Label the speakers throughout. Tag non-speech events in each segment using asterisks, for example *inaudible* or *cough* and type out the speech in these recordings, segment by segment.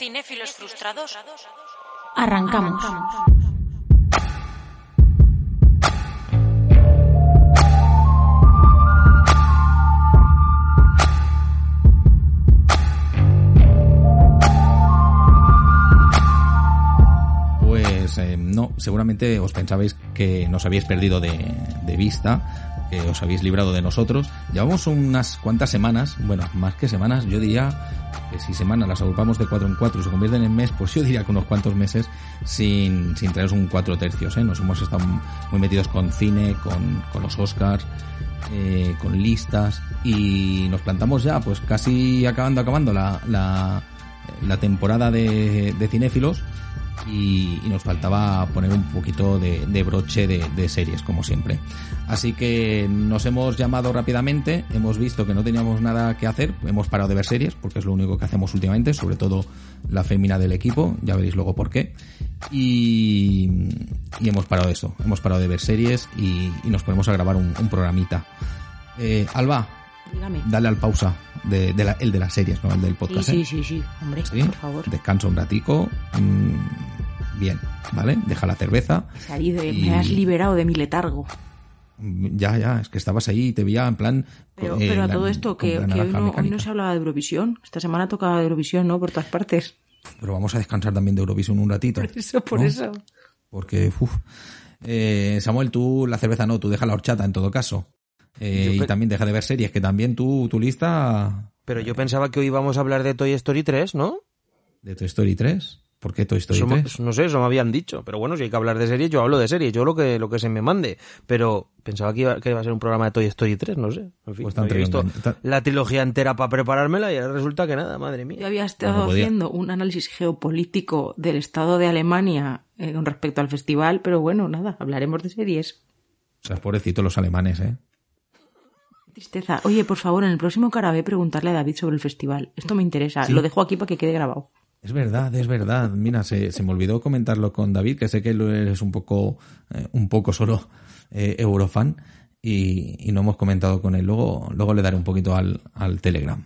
Speaker 1: Cinéfilos frustrados.
Speaker 2: Arrancamos.
Speaker 3: Pues eh, no, seguramente os pensabais que nos habéis perdido de, de vista, os habéis librado de nosotros. Llevamos unas cuantas semanas, bueno, más que semanas, yo diría que si semanas las agrupamos de cuatro en cuatro y se convierten en mes, pues yo diría que unos cuantos meses sin, sin traeros un cuatro tercios, ¿eh? Nos hemos estado muy metidos con cine, con, con los Oscars, eh, con listas y nos plantamos ya, pues casi acabando, acabando la, la, la temporada de, de cinéfilos y, nos faltaba poner un poquito de, broche de, series, como siempre. Así que nos hemos llamado rápidamente, hemos visto que no teníamos nada que hacer, hemos parado de ver series, porque es lo único que hacemos últimamente, sobre todo la fémina del equipo, ya veréis luego por qué. Y, hemos parado eso, hemos parado de ver series y, y nos ponemos a grabar un, un programita. Eh, Alba,
Speaker 2: Dígame.
Speaker 3: dale al pausa de, de la, el de las series, no el del podcast.
Speaker 2: Sí,
Speaker 3: ¿eh?
Speaker 2: sí, sí, sí, hombre,
Speaker 3: ¿Sí?
Speaker 2: por favor.
Speaker 3: Descansa un ratico. Mmm, bien, ¿vale? Deja la cerveza.
Speaker 2: Salí de,
Speaker 3: y-
Speaker 2: Me has liberado de mi letargo.
Speaker 3: Mm, Ya, ya, es que estabas ahí y te veía en plan.
Speaker 2: Pero,
Speaker 3: eh,
Speaker 2: pero a
Speaker 3: la-
Speaker 2: todo esto, que, que hoy, no, hoy
Speaker 3: mecánica.
Speaker 2: no se hablaba de Eurovisión. Esta semana tocaba Eurovisión, ¿no? Por todas partes.
Speaker 3: Pero vamos a descansar también de Eurovisión un ratito.
Speaker 2: Por eso, por
Speaker 3: ¿no?
Speaker 2: eso.
Speaker 3: Porque, uff. Eh, Samuel, tú la cerveza no, tú deja la horchata en todo caso. Eh,
Speaker 4: Yo
Speaker 3: y también deja de ver series, que también tú, tu lista
Speaker 4: Pero yo pensaba que hoy íbamos a hablar de Toy Story 3, ¿no?
Speaker 3: de Toy Story 3. ¿Por qué Toy Story
Speaker 4: Eso me-
Speaker 3: 3?
Speaker 4: no sé, eso me habían dicho. Pero bueno, si hay que hablar de series, yo hablo de series, yo lo que, lo que se me mande. Pero pensaba que iba, que iba a ser un programa de Toy Story 3, no sé. En fin,
Speaker 3: Pues
Speaker 4: no había visto la trilogía entera para preparármela y ahora resulta que nada, madre
Speaker 2: Yo
Speaker 4: mía.
Speaker 2: había estado
Speaker 3: Bueno, podía.
Speaker 2: haciendo un análisis geopolítico del estado de Alemania eh, con respecto al festival, pero bueno, nada, hablaremos de series.
Speaker 3: O sea, pobrecitos los alemanes, ¿eh?
Speaker 2: Tristeza. Oye, por favor, en el próximo Carabé preguntarle a David sobre el festival. Esto me interesa.
Speaker 3: Sí.
Speaker 2: Lo dejo aquí para que quede grabado.
Speaker 3: Es verdad, es verdad. Mira, se, se me olvidó comentarlo con David, que sé que él eres un poco, eh, un poco solo eh, eurofan y, y no hemos comentado con él. Luego, luego le daré un poquito al, al Telegram.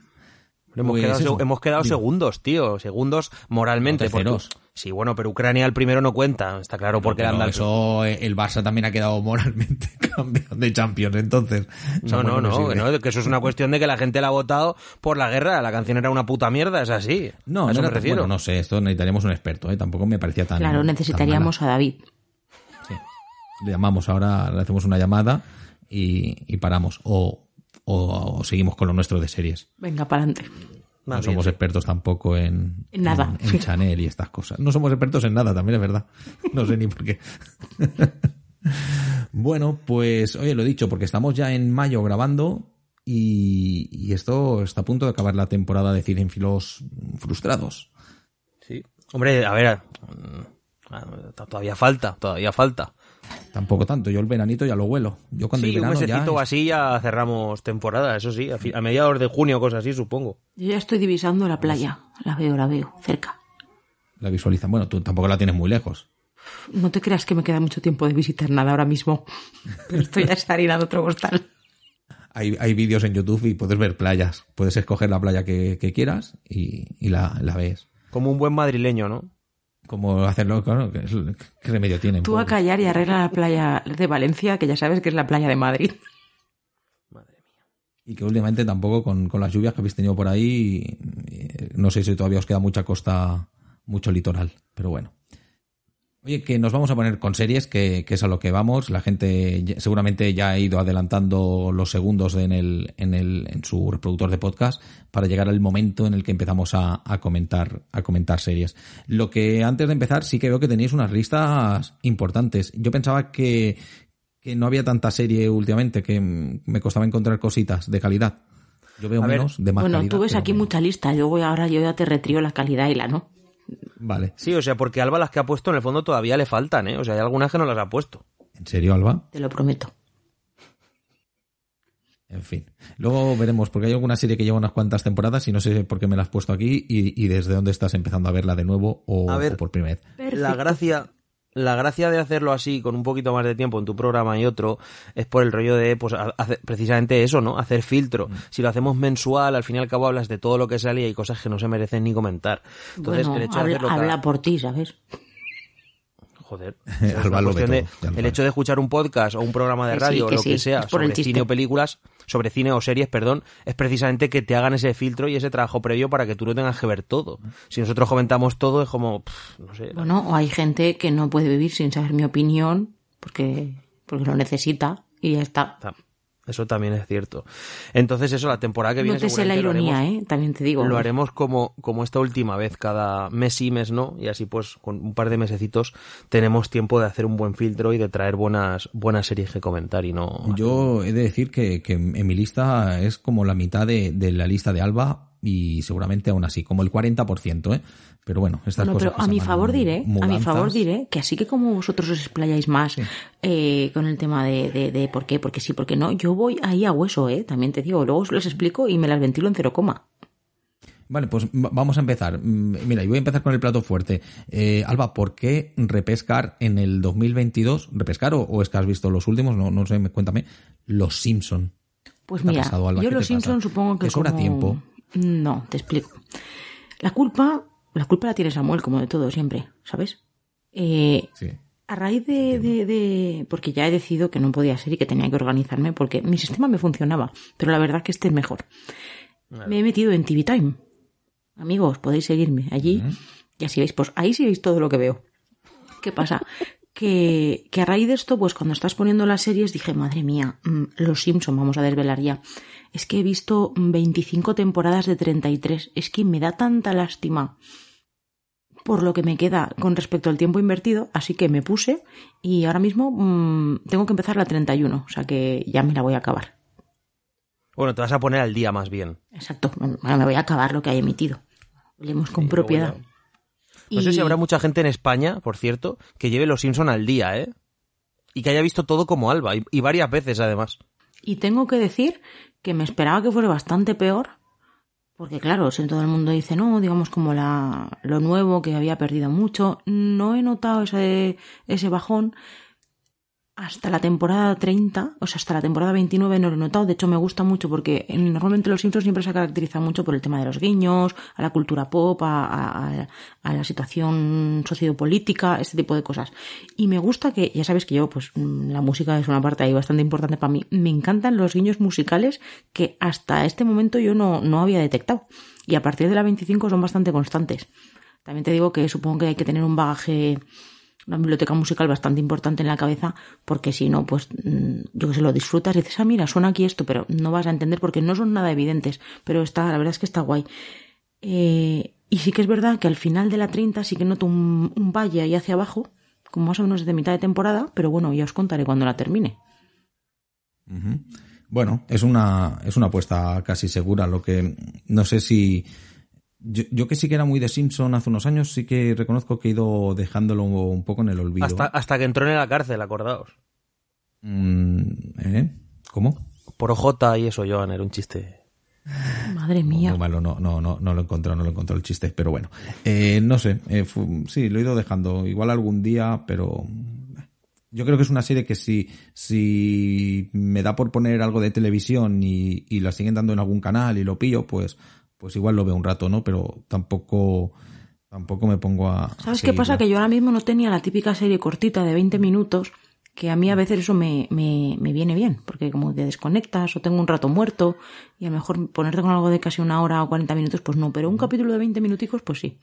Speaker 4: Hemos
Speaker 3: Pues
Speaker 4: quedado, hemos quedado segundos, tío. Segundos moralmente.
Speaker 3: No,
Speaker 4: porque-
Speaker 3: terceros.
Speaker 4: Sí, bueno, pero Ucrania el primero no cuenta. Está claro, porque
Speaker 3: Pero
Speaker 4: anda
Speaker 3: eso, eh, el Barça también ha quedado moralmente *laughs* campeón de Champions, entonces.
Speaker 4: No, no, no, que no, que eso es una cuestión de que la gente la ha votado por la guerra. La canción era una puta mierda, es así.
Speaker 3: No,
Speaker 4: a eso
Speaker 3: no,
Speaker 4: me
Speaker 3: era-
Speaker 4: refiero.
Speaker 3: bueno, no sé, esto necesitaríamos un experto, ¿eh? Tampoco me parecía tan.
Speaker 2: Claro,
Speaker 3: tan
Speaker 2: necesitaríamos a David.
Speaker 3: Sí. Le llamamos ahora, le hacemos una llamada y, y paramos. O, o, o seguimos con lo nuestro de series.
Speaker 2: Venga, para adelante.
Speaker 3: No somos
Speaker 4: sí.
Speaker 3: expertos tampoco en,
Speaker 2: En nada.
Speaker 3: en, en Chanel y estas cosas. No somos expertos en nada, también es verdad. No sé ni por qué. *laughs* bueno, pues, oye, lo he dicho, porque estamos ya en mayo grabando y, y esto está a punto de acabar la temporada de Cinefilos frustrados.
Speaker 4: Sí. Hombre, a ver, mm, todavía falta, todavía falta.
Speaker 3: Tampoco tanto, yo el veranito ya lo huelo. Yo cuando
Speaker 4: Sí, un
Speaker 3: verano ya
Speaker 4: mesecito así ya cerramos temporada, eso sí, a, mediados de junio, cosas así, supongo.
Speaker 2: Yo ya estoy divisando la playa. La veo, la veo, cerca.
Speaker 3: la visualizan. Bueno, tú tampoco la tienes muy lejos.
Speaker 2: No te creas que me queda mucho tiempo de visitar nada ahora mismo. *laughs* Pero estoy a harina de otro costal.
Speaker 3: Hay, hay vídeos en YouTube y puedes ver playas. Puedes escoger la playa que, que quieras y, y la, la ves.
Speaker 4: Como un buen madrileño, ¿no?
Speaker 3: Como hacerlo, claro, ¿qué, remedio tienen?
Speaker 2: Tú a callar y arregla la playa de Valencia, que ya sabes que es la playa de Madrid.
Speaker 4: Madre mía.
Speaker 3: Y que últimamente tampoco con, con las lluvias que habéis tenido por ahí, eh, no sé si todavía os queda mucha costa, mucho litoral, pero bueno. Oye, que nos vamos a poner con series, que, que es a lo que vamos. La gente seguramente ya ha ido adelantando los segundos en, el, en, el, en su reproductor de podcast para llegar al momento en el que empezamos a, a comentar, a comentar series. Lo que antes de empezar sí que veo que tenéis unas listas importantes. Yo pensaba que, que no había tanta serie últimamente, que me costaba encontrar cositas de calidad. Yo veo
Speaker 4: A ver,
Speaker 3: menos, de más
Speaker 2: bueno,
Speaker 3: calidad.
Speaker 2: tú ves aquí mucha lista. Yo voy ahora, yo ya te retrío la calidad y la no.
Speaker 3: Vale.
Speaker 4: Sí, o sea, porque Alba las que ha puesto en el fondo todavía le faltan, ¿eh? O sea, hay algunas que no las ha puesto.
Speaker 3: ¿En serio, Alba?
Speaker 2: Te lo prometo.
Speaker 3: En fin. Luego veremos, porque hay alguna serie que lleva unas cuantas temporadas y no sé por qué me la has puesto aquí y, y desde dónde estás empezando a verla de nuevo o,
Speaker 4: A ver.
Speaker 3: o por primera vez.
Speaker 4: La gracia, la gracia de hacerlo así, con un poquito más de tiempo en tu programa y otro, es por el rollo de, pues, hacer precisamente eso, ¿no? Hacer filtro.
Speaker 2: Mm.
Speaker 4: Si lo hacemos mensual, al fin y al cabo hablas de todo lo que sale y hay cosas que no se merecen ni comentar. Entonces,
Speaker 2: Bueno,
Speaker 4: el hecho de
Speaker 2: habla,
Speaker 4: hacerlo
Speaker 2: habla
Speaker 4: cada-
Speaker 2: por ti, ¿sabes?
Speaker 4: Joder. *laughs* De- el hecho de escuchar un podcast o un programa de
Speaker 2: sí,
Speaker 4: radio
Speaker 2: que
Speaker 4: o lo que sea sobre
Speaker 2: chiste.
Speaker 4: cine o películas, sobre cine o series, perdón, es precisamente que te hagan ese filtro y ese trabajo previo para que tú no tengas que ver todo. Si nosotros comentamos todo es como, pff, no sé.
Speaker 2: Bueno, o hay gente que no puede vivir sin saber mi opinión porque, porque lo necesita y ya está.
Speaker 4: Eso también es cierto. Entonces eso, la temporada que viene
Speaker 2: No te sé la ironía,
Speaker 4: haremos-
Speaker 2: ¿eh? También te digo.
Speaker 4: Lo haremos como, como esta última vez, cada mes y mes no, y así pues con un par de mesecitos tenemos tiempo de hacer un buen filtro y de traer buenas, buenas series que comentar y no...
Speaker 3: Yo he de decir que, que en mi lista es como la mitad de, de la lista de Alba y seguramente aún así, como el 40%, ¿eh? Pero bueno, estas cosas
Speaker 2: pero a mi favor diré, a mi favor diré que así que como vosotros os explayáis más eh, con el tema de, de, de por qué, porque sí, porque no, yo voy ahí a hueso, eh, también te digo, luego os les explico y me las ventilo en cero coma.
Speaker 3: Vale, pues va- vamos a empezar. Mm, Mira, y voy a empezar con el plato fuerte. Eh, Alba, ¿por qué repescar en el 2022? ¿Repescar o, o es que has visto los últimos? No, no sé, me- cuéntame. Los Simpson.
Speaker 2: Pues
Speaker 3: ¿Qué te ha
Speaker 2: mira,
Speaker 3: pasado, Alba?
Speaker 2: yo
Speaker 3: ¿Qué
Speaker 2: los
Speaker 3: pasa?
Speaker 2: Simpsons supongo que
Speaker 3: ¿Te sobra
Speaker 2: como-
Speaker 3: tiempo?
Speaker 2: No, te explico. La culpa, la culpa la tiene Samuel, como de todo siempre, ¿sabes? Eh,
Speaker 3: Sí.
Speaker 2: a raíz de, de, de- Porque ya he decidido que no podía ser y que tenía que organizarme porque mi sistema me funcionaba, pero la verdad que este es mejor. Me he metido en TV Time. Amigos, podéis seguirme allí y así veis, pues ahí sí veis todo lo que veo. ¿Qué pasa? Que, que a raíz de esto, pues cuando estás poniendo las series dije, madre mía, mm, Los Simpson, vamos a desvelar ya. Es que he visto mm, 25 temporadas de 33. Es que me da tanta lástima por lo que me queda con respecto al tiempo invertido, así que me puse y ahora mismo mm, tengo que empezar la 31, o sea que ya me la voy a acabar.
Speaker 4: Bueno, te vas a poner al día más bien.
Speaker 2: Exacto, bueno, me voy a acabar lo que hay emitido. Hablemos con
Speaker 4: Sí,
Speaker 2: propiedad.
Speaker 4: No sé si habrá mucha gente en España, por cierto, que lleve los Simpson al día, ¿eh? Y que haya visto todo como Alba, y, y varias veces además.
Speaker 2: Y tengo que decir que me esperaba que fuera bastante peor, porque claro, si todo el mundo dice, no, digamos como la, lo nuevo, que había perdido mucho, no he notado ese, ese bajón hasta la temporada 30, o sea, hasta la temporada 29 no lo he notado, de hecho me gusta mucho porque eh, normalmente los Simpsons siempre se caracterizan mucho por el tema de los guiños, a la cultura pop, a, la situación sociopolítica, este tipo de cosas. Y me gusta que, ya sabes que yo, pues mm, la música es una parte ahí bastante importante para mí, me encantan los guiños musicales que hasta este momento yo no, no había detectado. Y a partir de la 25 son bastante constantes. También te digo que supongo que hay que tener un bagaje una biblioteca musical bastante importante en la cabeza, porque si no, pues mm, yo que sé, lo disfrutas y dices, ah, mira, suena aquí esto, pero no vas a entender porque no son nada evidentes, pero está, la verdad es que está guay. Eh, y sí que es verdad que al final de la 30 sí que noto un, un valle ahí hacia abajo, como más o menos desde mitad de temporada, pero bueno, ya os contaré cuando la termine.
Speaker 3: Bueno, es una, es una apuesta casi segura. Lo que no sé si. Yo, yo que sí que era muy de Simpson hace unos años, sí que reconozco que he ido dejándolo un poco en el olvido.
Speaker 4: Hasta, hasta que entró en la cárcel, acordaos.
Speaker 3: Mm, ¿eh? ¿Cómo?
Speaker 4: Por OJ y eso, Joan, era un chiste.
Speaker 2: Madre mía.
Speaker 3: Muy malo, no, no, no, no lo he encontrado, no lo he encontrado el chiste, pero bueno. Eh, no sé, eh, sí, lo he ido dejando. Igual algún día, pero. Yo creo que es una serie que si, si me da por poner algo de televisión y, y la siguen dando en algún canal y lo pillo, pues, pues igual lo veo un rato, ¿no? Pero tampoco, tampoco me pongo a. a
Speaker 2: ¿Sabes qué pasa? Que yo ahora mismo no tenía la típica serie cortita de 20 minutos, que a mí a veces eso me, me, me viene bien, porque como te desconectas o tengo un rato muerto y a lo mejor ponerte con algo de casi una hora o 40 minutos, pues no, pero un capítulo de 20 minuticos, pues sí.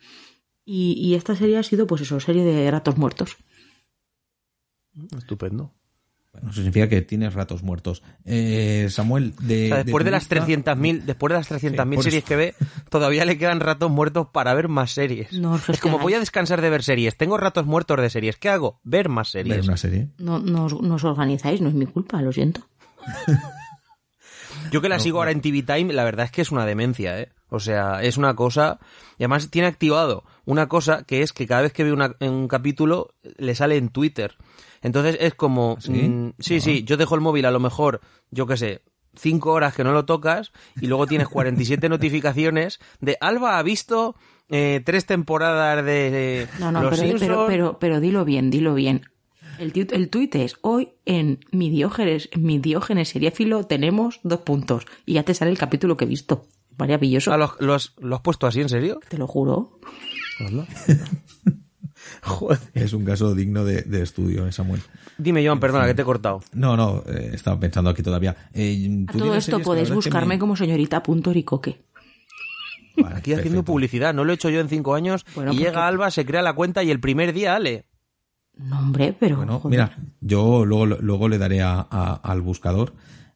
Speaker 2: Y, y esta serie ha sido, pues eso, serie de ratos muertos.
Speaker 4: Estupendo.
Speaker 3: Bueno, eso significa que tienes ratos muertos. Eh, Samuel, de.
Speaker 4: O sea, después de, las 300.000 después de las 300.000
Speaker 3: por
Speaker 4: series
Speaker 3: eso.
Speaker 4: que ve, todavía le quedan ratos muertos para ver más series.
Speaker 2: No
Speaker 4: es como voy a descansar de ver series, tengo ratos muertos de series, ¿qué hago? Ver más series.
Speaker 3: Ver una serie.
Speaker 2: No, no, os, no os organizáis, no es mi culpa, lo siento.
Speaker 4: Yo que la sigo ahora en TV Time, la verdad es que es una demencia, ¿eh? O sea, es una cosa... Y además tiene activado una cosa que es que cada vez que veo una- un capítulo le sale en Twitter. Entonces es como...
Speaker 3: ¿Sí?
Speaker 4: mm, sí, sí, yo dejo el móvil a lo mejor, yo qué sé, cinco horas que no lo tocas y luego tienes *laughs* 47 notificaciones de Alba ha visto eh, tres temporadas de
Speaker 2: No, no,
Speaker 4: Los
Speaker 2: pero, pero, pero, pero dilo bien, dilo bien. El, el tuit es, hoy en mi Diógenes, mi Diógenes seriéfilo tenemos dos puntos. Y ya te sale el capítulo que he visto. Maravilloso.
Speaker 4: Ah, ¿lo, lo has, lo has puesto así, en serio?
Speaker 2: Te lo juro. *laughs* *laughs*
Speaker 4: Joder.
Speaker 3: Es un caso digno de, de estudio, eh, Samuel.
Speaker 4: Dime, Joan, perdona, que te he cortado.
Speaker 3: No, no, eh, estaba pensando aquí todavía. Eh,
Speaker 2: A todo esto podéis
Speaker 3: verdad es que
Speaker 2: buscarme
Speaker 3: me-
Speaker 2: como señorita punto ricoque.
Speaker 3: Vale,
Speaker 4: Aquí haciendo
Speaker 3: perfecto.
Speaker 4: publicidad, no lo he hecho yo en cinco años.
Speaker 2: Bueno,
Speaker 4: y
Speaker 2: porque-
Speaker 4: llega Alba, se crea la cuenta y el primer día, Ale.
Speaker 2: No, hombre, pero...
Speaker 3: Bueno,
Speaker 2: joder.
Speaker 3: mira, yo luego, luego le daré a- a- al buscador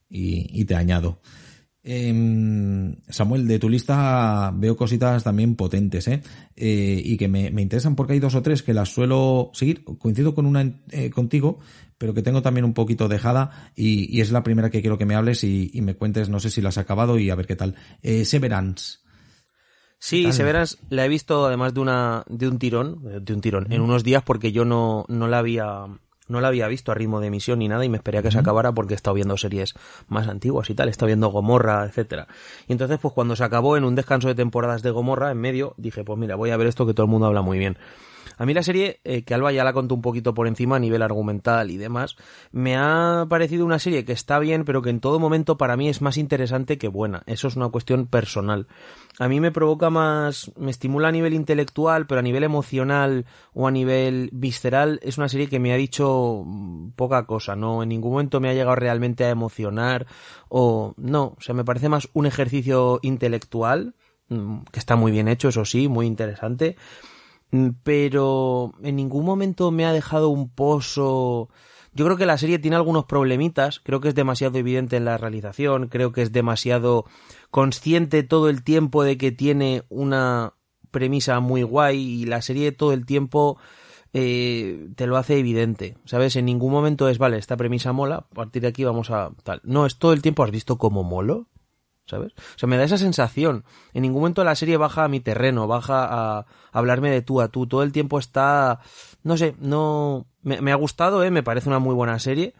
Speaker 3: y, y te añado. Em, Samuel, de tu lista veo cositas también potentes, ¿eh? Eh, y que me, me interesan porque hay dos o tres que las suelo seguir. Coincido con una eh, contigo, pero que tengo también un poquito dejada y, y es la primera que quiero que me hables y, y me cuentes, no sé si la has acabado y a ver qué tal. Eh, Severance.
Speaker 4: Sí? Severance la he visto además de una de un tirón, de un tirón, en unos días porque yo no, no la había no la había visto a ritmo de emisión ni nada y me esperé a que se acabara porque he estado viendo series más antiguas y tal, he estado viendo Gomorra, etcétera. Y entonces pues cuando se acabó en un descanso de temporadas de Gomorra en medio, dije, pues mira, voy a ver esto que todo el mundo habla muy bien. A mí la serie, eh, que Alba ya la contó un poquito por encima a nivel argumental y demás, me ha parecido una serie que está bien, pero que en todo momento para mí es más interesante que buena. Eso es una cuestión personal. A mí me provoca más, me estimula a nivel intelectual, pero a nivel emocional o a nivel visceral es una serie que me ha dicho mm, poca cosa, no en ningún momento me ha llegado realmente a emocionar o no, o sea, me parece más un ejercicio intelectual mm, que está muy bien hecho, eso sí, muy interesante, pero en ningún momento me ha dejado un pozo. Yo creo que la serie tiene algunos problemitas, creo que es demasiado evidente en la realización, creo que es demasiado consciente todo el tiempo de que tiene una premisa muy guay y la serie todo el tiempo eh, te lo hace evidente, ¿sabes? En ningún momento es, vale, esta premisa mola, a partir de aquí vamos a tal. No, es todo el tiempo, ¿has visto cómo molo? ¿Sabes? O sea, me da esa sensación. En ningún momento la serie baja a mi terreno, baja a hablarme de tú a tú. Todo el tiempo está, no sé, no, me, me ha gustado, eh, me parece una muy buena serie,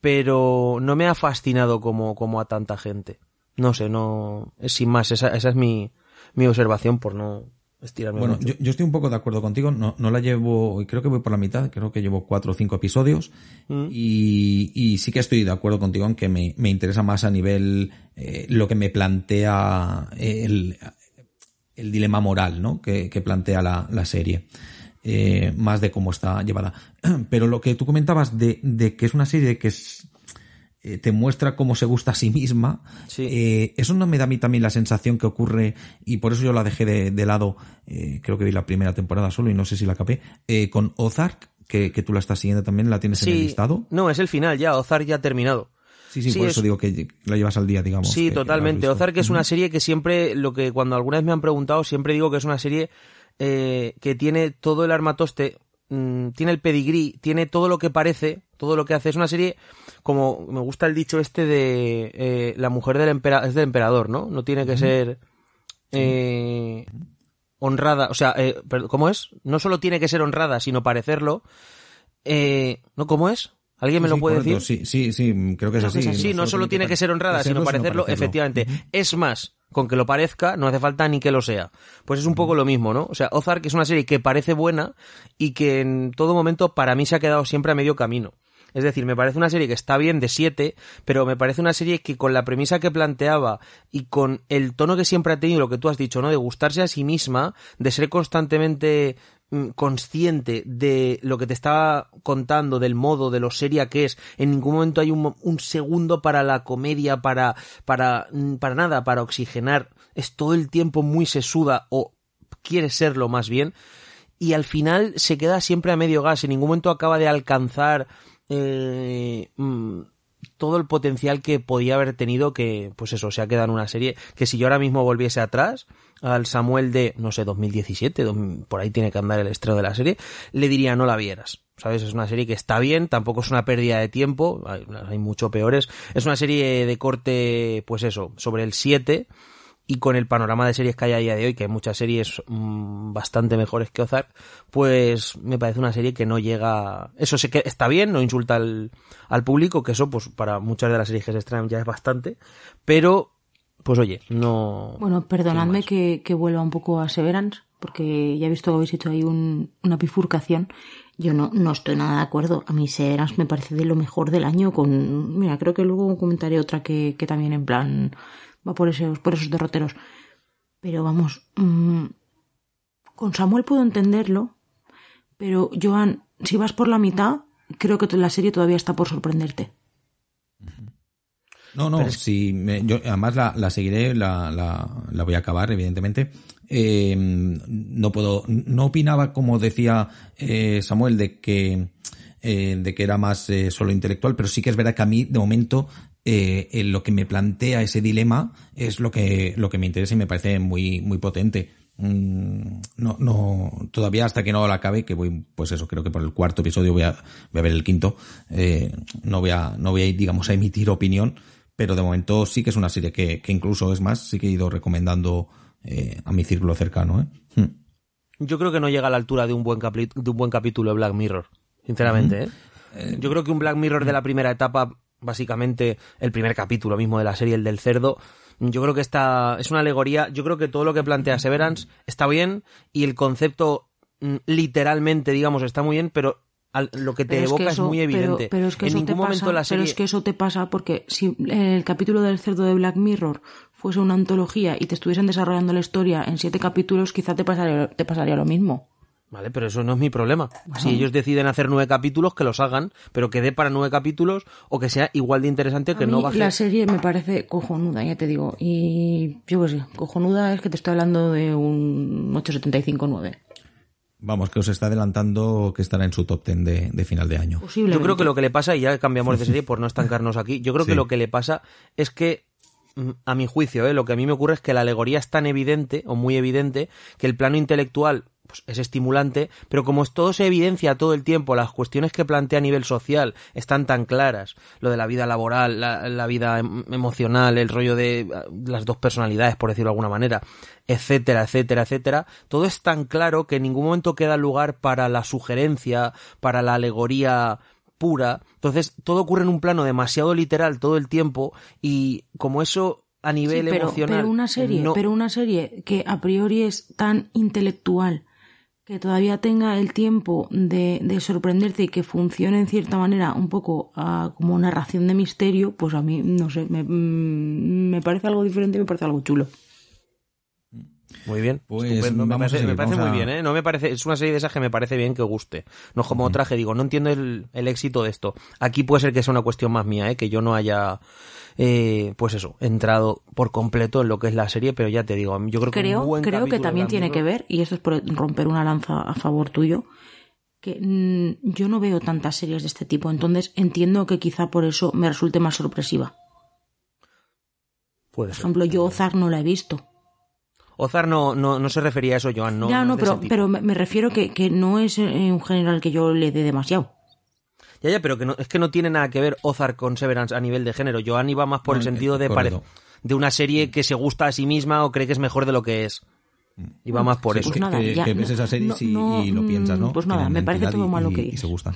Speaker 4: pero no me ha fascinado como, como a tanta gente. No sé, no, sin más, esa, esa es mi, mi observación por no estirarme
Speaker 3: Bueno,
Speaker 4: mucho.
Speaker 3: yo, yo estoy un poco de acuerdo contigo. No, no la llevo, creo que voy por la mitad, creo que llevo cuatro o cinco episodios.
Speaker 4: Mm.
Speaker 3: Y, y sí que estoy de acuerdo contigo en que me, me interesa más a nivel eh, lo que me plantea el, el dilema moral, ¿no? Que, que plantea la, la serie. Eh, más de cómo está llevada. *clears throat* Pero lo que tú comentabas de, de que es una serie que es, eh, te muestra cómo se gusta a sí misma.
Speaker 4: Sí.
Speaker 3: Eh, eso no me da a mí también la sensación que ocurre, y por eso yo la dejé de, de lado, eh, creo que vi la primera temporada solo y no sé si la acabé, eh, con Ozark, que, que tú la estás siguiendo también, la tienes en el listado.
Speaker 4: no, es el final ya, Ozark ya ha terminado.
Speaker 3: Sí, sí,
Speaker 4: Sí,
Speaker 3: por
Speaker 4: es-
Speaker 3: eso digo que la llevas al día, digamos.
Speaker 4: Sí,
Speaker 3: que-
Speaker 4: totalmente. Ozark es una serie que siempre, lo que cuando alguna vez me han preguntado, siempre digo que es una serie eh, que tiene todo el armatoste, mm, tiene el pedigrí, tiene todo lo que parece, todo lo que hace. Es una serie, como me gusta el dicho este de eh, la mujer del emperador, es del emperador, ¿no? No tiene que ser eh, honrada, o sea, eh, ¿cómo es? No solo tiene que ser honrada, sino parecerlo. Eh, ¿No? ¿Cómo es? ¿Alguien me
Speaker 3: Sí,
Speaker 4: lo puede
Speaker 3: correcto.
Speaker 4: decir?
Speaker 3: Sí, sí, sí, creo que es
Speaker 2: Creo que
Speaker 3: así.
Speaker 2: es así.
Speaker 4: Sí, no solo tiene que ser honrada, sino parecerlo, efectivamente. Es más, con que lo parezca, no hace falta ni que lo sea. Pues es un poco lo mismo, ¿no? O sea, Ozark es una serie que parece buena y que en todo momento para mí se ha quedado siempre a medio camino. Es decir, me parece una serie que está bien de 7, pero me parece una serie que con la premisa que planteaba y con el tono que siempre ha tenido, lo que tú has dicho, ¿no? De gustarse a sí misma, de ser constantemente consciente de lo que te está contando, del modo, de lo seria que es. En ningún momento hay un, un segundo para la comedia, para, para, mm, para nada, para oxigenar. Es todo el tiempo muy sesuda o quiere serlo más bien. Y al final se queda siempre a medio gas. En ningún momento acaba de alcanzar eh, mm, todo el potencial que podía haber tenido que, pues eso, se ha quedado en una serie que si yo ahora mismo volviese atrás al Samuel de, no sé, 2017, dos- por ahí tiene que andar el estreno de la serie, le diría no la vieras. ¿Sabes? Es una serie que está bien, tampoco es una pérdida de tiempo, hay, hay mucho peores. Es una serie de corte, pues eso, sobre el 7 y con el panorama de series que hay a día de hoy, que hay muchas series mm, bastante mejores que Ozark, pues me parece una serie que no llega... Eso sé que está bien, no insulta al, al público, que eso pues para muchas de las series que se estrenan ya es bastante, pero pues oye, no...
Speaker 2: Bueno, perdonadme que, que vuelva un poco a Severance, porque ya he visto que habéis hecho ahí un, una bifurcación. Yo no, no estoy nada de acuerdo. A mí Severance me parece de lo mejor del año con, mira, creo que luego comentaré otra que, que también en plan va por esos, por esos derroteros. Pero vamos, mmm, con Samuel puedo entenderlo, pero Joan, si vas por la mitad, creo que la serie todavía está por sorprenderte.
Speaker 3: No, no, es... si me, yo además la, la seguiré, la, la, la, voy a acabar, evidentemente. Eh, no puedo, no opinaba, como decía eh, Samuel, de que, eh, de que era más eh, solo intelectual, pero sí que es verdad que a mí, de momento, eh, lo que me plantea ese dilema es lo que, lo que me interesa y me parece muy, muy potente. Mm, no, no, todavía hasta que no la acabe, que voy, pues eso, creo que por el cuarto episodio voy a, voy a ver el quinto, eh, no voy a, no voy a, digamos, a emitir opinión, pero de momento sí que es una serie que, que incluso es más, sí que he ido recomendando a mi círculo cercano. Hmm.
Speaker 4: Yo creo que no llega a la altura de un buen, de un buen capítulo de Black Mirror, sinceramente. ¿eh? Yo creo que un Black Mirror de la primera etapa, básicamente el primer capítulo mismo de la serie, el del cerdo, yo creo que esta es una alegoría. Yo creo que todo lo que plantea Severance está bien y el concepto mm, literalmente, digamos, está muy bien, pero lo que te pero evoca es, que eso, es, muy evidente.
Speaker 2: Pero, pero es que en eso ningún te momento pasa, la serie... Pero es que eso te pasa porque si el capítulo del cerdo de Black Mirror fuese una antología y te estuviesen desarrollando la historia en siete capítulos, quizá te pasaría, te pasaría lo mismo.
Speaker 4: Vale, pero eso no es mi problema. Bueno. Si ellos deciden hacer nueve capítulos, que los hagan, pero que dé para nueve capítulos o que sea igual de interesante que
Speaker 2: a
Speaker 4: no
Speaker 2: mí
Speaker 4: baje.
Speaker 2: La serie me parece cojonuda, ya te digo. Y yo qué sé, cojonuda es que te estoy hablando de un 875-9.
Speaker 3: Vamos, que os está adelantando que estará en su top ten de, de final de año.
Speaker 4: Yo creo que lo que le pasa, y ya cambiamos de *laughs* serie por no estancarnos aquí, yo creo sí. que lo que le pasa es que a mi juicio, ¿eh? lo que a mí me ocurre es que la alegoría es tan evidente, o muy evidente, que el plano intelectual pues, es estimulante, pero como todo se evidencia todo el tiempo, las cuestiones que plantea a nivel social están tan claras, lo de la vida laboral, la, la vida em emocional, el rollo de las dos personalidades, por decirlo de alguna manera, etcétera, etcétera, etcétera, todo es tan claro que en ningún momento queda lugar para la sugerencia, para la alegoría pura. Entonces, todo ocurre en un plano demasiado literal todo el tiempo y como eso a nivel
Speaker 2: sí, pero,
Speaker 4: emocional.
Speaker 2: Pero una serie,
Speaker 4: no...
Speaker 2: pero una serie que a priori es tan intelectual que todavía tenga el tiempo de, de, sorprenderte y que funcione en cierta manera un poco uh, como narración de misterio, pues a mí, no sé, me, me parece algo diferente, me parece algo chulo.
Speaker 4: Muy bien,
Speaker 3: pues
Speaker 4: estupendo. Me parece, me parece muy
Speaker 3: a...
Speaker 4: bien, ¿eh? No me parece, es una serie de esas que me parece bien que guste. No es como uh -huh. otra que digo, no entiendo el, el, éxito de esto. Aquí puede ser que sea una cuestión más mía, ¿eh? Que yo no haya, eh, pues eso, entrado por completo en lo que es la serie, pero ya te digo, yo creo que
Speaker 2: creo,
Speaker 4: un buen
Speaker 2: creo que también tiene que ver, y esto es por romper una lanza a favor tuyo, que mmm, yo no veo tantas series de este tipo, entonces entiendo que quizá por eso me resulte más sorpresiva.
Speaker 4: Puede
Speaker 2: por ejemplo, yo Ozark no la he visto.
Speaker 4: Ozar no, no, no se refería a eso, Joan. No,
Speaker 2: ya, no,
Speaker 4: no
Speaker 2: pero, pero me refiero que, que no es un género al que yo le dé demasiado.
Speaker 4: Ya, ya, pero que no, es que no tiene nada que ver Ozark con Severance a nivel de género. Joan iba más por no, el sentido de, pare, de una serie que se gusta a sí misma o cree que es mejor de lo que es. Y va más por
Speaker 3: sí,
Speaker 4: eso.
Speaker 3: Pues
Speaker 2: nada,
Speaker 3: que,
Speaker 2: ya,
Speaker 3: que, ves esa serie
Speaker 2: no,
Speaker 3: y,
Speaker 2: no,
Speaker 3: y, lo piensas, ¿no?
Speaker 2: Pues nada, me parece todo malo que
Speaker 3: y,
Speaker 2: dices.
Speaker 3: y se gusta.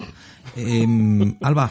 Speaker 3: Eh, Alba,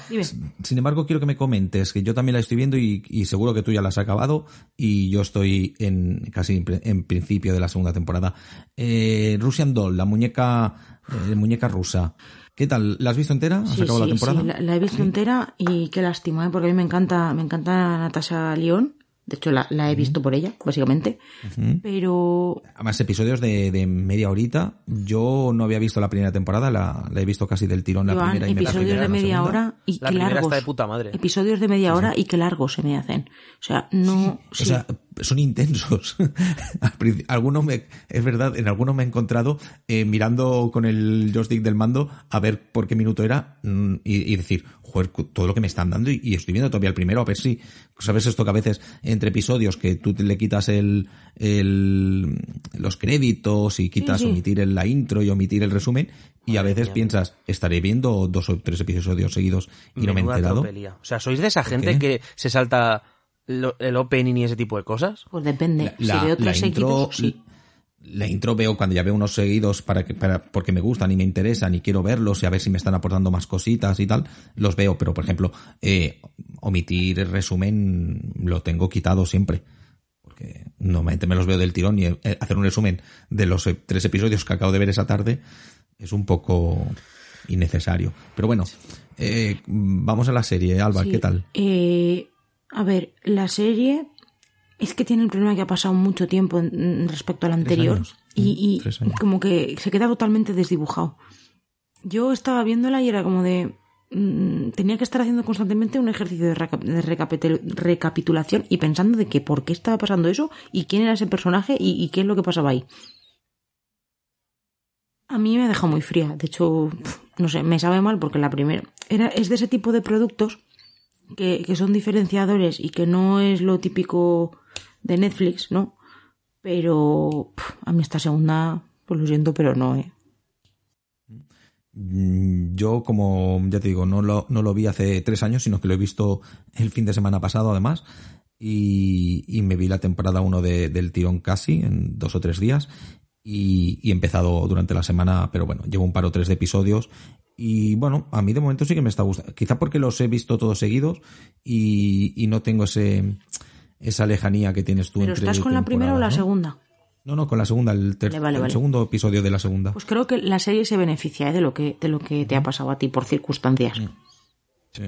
Speaker 3: sin embargo, quiero que me comentes, que yo también la estoy viendo y, y, seguro que tú ya la has acabado y yo estoy en casi en principio de la segunda temporada. Eh, Russian Doll, la muñeca, eh, muñeca rusa. ¿Qué tal? ¿La has visto entera? ¿Has
Speaker 2: sí,
Speaker 3: acabado
Speaker 2: sí,
Speaker 3: la temporada?
Speaker 2: Sí, la, la he visto entera y qué lástima, ¿eh? porque a mí me encanta, me encanta Natasha León. De hecho, la, la he visto por ella, básicamente. Uh -huh. Pero.
Speaker 3: Además, episodios de, de, media horita. Yo no había visto la primera temporada, la, la he visto casi del tirón la
Speaker 2: Joan,
Speaker 3: primera y
Speaker 2: episodios
Speaker 3: me la
Speaker 2: de media hora y
Speaker 4: la
Speaker 2: qué largos.
Speaker 4: Está de puta madre.
Speaker 2: Episodios de media hora y qué largos se me hacen. O sea, no.
Speaker 3: Sí. O sea, son intensos. *laughs* algunos me, es verdad, en algunos me he encontrado eh, mirando con el joystick del mando a ver por qué minuto era mm, y, y, decir, joder, todo lo que me están dando y, y, estoy viendo todavía el primero a ver si, sabes esto que a veces entre episodios que tú le quitas el, el los créditos y quitas sí, omitir el, la intro y omitir el resumen y a veces piensas, estaré viendo dos o tres episodios seguidos y Menuda no me he enterado.
Speaker 4: O sea, ¿sois de esa gente que se salta el opening y ese tipo de cosas?
Speaker 2: Pues depende.
Speaker 3: La,
Speaker 2: si veo tres
Speaker 3: la
Speaker 2: seguidos,
Speaker 3: intro,
Speaker 2: sí.
Speaker 3: La intro veo cuando ya veo unos seguidos para que, para, porque me gustan y me interesan y quiero verlos y a ver si me están aportando más cositas y tal, los veo, pero por ejemplo, eh, omitir el resumen lo tengo quitado siempre. porque normalmente me los veo del tirón y eh, hacer un resumen de los eh, tres episodios que acabo de ver esa tarde es un poco innecesario. Pero bueno, eh, vamos a la serie, Alba,
Speaker 2: Sí,
Speaker 3: ¿qué tal?
Speaker 2: eh, a ver, la serie es que tiene el problema que ha pasado mucho tiempo respecto al anterior
Speaker 3: años.
Speaker 2: y,
Speaker 3: Mm,
Speaker 2: y como que se queda totalmente desdibujado. Yo estaba viéndola y era como de... mm, tenía que estar haciendo constantemente un ejercicio de, reca- de recapitul- recapitulación y pensando de que por qué estaba pasando eso y quién era ese personaje y, y qué es lo que pasaba ahí. A mí me ha dejado muy fría. De hecho, no sé, me sabe mal porque la primera... Era, es de ese tipo de productos que, que son diferenciadores y que no es lo típico de Netflix, ¿no? Pero a mí esta segunda, pues lo siento, pero no, ¿eh?
Speaker 3: Mm, Yo, como ya te digo, no lo, no lo vi hace tres años, sino que lo he visto el fin de semana pasado, además. Y, y me vi la temporada 1 de, del tirón casi, en dos o tres días. Y, y he empezado durante la semana, pero bueno, llevo un par o tres de episodios. Y bueno, a mí de momento sí que me está gustando. Quizá porque los he visto todos seguidos y, y no tengo ese esa lejanía que tienes tú
Speaker 2: Pero
Speaker 3: entre
Speaker 2: ¿estás con la primera o la
Speaker 3: ¿no?
Speaker 2: segunda?
Speaker 3: No, no, con la segunda, el,
Speaker 2: Vale, vale,
Speaker 3: el
Speaker 2: vale.
Speaker 3: segundo episodio de la segunda.
Speaker 2: Pues creo que la serie se beneficia ¿eh? de lo que de lo que te ha pasado a ti por circunstancias.
Speaker 3: Sí.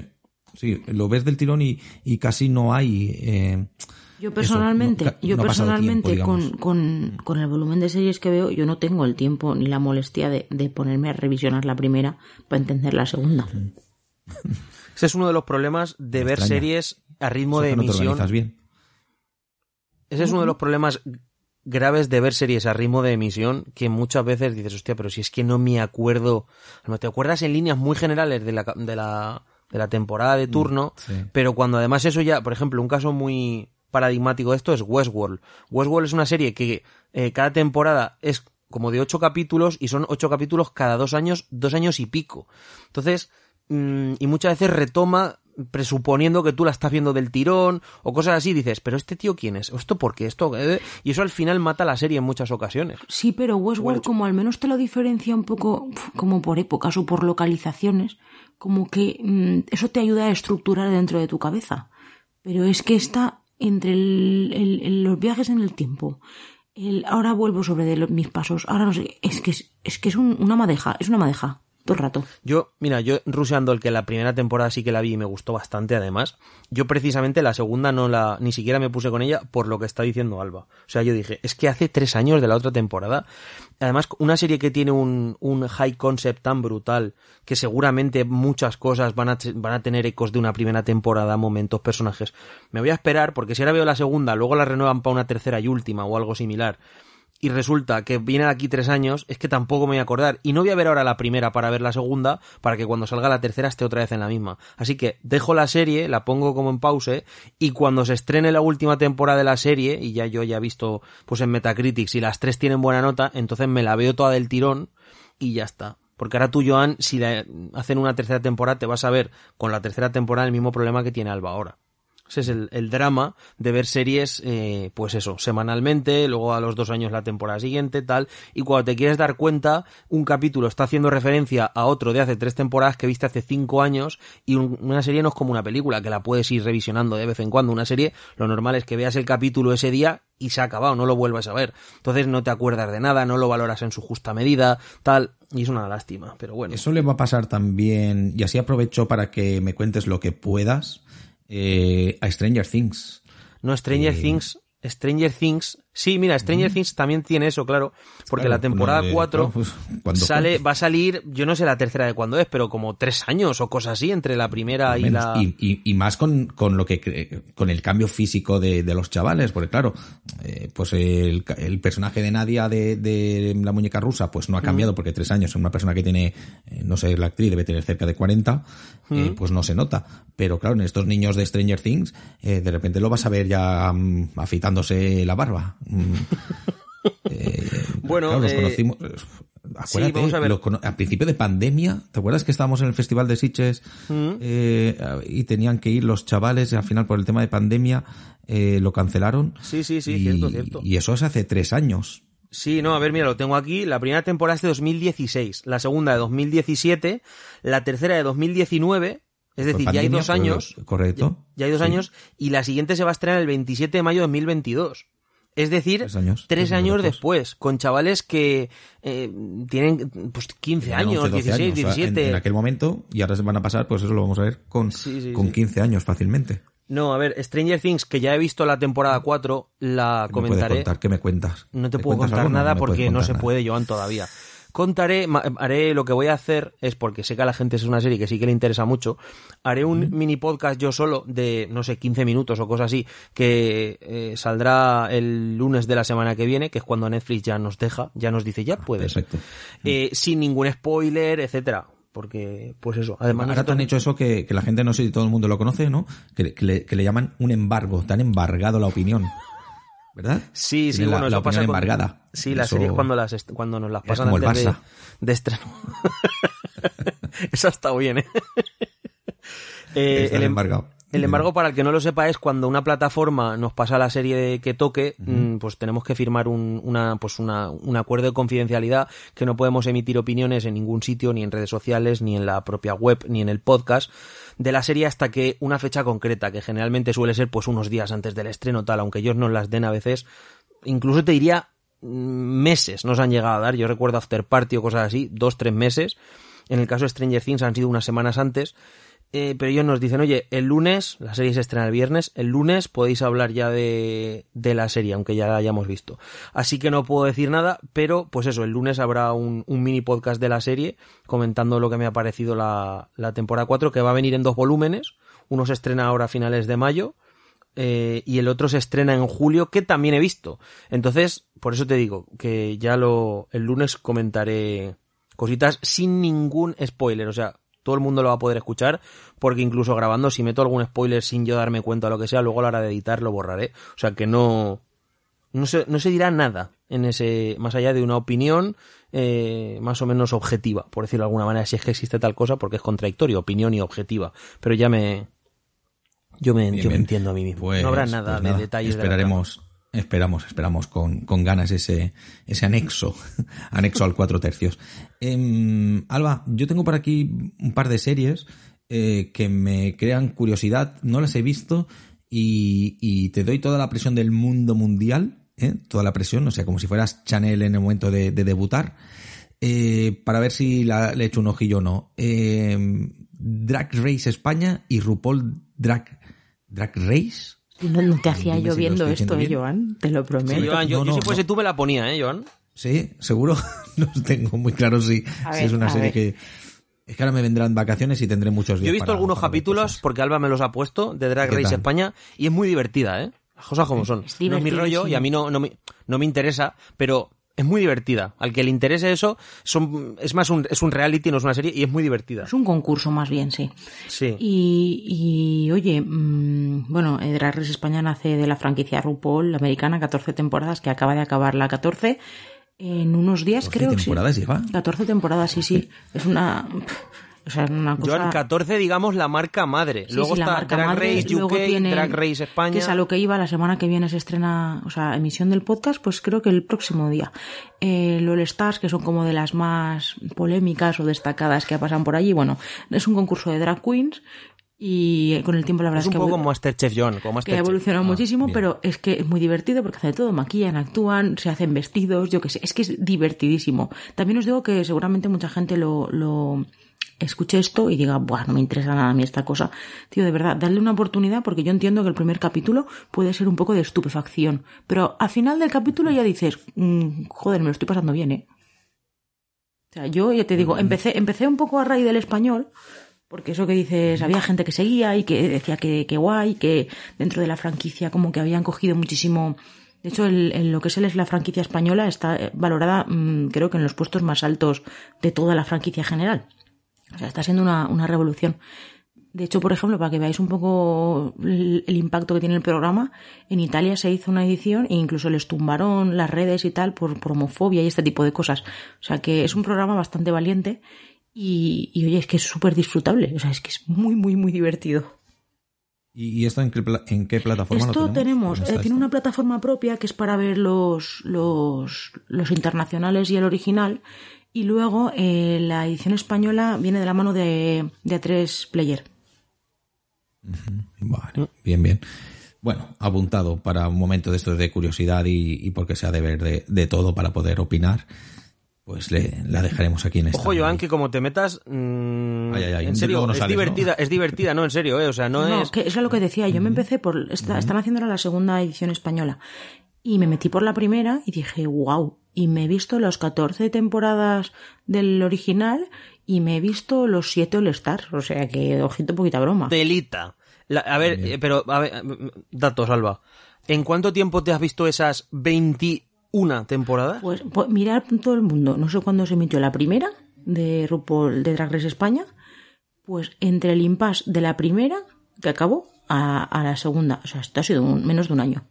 Speaker 3: Sí, lo ves del tirón y, y casi no hay. eh,
Speaker 2: Yo personalmente,
Speaker 3: no-
Speaker 2: yo
Speaker 3: no
Speaker 2: personalmente
Speaker 3: tiempo,
Speaker 2: con, con, con el volumen de series que veo, yo no tengo el tiempo ni la molestia de, de ponerme a revisionar la primera para entender la segunda. *laughs*
Speaker 4: Ese es uno de los problemas de
Speaker 3: Me
Speaker 4: ver
Speaker 3: extraña.
Speaker 4: series a ritmo de
Speaker 3: que no te
Speaker 4: emisión.
Speaker 3: bien.
Speaker 4: Ese es uno de los problemas graves de ver series a ritmo de emisión que muchas veces dices, hostia, pero si es que no me acuerdo. No te acuerdas en líneas muy generales de la, de la, de la temporada de turno,
Speaker 3: sí.
Speaker 4: pero cuando además eso ya, por ejemplo, un caso muy paradigmático de esto es Westworld. Westworld es una serie que eh, cada temporada es como de ocho capítulos y son ocho capítulos cada dos años, dos años y pico. Entonces, mm, y muchas veces retoma presuponiendo que tú la estás viendo del tirón o cosas así, dices, pero este tío quién es, esto por qué, esto, qué?". y eso al final mata la serie en muchas ocasiones.
Speaker 2: Sí, pero Westworld como al menos te lo diferencia un poco como por épocas o por localizaciones, como que mm, eso te ayuda a estructurar dentro de tu cabeza. Pero es que está entre el- el- los viajes en el tiempo, el ahora vuelvo sobre de los- mis pasos, ahora no sé, es que es, es que es un- una madeja, es una madeja, todo el rato.
Speaker 4: Yo, mira, yo ruseando el que la primera temporada sí que la vi y me gustó bastante además, yo precisamente la segunda no la, ni siquiera me puse con ella por lo que está diciendo Alba. O sea, yo dije, es que hace tres años de la otra temporada, además una serie que tiene un, un high concept tan brutal que seguramente muchas cosas van a, van a tener ecos de una primera temporada, momentos, personajes. Me voy a esperar porque si ahora veo la segunda, luego la renuevan para una tercera y última o algo similar y resulta que viene aquí tres años, es que tampoco me voy a acordar. Y no voy a ver ahora la primera para ver la segunda, para que cuando salga la tercera esté otra vez en la misma. Así que dejo la serie, la pongo como en pause, y cuando se estrene la última temporada de la serie, y ya yo ya he visto pues en Metacritic, si las tres tienen buena nota, entonces me la veo toda del tirón y ya está. Porque ahora tú, Joan, si la- hacen una tercera temporada, te vas a ver con la tercera temporada el mismo problema que tiene Alba ahora. Ese es el, el drama de ver series, eh, pues eso, semanalmente, luego a los dos años la temporada siguiente, tal, y cuando te quieres dar cuenta, un capítulo está haciendo referencia a otro de hace tres temporadas que viste hace cinco años, y un- una serie no es como una película, que la puedes ir revisionando de vez en cuando. Una serie, lo normal es que veas el capítulo ese día y se ha acabado, no lo vuelvas a ver. Entonces no te acuerdas de nada, no lo valoras en su justa medida, tal, y es una lástima, pero bueno.
Speaker 3: Eso le va a pasar también, y así aprovecho para que me cuentes lo que puedas, eh, a Stranger Things.
Speaker 4: No, Stranger
Speaker 3: Eh,
Speaker 4: Things. Stranger Things. Sí, mira, Stranger Things también tiene eso, claro. Porque
Speaker 3: Claro,
Speaker 4: la temporada
Speaker 3: eh,
Speaker 4: 4
Speaker 3: claro, pues,
Speaker 4: sale,
Speaker 3: fue.
Speaker 4: va a salir, yo no sé la tercera de cuándo es, pero como tres años o cosas así entre la primera y la.
Speaker 3: Y, y- y más con, con lo que con el cambio físico de, de los chavales, porque claro, eh, pues el, el personaje de Nadia de, de la muñeca rusa, pues no ha cambiado porque tres años, una persona que tiene, eh, no sé, la actriz debe tener cerca de 40, eh, pues no se nota. Pero claro, en estos niños de Stranger Things, eh, de repente lo vas a ver ya mm, afeitándose la barba. Mm. *laughs* Eh,
Speaker 4: Bueno,
Speaker 3: claro, los
Speaker 4: eh,
Speaker 3: conocimos. Acuérdate,
Speaker 4: vamos a ver.
Speaker 3: los cono- a principio de pandemia, ¿te acuerdas que estábamos en el Festival de Sitges eh, y tenían que ir los chavales y al final por el tema de pandemia eh, lo cancelaron?
Speaker 4: Sí, sí, sí,
Speaker 3: y,
Speaker 4: cierto, cierto.
Speaker 3: Y eso es hace tres años.
Speaker 4: Sí, no, a ver, mira, lo tengo aquí. La primera temporada es de 2016, la segunda de 2017, la tercera de 2019, es decir, ya hay dos años.
Speaker 3: correcto.
Speaker 4: Ya, ya hay dos
Speaker 3: Sí.
Speaker 4: años y la siguiente se va a estrenar el 27 de mayo de 2022. Es decir,
Speaker 3: Tres años.
Speaker 4: tres años después, con chavales que eh, tienen pues 15
Speaker 3: Tenían
Speaker 4: años,
Speaker 3: 11, 12
Speaker 4: 16,
Speaker 3: años, o sea, en-
Speaker 4: 17.
Speaker 3: En, aquel momento, y ahora se van a pasar, pues eso lo vamos a ver con,
Speaker 4: Sí, sí,
Speaker 3: con
Speaker 4: sí.
Speaker 3: 15 años fácilmente.
Speaker 4: No, a ver, Stranger Things, que ya he visto la temporada 4, la
Speaker 3: ¿Qué me puedes
Speaker 4: comentaré.
Speaker 3: contar? ¿Qué me cuentas?
Speaker 4: No te
Speaker 3: ¿Me
Speaker 4: puedo contar
Speaker 3: algo?
Speaker 4: nada
Speaker 3: me puedes
Speaker 4: porque no
Speaker 3: contar
Speaker 4: se
Speaker 3: nada.
Speaker 4: puede, Joan, todavía. Contaré, haré lo que voy a hacer es porque sé que a la gente es una serie que sí que le interesa mucho. Haré un mini podcast yo solo de, no sé, 15 minutos o cosas así, que eh, saldrá el lunes de la semana que viene, que es cuando Netflix ya nos deja, ya nos dice, ya puedes.
Speaker 3: Perfecto.
Speaker 4: Eh, sin ningún spoiler, etcétera. Porque, pues eso, además...
Speaker 3: Ahora te han hecho eso que, que la gente, no sé si todo el mundo lo conoce, ¿no? Que, que le, que le llaman un embargo. Te han embargado la opinión. ¿Verdad?
Speaker 4: Sí, sí,
Speaker 3: la,
Speaker 4: bueno,
Speaker 3: la
Speaker 4: eso pasa con-
Speaker 3: embargada.
Speaker 4: Sí, las series cuando las cuando nos las pasan
Speaker 3: como
Speaker 4: antes de,
Speaker 3: Barça.
Speaker 4: de estreno. *laughs* Eso ha estado bien, ¿eh? *laughs* Eh, el, em-
Speaker 3: embargado.
Speaker 4: el embargo, para el que no lo sepa, es cuando una plataforma nos pasa la serie de- que toque, mm, pues tenemos que firmar un, una, pues una, un acuerdo de confidencialidad que no podemos emitir opiniones en ningún sitio, ni en redes sociales, ni en la propia web, ni en el podcast de la serie hasta que una fecha concreta, que generalmente suele ser pues unos días antes del estreno tal, aunque ellos nos las den a veces, incluso te diría mm, meses nos han llegado a dar, yo recuerdo After Party o cosas así, dos, tres meses, en el caso de Stranger Things han sido unas semanas antes, eh, pero ellos nos dicen, oye, el lunes, la serie se estrena el viernes, el lunes podéis hablar ya de, de la serie, aunque ya la hayamos visto. Así que no puedo decir nada, pero pues eso, el lunes habrá un, mini podcast de la serie comentando lo que me ha parecido la, la temporada 4, que va a venir en dos volúmenes. Uno se estrena ahora a finales de mayo eh, y el otro se estrena en julio, que también he visto. Entonces, por eso te digo que ya lo el lunes comentaré cositas sin ningún spoiler, o sea, todo el mundo lo va a poder escuchar, porque incluso grabando, si meto algún spoiler sin yo darme cuenta o lo que sea, luego a la hora de editar lo borraré. O sea que no, no se, no se dirá nada en ese, más allá de una opinión eh, más o menos objetiva, por decirlo de alguna manera, si es que existe tal cosa, porque es contradictorio, opinión y objetiva. Pero ya me, yo me,
Speaker 3: Bien,
Speaker 4: yo me entiendo a mí mismo.
Speaker 3: Pues-
Speaker 4: no habrá nada
Speaker 3: pues
Speaker 4: de
Speaker 3: nada,
Speaker 4: detalles. de la
Speaker 3: Esperaremos, esperamos, esperamos con, con ganas ese, ese anexo, *laughs* anexo al cuatro tercios. Em, Alba, yo tengo por aquí un par de series eh, que me crean curiosidad, no las he visto y, te doy toda la presión del mundo mundial, ¿eh? toda la presión, o sea, como si fueras Chanel en el momento de, de debutar, eh, para ver si la- le echo un ojillo o no. Em, Drag Race España y RuPaul Drag, Drag Race.
Speaker 2: No, no te hacía yo viendo esto, eh. Joan, te lo prometo.
Speaker 4: Sí, Joan, yo,
Speaker 3: No,
Speaker 4: yo
Speaker 3: no,
Speaker 4: si fuese
Speaker 3: no.
Speaker 4: tú me la ponía, ¿eh, Joan?
Speaker 3: Sí, seguro. *laughs* No tengo muy claro si,
Speaker 2: A
Speaker 3: si
Speaker 2: ver,
Speaker 3: es una serie
Speaker 2: ver.
Speaker 3: que... Es que ahora me vendrán vacaciones y tendré muchos días
Speaker 4: Yo he visto
Speaker 3: para-
Speaker 4: algunos
Speaker 3: para
Speaker 4: capítulos
Speaker 3: cosas.
Speaker 4: porque Alba me los ha puesto de Drag
Speaker 3: ¿Qué
Speaker 4: Race
Speaker 3: tal?
Speaker 4: España y es muy divertida, ¿eh? Las cosas como son.
Speaker 2: Es
Speaker 4: no es mi rollo y a mí no, no, me, no me interesa, pero es muy divertida. Al que le interese eso, son, es más un, es un reality, no es una serie y es muy divertida.
Speaker 2: Es un concurso más bien, sí.
Speaker 4: Sí.
Speaker 2: Y, y, oye, mm, bueno, Drag Race España nace de la franquicia RuPaul americana, 14 temporadas, que acaba de acabar la 14. En unos días
Speaker 3: 14
Speaker 2: creo que
Speaker 3: temporadas
Speaker 2: sí.
Speaker 3: lleva.
Speaker 2: 14 temporadas, sí, sí. Es una... O sea, una cosa...
Speaker 4: Joan, 14, digamos, la marca madre.
Speaker 2: Sí,
Speaker 4: luego
Speaker 2: sí,
Speaker 4: está Drag
Speaker 2: madre,
Speaker 4: Race
Speaker 2: luego
Speaker 4: UK,
Speaker 2: tiene-
Speaker 4: Drag Race España.
Speaker 2: Que es a lo que iba la semana que viene se estrena, o sea, emisión del podcast, pues creo que el próximo día. Eh, All Stars, que son como de las más polémicas o destacadas que pasan por allí, bueno, es un concurso de drag queens y con el tiempo la verdad
Speaker 4: Es
Speaker 2: es,
Speaker 4: un
Speaker 2: que
Speaker 4: poco como Masterchef, Joan. Como
Speaker 2: que ha
Speaker 4: Masterchef.
Speaker 2: evolucionado muchísimo,
Speaker 3: bien.
Speaker 2: pero es que es muy divertido porque hacen de todo, maquillan, actúan, se hacen vestidos, yo qué sé, es que es divertidísimo. También os digo que seguramente mucha gente lo, lo escuche esto y diga, Buah, no me interesa nada a mí esta cosa. Tío, de verdad, darle una oportunidad porque yo entiendo que el primer capítulo puede ser un poco de estupefacción, pero al final del capítulo ya dices, "Mm, joder, me lo estoy pasando bien, eh. O sea, yo ya te digo, empecé, empecé un poco a raíz del español, porque eso que dices, había gente que seguía y que decía que, que guay, que dentro de la franquicia como que habían cogido muchísimo... De hecho, el, en lo que es el- la franquicia española está eh, valorada, mm, creo que en los puestos más altos de toda la franquicia general. O sea, está siendo una, una revolución. De hecho, por ejemplo, para que veáis un poco el, el impacto que tiene el programa, en Italia se hizo una edición e incluso les tumbaron las redes y tal por, por homofobia y este tipo de cosas. O sea, que es un programa bastante valiente y, y oye, es que es súper disfrutable. O sea, es que es muy, muy, muy divertido.
Speaker 3: ¿Y, esto en qué, en qué plataforma
Speaker 2: Esto
Speaker 3: lo
Speaker 2: tenemos,
Speaker 3: ¿Dónde
Speaker 2: eh, tiene una plataforma propia que es para ver los, los, los internacionales y el original. Y luego eh, la edición española viene de la mano de, de A3 Player.
Speaker 3: Vale, bien, bien. bueno, apuntado para un momento de esto de curiosidad y, y porque sea de ver de, de todo para poder opinar pues le, la dejaremos aquí en esta.
Speaker 4: Ojo, Joan, que como te metas. mmm,
Speaker 3: Ay, ay, ay,
Speaker 4: en serio,
Speaker 3: no
Speaker 4: es
Speaker 3: sales,
Speaker 4: divertida, es divertida, no, en serio, ¿eh? O sea, no,
Speaker 2: No,
Speaker 4: es.
Speaker 2: que eso es lo que decía. Yo me empecé por. Están haciendo la segunda edición española. Y me metí por la primera y dije, wow. Y me he visto las 14 temporadas del original y me he visto los 7 All Stars. O sea que, ojito, poquita broma.
Speaker 4: Telita. La- a ver, eh, pero, a ver, datos, Alba. ¿En cuánto tiempo te has visto esas 21 temporadas?
Speaker 2: Pues, pues mirar todo el mundo. No sé cuándo se emitió la primera de RuPaul de Drag Race España. Pues entre el impasse de la primera, que acabó, a, a la segunda. O sea, esto ha sido un- menos de un año.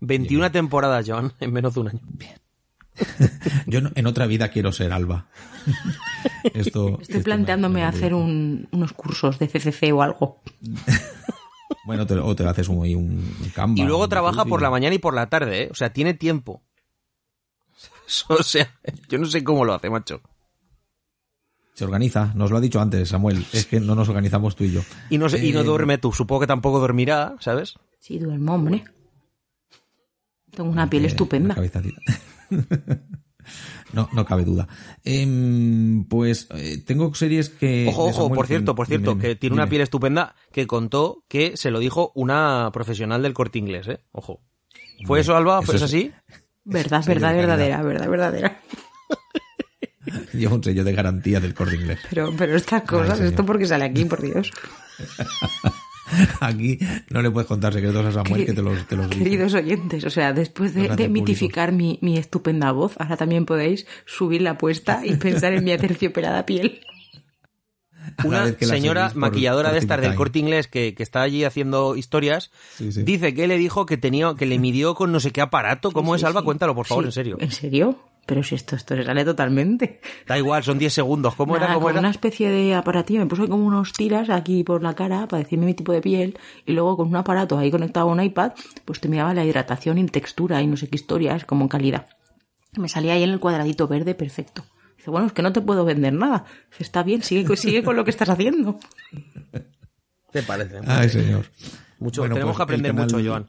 Speaker 4: 21 temporadas, Joan, en menos de un año. *laughs*
Speaker 3: Yo no- en otra vida quiero ser Alba. *laughs* Esto,
Speaker 2: Estoy
Speaker 3: esto
Speaker 2: planteándome
Speaker 3: me- me-
Speaker 2: hacer un- unos cursos de CCC o algo. *laughs*
Speaker 3: Bueno, te- o te haces un, un, Canva,
Speaker 4: Y luego
Speaker 3: un
Speaker 4: trabaja
Speaker 3: YouTube
Speaker 4: por
Speaker 3: y-
Speaker 4: la mañana y por la tarde, ¿eh? O sea, tiene tiempo. O sea, yo no sé cómo lo hace, macho.
Speaker 3: Se organiza, nos lo ha dicho antes, Samuel. Es que no nos organizamos tú y yo.
Speaker 4: Y no, sé, y no
Speaker 3: Eh,
Speaker 4: duerme tú. Supongo que tampoco dormirá, ¿sabes?
Speaker 2: Sí, duermo, hombre. Tengo una piel
Speaker 3: Eh,
Speaker 2: estupenda.
Speaker 3: la cabeza tira. *laughs* no, no cabe duda. Em, pues eh, tengo series que.
Speaker 4: Ojo, ojo,
Speaker 3: Samuel
Speaker 4: por cierto, por cierto,
Speaker 3: dime,
Speaker 4: que tiene una piel estupenda que contó que se lo dijo una profesional del corte inglés, ¿eh? Ojo. ¿Fue eso, Alba?
Speaker 3: eso
Speaker 4: ¿Fue
Speaker 3: es-
Speaker 4: así?
Speaker 2: Verdad, verdad, verdadera, verdad, verdadera. *laughs*
Speaker 3: Lleva un sello de garantía del corte inglés.
Speaker 2: Pero, pero estas cosas, esto porque sale aquí, por Dios. *laughs* *laughs*
Speaker 3: Aquí no le puedes contar secretos a Samuel que te los, te los dice.
Speaker 2: Queridos oyentes, o sea, después de, mitificar mi, mi estupenda voz, ahora también podéis subir la apuesta y *laughs* pensar en mi aterciopelada piel.
Speaker 4: Una señora
Speaker 3: por-
Speaker 4: maquilladora
Speaker 3: por
Speaker 4: de estas del corte inglés que, que está allí haciendo historias,
Speaker 3: Sí, sí.
Speaker 4: dice que le dijo que tenía, que le midió con no sé qué aparato. ¿Cómo
Speaker 2: Sí,
Speaker 4: es, Alba?
Speaker 2: sí.
Speaker 4: Cuéntalo, por favor,
Speaker 2: Sí,
Speaker 4: en serio.
Speaker 2: ¿En serio? Pero si esto, esto se sale totalmente.
Speaker 4: Da igual, son 10 segundos. ¿Cómo
Speaker 2: Nada,
Speaker 4: era? ¿Cómo
Speaker 2: con
Speaker 4: era?
Speaker 2: una especie de aparatillo, me puso como unos tiras aquí por la cara para decirme mi tipo de piel y luego con un aparato ahí conectado a un iPad, pues te miraba la hidratación y textura y no sé qué historias, como en calidad. Me salía ahí en el cuadradito verde perfecto. Dice, bueno, es que no te puedo vender nada. Dice, Está bien, sigue, sigue con lo que estás haciendo. *laughs*
Speaker 4: ¿Te parece?
Speaker 3: Ay, señor.
Speaker 4: Mucho,
Speaker 3: Bueno,
Speaker 4: tenemos
Speaker 3: pues
Speaker 4: que aprender
Speaker 3: canal-
Speaker 4: mucho, Joan.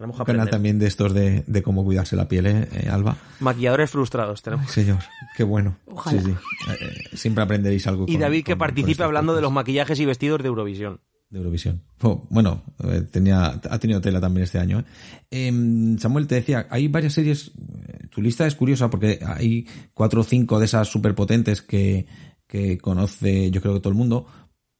Speaker 4: Tenemos que
Speaker 3: Un canal
Speaker 4: aprender.
Speaker 3: también de estos de, de cómo cuidarse la piel, ¿eh, eh, Alba?
Speaker 4: Maquilladores frustrados tenemos.
Speaker 3: Ay, señor, qué bueno.
Speaker 2: Ojalá.
Speaker 3: Sí, sí. Eh, eh, siempre aprenderéis algo.
Speaker 4: Y
Speaker 3: con-
Speaker 4: David que
Speaker 3: con-
Speaker 4: participe hablando de los maquillajes y vestidos de Eurovisión.
Speaker 3: de Eurovisión. Oh, bueno, tenía, ha tenido tela también este año. ¿eh? Em, Samuel, te decía, hay varias series. Tu lista es curiosa porque hay cuatro o cinco de esas superpotentes que, que conoce, yo creo que todo el mundo.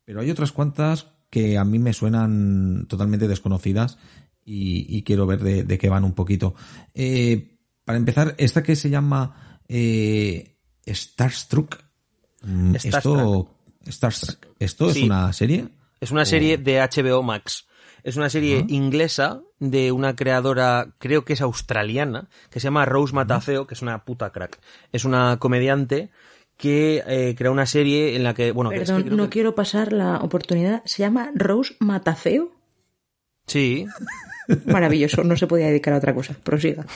Speaker 3: Pero hay otras cuantas que a mí me suenan totalmente desconocidas y, y quiero ver de, de qué van un poquito. Eh, para empezar, esta que se llama eh, Starstruck. mm, Esto, Starstruck. ¿Esto
Speaker 4: Sí.
Speaker 3: es una serie?
Speaker 4: Es una serie de HBO Max. Es una serie inglesa de una creadora, creo que es australiana, que se llama Rose Matafeo, que es una puta crack. Es una comediante que eh, crea una serie en la que, bueno, que es que
Speaker 2: Perdón,
Speaker 4: creo
Speaker 2: no
Speaker 4: que-
Speaker 2: quiero pasar la oportunidad. Se llama Rose Matafeo.
Speaker 4: Sí. *laughs*
Speaker 2: Maravilloso, no se podía dedicar a otra cosa. Prosiga.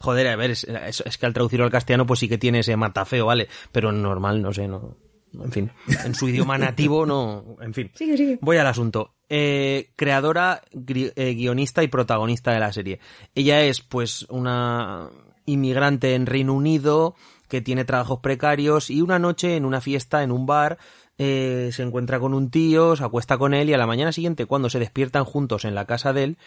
Speaker 4: Joder, a ver, es, es- es que al traducirlo al castellano pues sí que tiene ese matafeo, ¿vale? Pero normal, no sé, no... En fin, en su idioma nativo no... En fin.
Speaker 2: Sigue, sigue.
Speaker 4: Voy al asunto. Eh, creadora, eh, guionista y protagonista de la serie. Ella es, pues, una inmigrante en Reino Unido que tiene trabajos precarios y una noche en una fiesta en un bar eh, se encuentra con un tío, se acuesta con él y a la mañana siguiente, cuando se despiertan juntos en la casa de él,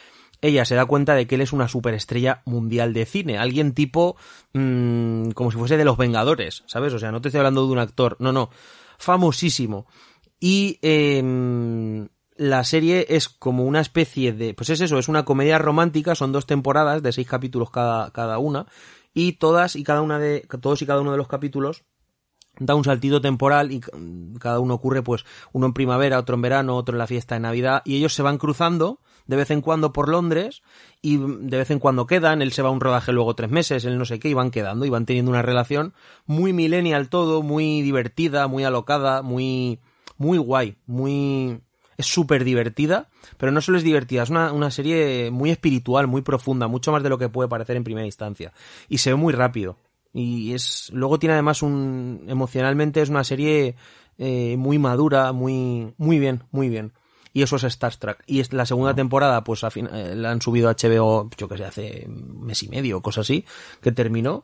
Speaker 4: ella se da cuenta de que él es una superestrella mundial de cine, alguien tipo mm, como si fuese de los Vengadores, ¿sabes? O sea, no te estoy hablando de un actor, no, no, famosísimo. Y em, la serie es como una especie de, pues es eso, es una comedia romántica, son dos temporadas de seis capítulos cada, cada una, y todas y cada una de, todos y cada uno de los capítulos da un saltito temporal y cada uno ocurre pues uno en primavera, otro en verano, otro en la fiesta de Navidad y ellos se van cruzando de vez en cuando por Londres y de vez en cuando quedan, él se va a un rodaje luego tres meses, él no sé qué y van quedando y van teniendo una relación muy millennial todo, muy divertida, muy alocada, muy muy guay, muy es súper divertida, pero no solo es divertida, es una, una serie muy espiritual, muy profunda, mucho más de lo que puede parecer en primera instancia y se ve muy rápido y es luego tiene además un emocionalmente es una serie eh, muy madura muy muy bien muy bien. Y eso es Star Trek. Y la segunda temporada, pues eh, la han subido a HBO, yo que sé, hace mes y medio cosa así, que terminó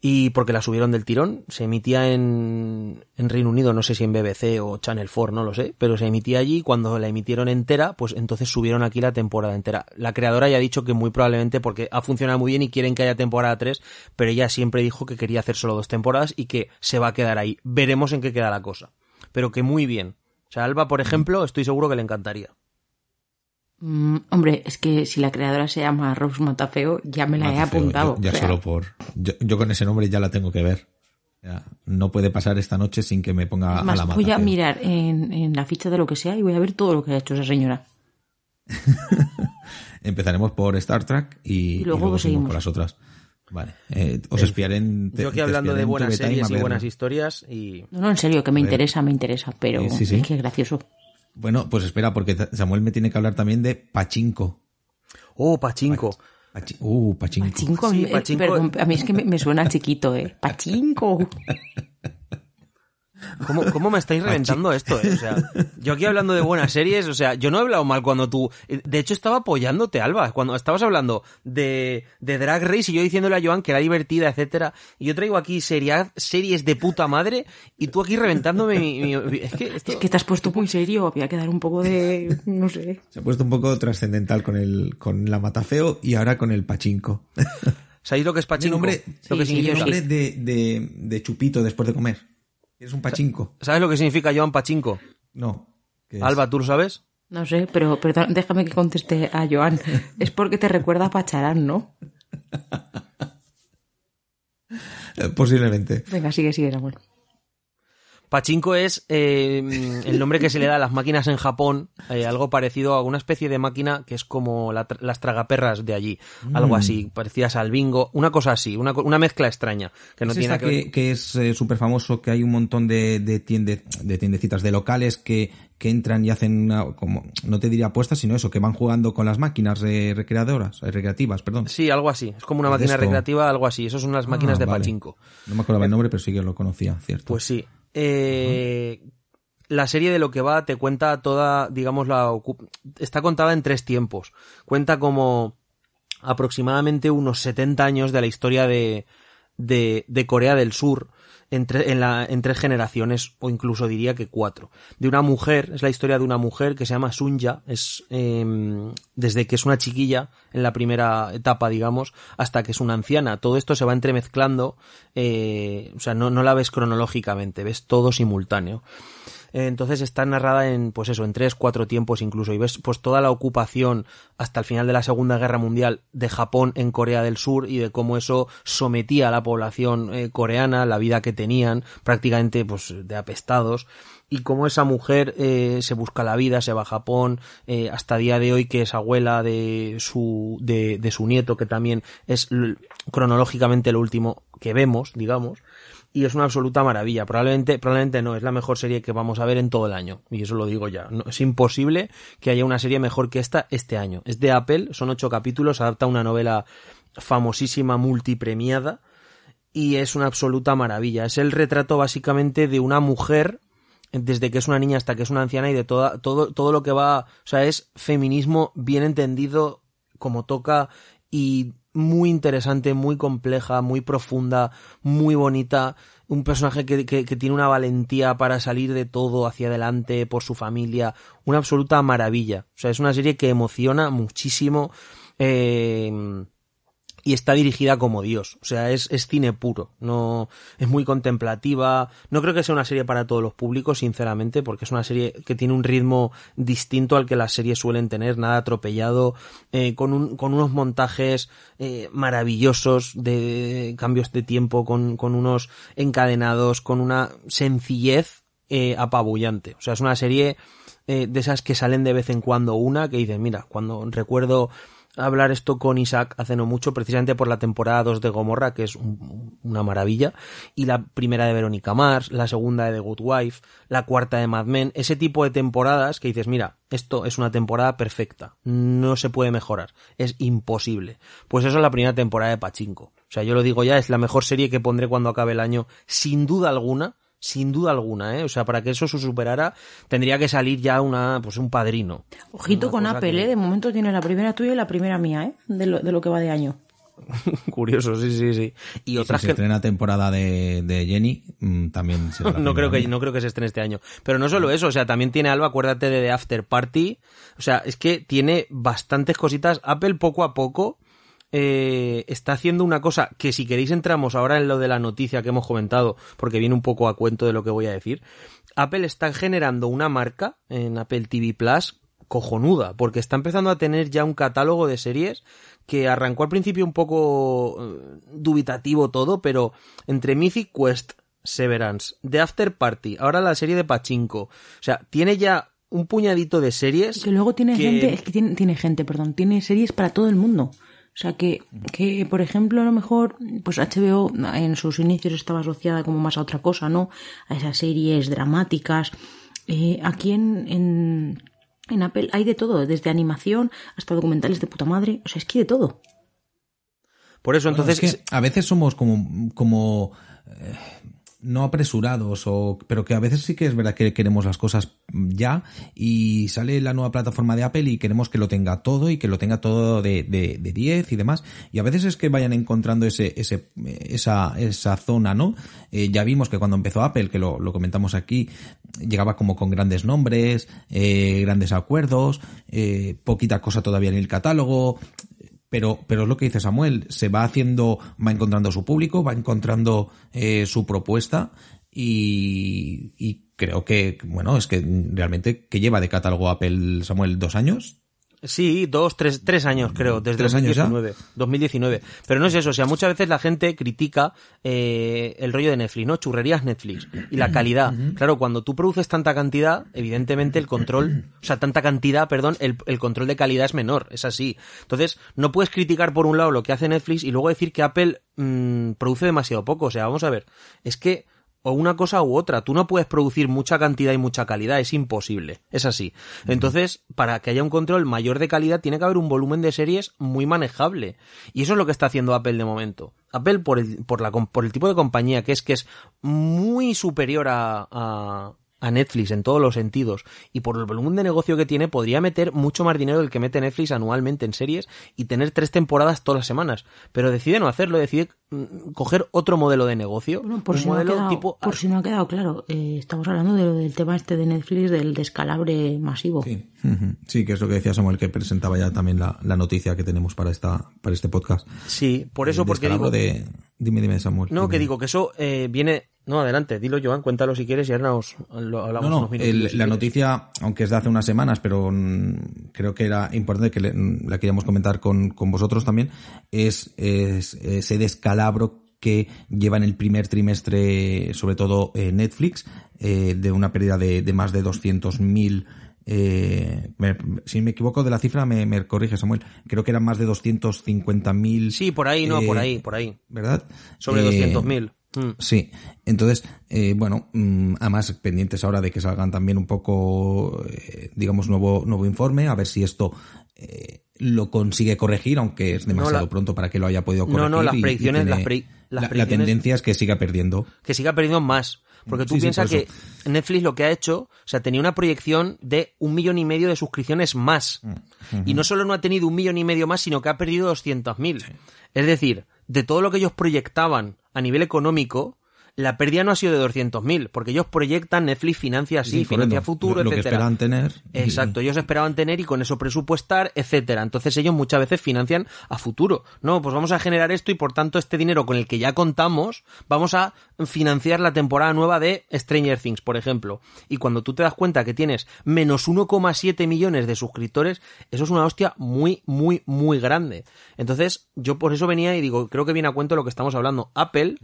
Speaker 4: y porque la subieron del tirón, se emitía en, en Reino Unido, no sé si en BBC o Channel 4, no lo sé, pero se emitía allí cuando la emitieron entera, pues entonces subieron aquí la temporada entera. La creadora ya ha dicho que muy probablemente porque ha funcionado muy bien y quieren que haya temporada 3, pero ella siempre dijo que quería hacer solo dos temporadas y que se va a quedar ahí. Veremos en qué queda la cosa. Pero que muy bien. O sea, Alba, por ejemplo, estoy seguro que le encantaría.
Speaker 2: Mm, hombre, es que si la creadora se llama Rose Matafeo, ya me la he apuntado.
Speaker 3: ya solo por. Yo, con ese nombre ya la tengo que ver. no puede pasar esta noche sin que me ponga a la Matafeo.
Speaker 2: Voy a mirar en, la ficha de lo que sea y voy a ver todo lo que ha hecho esa señora. *laughs*
Speaker 3: Empezaremos por Star Trek y, luego, seguimos por las otras. Vale. Eh, os espiaré en.
Speaker 4: Yo aquí hablando de buenas series y buenas historias y.
Speaker 2: No, no, en serio, que me interesa, me interesa, pero es que gracioso.
Speaker 3: Bueno, pues espera, porque Samuel me tiene que hablar también de Pachinko.
Speaker 4: Oh, Pachinko.
Speaker 3: uh, Pachinko.
Speaker 2: Pachinko, a mí es que me, me suena chiquito, ¿eh? *laughs* Pachinko.
Speaker 4: ¿Cómo, ¿Cómo, me estáis reventando esto? Eh? O sea, yo aquí hablando de buenas series, o sea, yo no he hablado mal cuando tú... De hecho, estaba apoyándote, Alba, cuando estabas hablando de, de Drag Race y yo diciéndole a Joan que era divertida, etcétera, y yo traigo aquí series de puta madre y tú aquí reventándome mi... es, que
Speaker 2: es que te has puesto muy serio, había que dar un poco de... no sé.
Speaker 3: Se ha puesto un poco trascendental con, el, con la Matafeo y ahora con el Pachinko.
Speaker 4: ¿Sabéis lo que es Pachinko?
Speaker 3: Nombre, lo que significa nombre de, de, de chupito después de comer. Es un pachinko.
Speaker 4: ¿Sabes lo que significa Joan Pachinko?
Speaker 3: No.
Speaker 4: Alba, ¿tú lo sabes?
Speaker 2: No sé, pero, déjame que conteste a Joan. *laughs* Es porque te recuerda a Pacharán, ¿no?
Speaker 3: Posiblemente.
Speaker 2: Venga, sigue, sigue, Samuel.
Speaker 4: Pachinko es eh, el nombre que se le da a las máquinas en Japón, eh, algo parecido a una especie de máquina que es como las tragaperras de allí, algo así, mm. parecidas al bingo, una cosa así, una, una mezcla extraña. Que no tiene
Speaker 3: que, que, es eh, súper famoso, que hay un montón de, de, de tiendecitas, de locales que, que entran y hacen una, como, no te diría apuestas, sino eso, que van jugando con las máquinas recreadoras, recreativas, perdón.
Speaker 4: Sí, algo así. Es como una máquina recreativa, algo así. Eso son las máquinas ah, de pachinko.
Speaker 3: No me acordaba el nombre, pero sí que lo conocía, cierto.
Speaker 4: Pues sí. Eh, la serie de lo que va te cuenta toda, digamos, la está contada en tres tiempos. Cuenta como aproximadamente unos 70 años de la historia de, de, de Corea del Sur en, en, la, tres generaciones o incluso diría que cuatro. De una mujer, es la historia de una mujer que se llama Sunja, es eh, desde que es una chiquilla en la primera etapa, digamos, hasta que es una anciana. Todo esto se va entremezclando, eh, o sea, no, no la ves cronológicamente, ves todo simultáneo. Entonces está narrada en, pues eso, en tres, cuatro tiempos incluso. Y ves pues toda la ocupación hasta el final de la Segunda Guerra Mundial de Japón en Corea del Sur y de cómo eso sometía a la población eh, coreana, la vida que tenían, prácticamente pues de apestados y cómo esa mujer eh, se busca la vida, se va a Japón, eh, hasta día de hoy que es abuela de su, de, de su nieto, que también es cronológicamente lo último que vemos, digamos, y es una absoluta maravilla. Probablemente, probablemente no, es la mejor serie que vamos a ver en todo el año. Y eso lo digo ya. Es imposible que haya una serie mejor que esta este año. Es de Apple, son ocho capítulos, adapta una novela famosísima, multipremiada, y es una absoluta maravilla. Es el retrato básicamente de una mujer desde que es una niña hasta que es una anciana y de toda, todo, todo lo que va, o sea, es feminismo bien entendido como toca y muy interesante, muy compleja, muy profunda, muy bonita. Un personaje que, que, tiene una valentía para salir de todo hacia adelante por su familia. Una absoluta maravilla. O sea, es una serie que emociona muchísimo. Eh, y está dirigida como Dios, o sea, es, es, cine puro, no es muy contemplativa, no creo que sea una serie para todos los públicos, sinceramente, porque es una serie que tiene un ritmo distinto al que las series suelen tener, nada atropellado, eh, con, un, con unos montajes eh, maravillosos de cambios de tiempo, con, con unos encadenados, con una sencillez eh, apabullante, o sea, es una serie eh, de esas que salen de vez en cuando una, que dicen, mira, cuando recuerdo hablar esto con Isaac hace no mucho, precisamente por la temporada 2 de Gomorra, que es una maravilla, y la primera de Verónica Mars, la segunda de The Good Wife, la cuarta de Mad Men, ese tipo de temporadas que dices, mira, esto es una temporada perfecta, no se puede mejorar, es imposible. Pues eso es la primera temporada de Pachinko. O sea, yo lo digo ya, es la mejor serie que pondré cuando acabe el año, sin duda alguna, sin duda alguna, ¿eh? O sea, para que eso se superara, tendría que salir ya una, pues un padrino.
Speaker 2: Ojito
Speaker 4: Una
Speaker 2: con Apple,
Speaker 4: que-
Speaker 2: ¿eh? De momento tiene la primera tuya y la primera mía, ¿eh? De lo, de lo que va de año. *laughs*
Speaker 4: Curioso, sí, sí, sí. Y otras
Speaker 3: si se
Speaker 4: que
Speaker 3: estrena temporada de, de Jenny, mm, también será *laughs*
Speaker 4: no creo que no creo que se estrene este año. Pero no solo eso, o sea, también tiene algo, acuérdate de The After Party. O sea, es que tiene bastantes cositas. Apple poco a poco eh, está haciendo una cosa que si queréis entramos ahora en lo de la noticia que hemos comentado, porque viene un poco a cuento de lo que voy a decir. Apple está generando una marca en Apple TV Plus cojonuda, porque está empezando a tener ya un catálogo de series que arrancó al principio un poco eh, dubitativo todo, pero entre Mythic Quest, Severance, The After Party, ahora la serie de Pachinko, o sea, tiene ya un puñadito de series
Speaker 2: Que luego tiene
Speaker 4: que-
Speaker 2: gente, es que tiene, tiene gente, perdón, tiene series para todo el mundo. O sea que, que, por ejemplo, a lo mejor, pues HBO en sus inicios estaba asociada como más a otra cosa, ¿no? A esas series dramáticas. Eh, aquí en, en, en Apple hay de todo, desde animación hasta documentales de puta madre. O sea, es que hay de todo.
Speaker 4: Por eso,
Speaker 3: Bueno,
Speaker 4: entonces,
Speaker 3: es que a veces somos como, como eh, no apresurados, o, pero que a veces sí que es verdad que queremos las cosas ya y sale la nueva plataforma de Apple y queremos que lo tenga todo y que lo tenga todo de, de, de 10 y demás. Y a veces es que vayan encontrando ese, ese, esa, esa zona, ¿no? Eh, ya vimos que cuando empezó Apple, que lo, lo comentamos aquí, llegaba como con grandes nombres, eh, grandes acuerdos, eh, poquita cosa todavía en el catálogo, pero, pero es lo que dice Samuel, se va haciendo, va encontrando su público, va encontrando eh, su propuesta y, y creo que, bueno, es que realmente, que lleva de catálogo Apple Samuel dos años?
Speaker 4: Sí, dos, tres, tres años creo, desde
Speaker 3: ¿Tres años ya?
Speaker 4: 2019, 2019. Pero no es eso, o sea, muchas veces la gente critica eh, el rollo de Netflix, ¿no? Churrerías Netflix y la calidad. Claro, cuando tú produces tanta cantidad, evidentemente el control, o sea, tanta cantidad, perdón, el, el control de calidad es menor, es así. Entonces, no puedes criticar por un lado lo que hace Netflix y luego decir que Apple mm, produce demasiado poco. O sea, vamos a ver, es que o una cosa u otra. Tú no puedes producir mucha cantidad y mucha calidad, es imposible. Es así. Entonces, para que haya un control mayor de calidad, tiene que haber un volumen de series muy manejable. Y eso es lo que está haciendo Apple de momento. Apple, por el, por la, por el tipo de compañía que es, que es muy superior a, a, a Netflix en todos los sentidos y por el volumen de negocio que tiene podría meter mucho más dinero del que mete Netflix anualmente en series y tener tres temporadas todas las semanas pero decide no hacerlo decide mm, coger otro modelo de negocio
Speaker 2: Bueno, por,
Speaker 4: un
Speaker 2: si no, ha quedado,
Speaker 4: tipo
Speaker 2: por si no ha quedado claro, eh, estamos hablando de lo del tema este de Netflix, del descalabre masivo.
Speaker 3: Sí. Sí, que es lo que decía Samuel, que presentaba ya también la, la noticia que tenemos para esta, para este podcast.
Speaker 4: sí por eso
Speaker 3: El
Speaker 4: porque digo
Speaker 3: de, dime, dime Samuel.
Speaker 4: no
Speaker 3: dime.
Speaker 4: que digo que eso eh, viene no adelante dilo Joan cuéntalo si quieres y ahora nos lo hablamos
Speaker 3: No, no,
Speaker 4: unos minutos
Speaker 3: el- la noticia, aunque es de hace unas semanas, pero creo que era importante que le- la queríamos comentar con, con vosotros también, es, es ese descalabro que lleva en el primer trimestre, sobre todo eh, Netflix, eh, de una pérdida de, de más de 200.000 eh, me- si me equivoco de la cifra, me, me corrige Samuel. Creo que eran más de 250.000.
Speaker 4: sí por ahí no
Speaker 3: eh,
Speaker 4: por ahí por ahí
Speaker 3: ¿Verdad?
Speaker 4: sobre
Speaker 3: Eh,
Speaker 4: 200.000 Mm.
Speaker 3: Sí, entonces, eh, bueno, mm, además pendientes ahora de que salgan también un poco, eh, digamos, nuevo, nuevo informe, a ver si esto eh, lo consigue corregir, aunque es demasiado
Speaker 4: la-
Speaker 3: pronto para que lo haya podido
Speaker 4: No,
Speaker 3: corregir.
Speaker 4: no, las
Speaker 3: y-
Speaker 4: predicciones- las pre- las
Speaker 3: la- la,
Speaker 4: predicciones-
Speaker 3: tendencia es que siga perdiendo.
Speaker 4: que siga perdiendo más. Porque tú
Speaker 3: Sí, sí,
Speaker 4: piensas
Speaker 3: por
Speaker 4: que Netflix lo que ha hecho, o sea, tenía una proyección de un millón y medio de suscripciones más. Y no solo no ha tenido un millón y medio más, sino que ha perdido 200.000. Es decir, de todo lo que ellos proyectaban a nivel económico, la pérdida no ha sido de 200.000, porque ellos proyectan, Netflix financia así,
Speaker 3: Sí,
Speaker 4: financia futuro,
Speaker 3: lo, lo que
Speaker 4: etcétera.
Speaker 3: esperan tener. y-
Speaker 4: Exacto, ellos esperaban tener y con eso presupuestar, etcétera. Entonces ellos muchas veces financian a futuro. No, pues vamos a generar esto y por tanto este dinero con el que ya contamos, vamos a financiar la temporada nueva de Stranger Things, por ejemplo. Y cuando tú te das cuenta que tienes menos 1,7 millones de suscriptores, eso es una hostia muy, muy, muy grande. Entonces, yo por eso venía y digo, creo que viene a cuento lo que estamos hablando. Apple,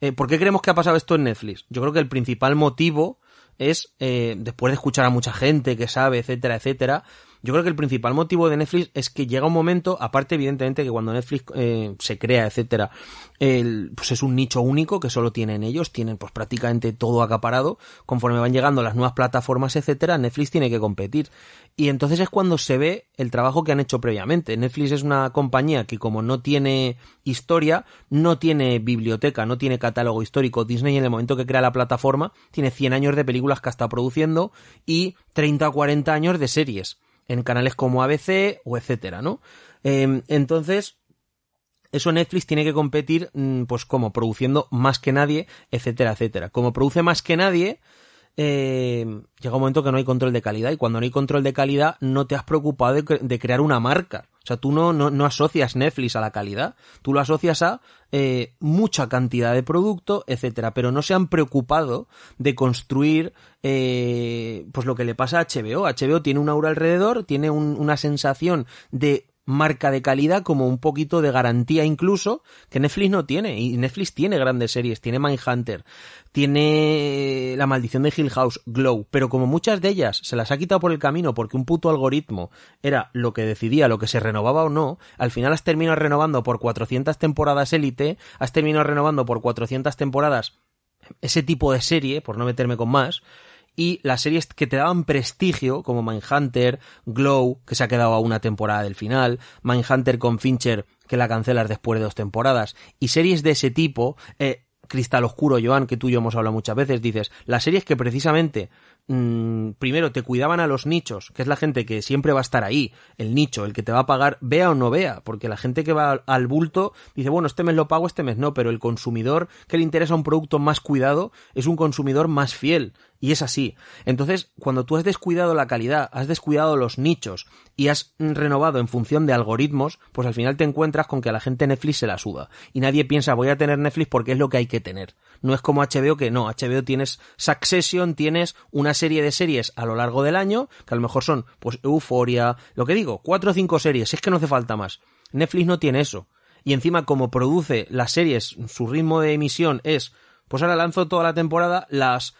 Speaker 4: eh, ¿por qué creemos que ha pasado esto en Netflix? Yo creo que el principal motivo es, eh, después de escuchar a mucha gente que sabe, etcétera, etcétera, Yo creo que el principal motivo de Netflix es que llega un momento, aparte evidentemente que cuando Netflix eh, se crea, etcétera, el, pues es un nicho único que solo tienen ellos, tienen pues prácticamente todo acaparado, conforme van llegando las nuevas plataformas, etcétera, Netflix tiene que competir. Y entonces es cuando se ve el trabajo que han hecho previamente. Netflix es una compañía que como no tiene historia, no tiene biblioteca, no tiene catálogo histórico. Disney en el momento que crea la plataforma tiene 100 años de películas que está produciendo y 30 o 40 años de series en canales como ABC o etcétera, ¿no? Em, entonces, eso Netflix tiene que competir, mm, pues como produciendo más que nadie, etcétera, etcétera. Como produce más que nadie, eh, llega un momento que no hay control de calidad y cuando no hay control de calidad no te has preocupado de, crear una marca. O sea, tú no, no, asocias Netflix a la calidad, tú lo asocias a eh, mucha cantidad de producto, etcétera, pero no se han preocupado de construir eh, pues lo que le pasa a HBO. HBO tiene un aura alrededor, tiene una sensación de marca de calidad, como un poquito de garantía incluso, que Netflix no tiene. Y Netflix tiene grandes series, tiene Mindhunter, tiene La maldición de Hill House, Glow, pero como muchas de ellas se las ha quitado por el camino porque un puto algoritmo era lo que decidía lo que se renovaba o no, al final has terminado renovando por 400 temporadas élite, has terminado renovando por 400 temporadas ese tipo de serie, por no meterme con más, y las series que te daban prestigio, como Mindhunter, Glow, que se ha quedado a una temporada del final, Mindhunter con Fincher, que la cancelas después de dos temporadas, y series de ese tipo, eh, Cristal Oscuro, Joan, que tú y yo hemos hablado muchas veces, dices, las series que precisamente Mm, primero te cuidaban a los nichos, que es la gente que siempre va a estar ahí, el nicho, el que te va a pagar, vea o no vea, porque la gente que va al bulto dice, bueno, este mes lo pago, este mes no, pero el consumidor que le interesa un producto más cuidado es un consumidor más fiel. Y es así. Entonces, cuando tú has descuidado la calidad, has descuidado los nichos y has renovado en función de algoritmos, pues al final te encuentras con que a la gente Netflix se la suda. Y nadie piensa, voy a tener Netflix porque es lo que hay que tener. No es como HBO que no, HBO tienes Succession, tienes una serie de series a lo largo del año, que a lo mejor son, pues, Euforia, lo que digo, cuatro o cinco series, es que no hace falta más. Netflix no tiene eso. Y encima, como produce las series, su ritmo de emisión es, pues ahora lanzo toda la temporada las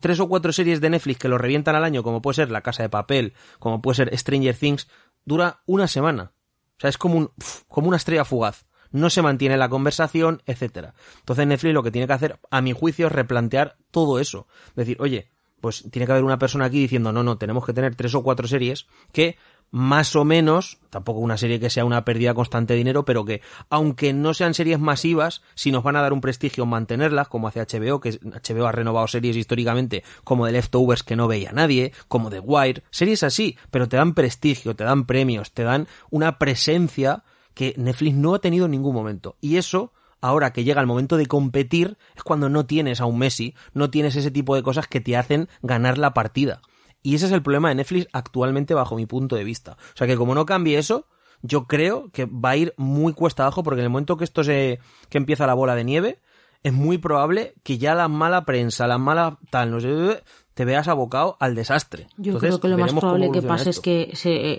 Speaker 4: tres o cuatro series de Netflix que lo revientan al año, como puede ser La Casa de Papel, como puede ser Stranger Things, dura una semana. O sea, es como, un, como una estrella fugaz. No se mantiene la conversación, etcétera. Entonces Netflix lo que tiene que hacer, a mi juicio, es replantear todo eso. Decir, oye, pues tiene que haber una persona aquí diciendo, no, no, tenemos que tener tres o cuatro series que más o menos, tampoco una serie que sea una pérdida constante de dinero, pero que, aunque no sean series masivas, si nos van a dar un prestigio mantenerlas, como hace HBO, que HBO ha renovado series históricamente, como The Leftovers que no veía nadie, como The Wire, series así, pero te dan prestigio, te dan premios, te dan una presencia que Netflix no ha tenido en ningún momento. Y eso ahora que llega el momento de competir, es cuando no tienes a un Messi, no tienes ese tipo de cosas que te hacen ganar la partida. Y ese es el problema de Netflix actualmente bajo mi punto de vista. O sea que como no cambie eso, yo creo que va a ir muy cuesta abajo porque en el momento que esto se que empieza la bola de nieve, es muy probable que ya la mala prensa, la mala tal, no sé, te veas abocado al desastre.
Speaker 2: Yo creo que lo más probable que pase es que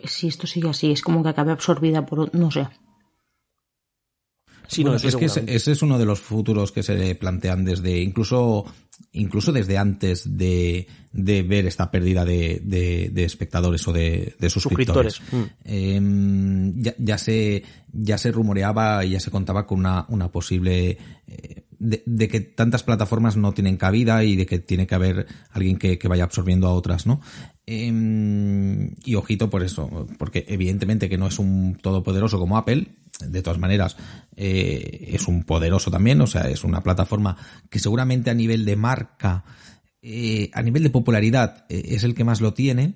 Speaker 2: si esto sigue así, es como que acabe absorbida por, no sé,
Speaker 3: Es que ese, es uno de los futuros que se plantean desde, incluso, incluso desde antes de, de ver esta pérdida de, de, espectadores o de, de suscriptores. Mm. Em, ya, ya, se, ya se rumoreaba y ya se contaba con una, una posible, eh, de, que tantas plataformas no tienen cabida y de que tiene que haber alguien que, que vaya absorbiendo a otras, ¿no? Em, y ojito por eso, porque evidentemente que no es un todopoderoso como Apple, de todas maneras, eh, es un poderoso también, o sea, es una plataforma que seguramente a nivel de marca, eh, a nivel de popularidad, eh, es el que más lo tiene.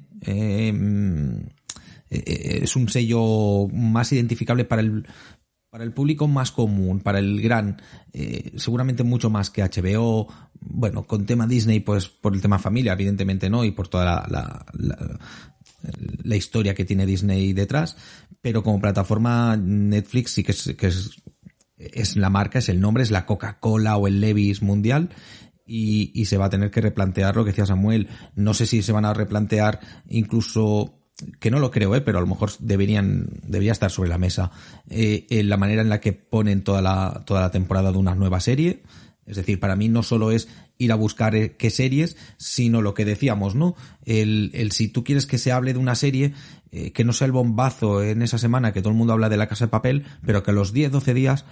Speaker 3: es un sello más identificable para el, para el público más común, para el gran, seguramente mucho más que HBO, bueno, con tema Disney, pues por el tema familia, evidentemente no, y por toda la, la historia que tiene Disney detrás, pero como plataforma Netflix sí que es, que es, es la marca, es el nombre, es la Coca-Cola o el Levis mundial. Y, y, se va a tener que replantear lo que decía Samuel. No sé si se van a replantear incluso que no lo creo, ¿eh? pero a lo mejor deberían, debería estar sobre la mesa, eh, en la manera en la que ponen toda la, toda la temporada de una nueva serie, Es decir, para mí no solo es ir a buscar eh, qué series, sino lo que decíamos, ¿no? El, el si tú quieres que se hable de una serie, eh, que no sea el bombazo en esa semana que todo el mundo habla de la casa de papel, pero que a los 10, 12 días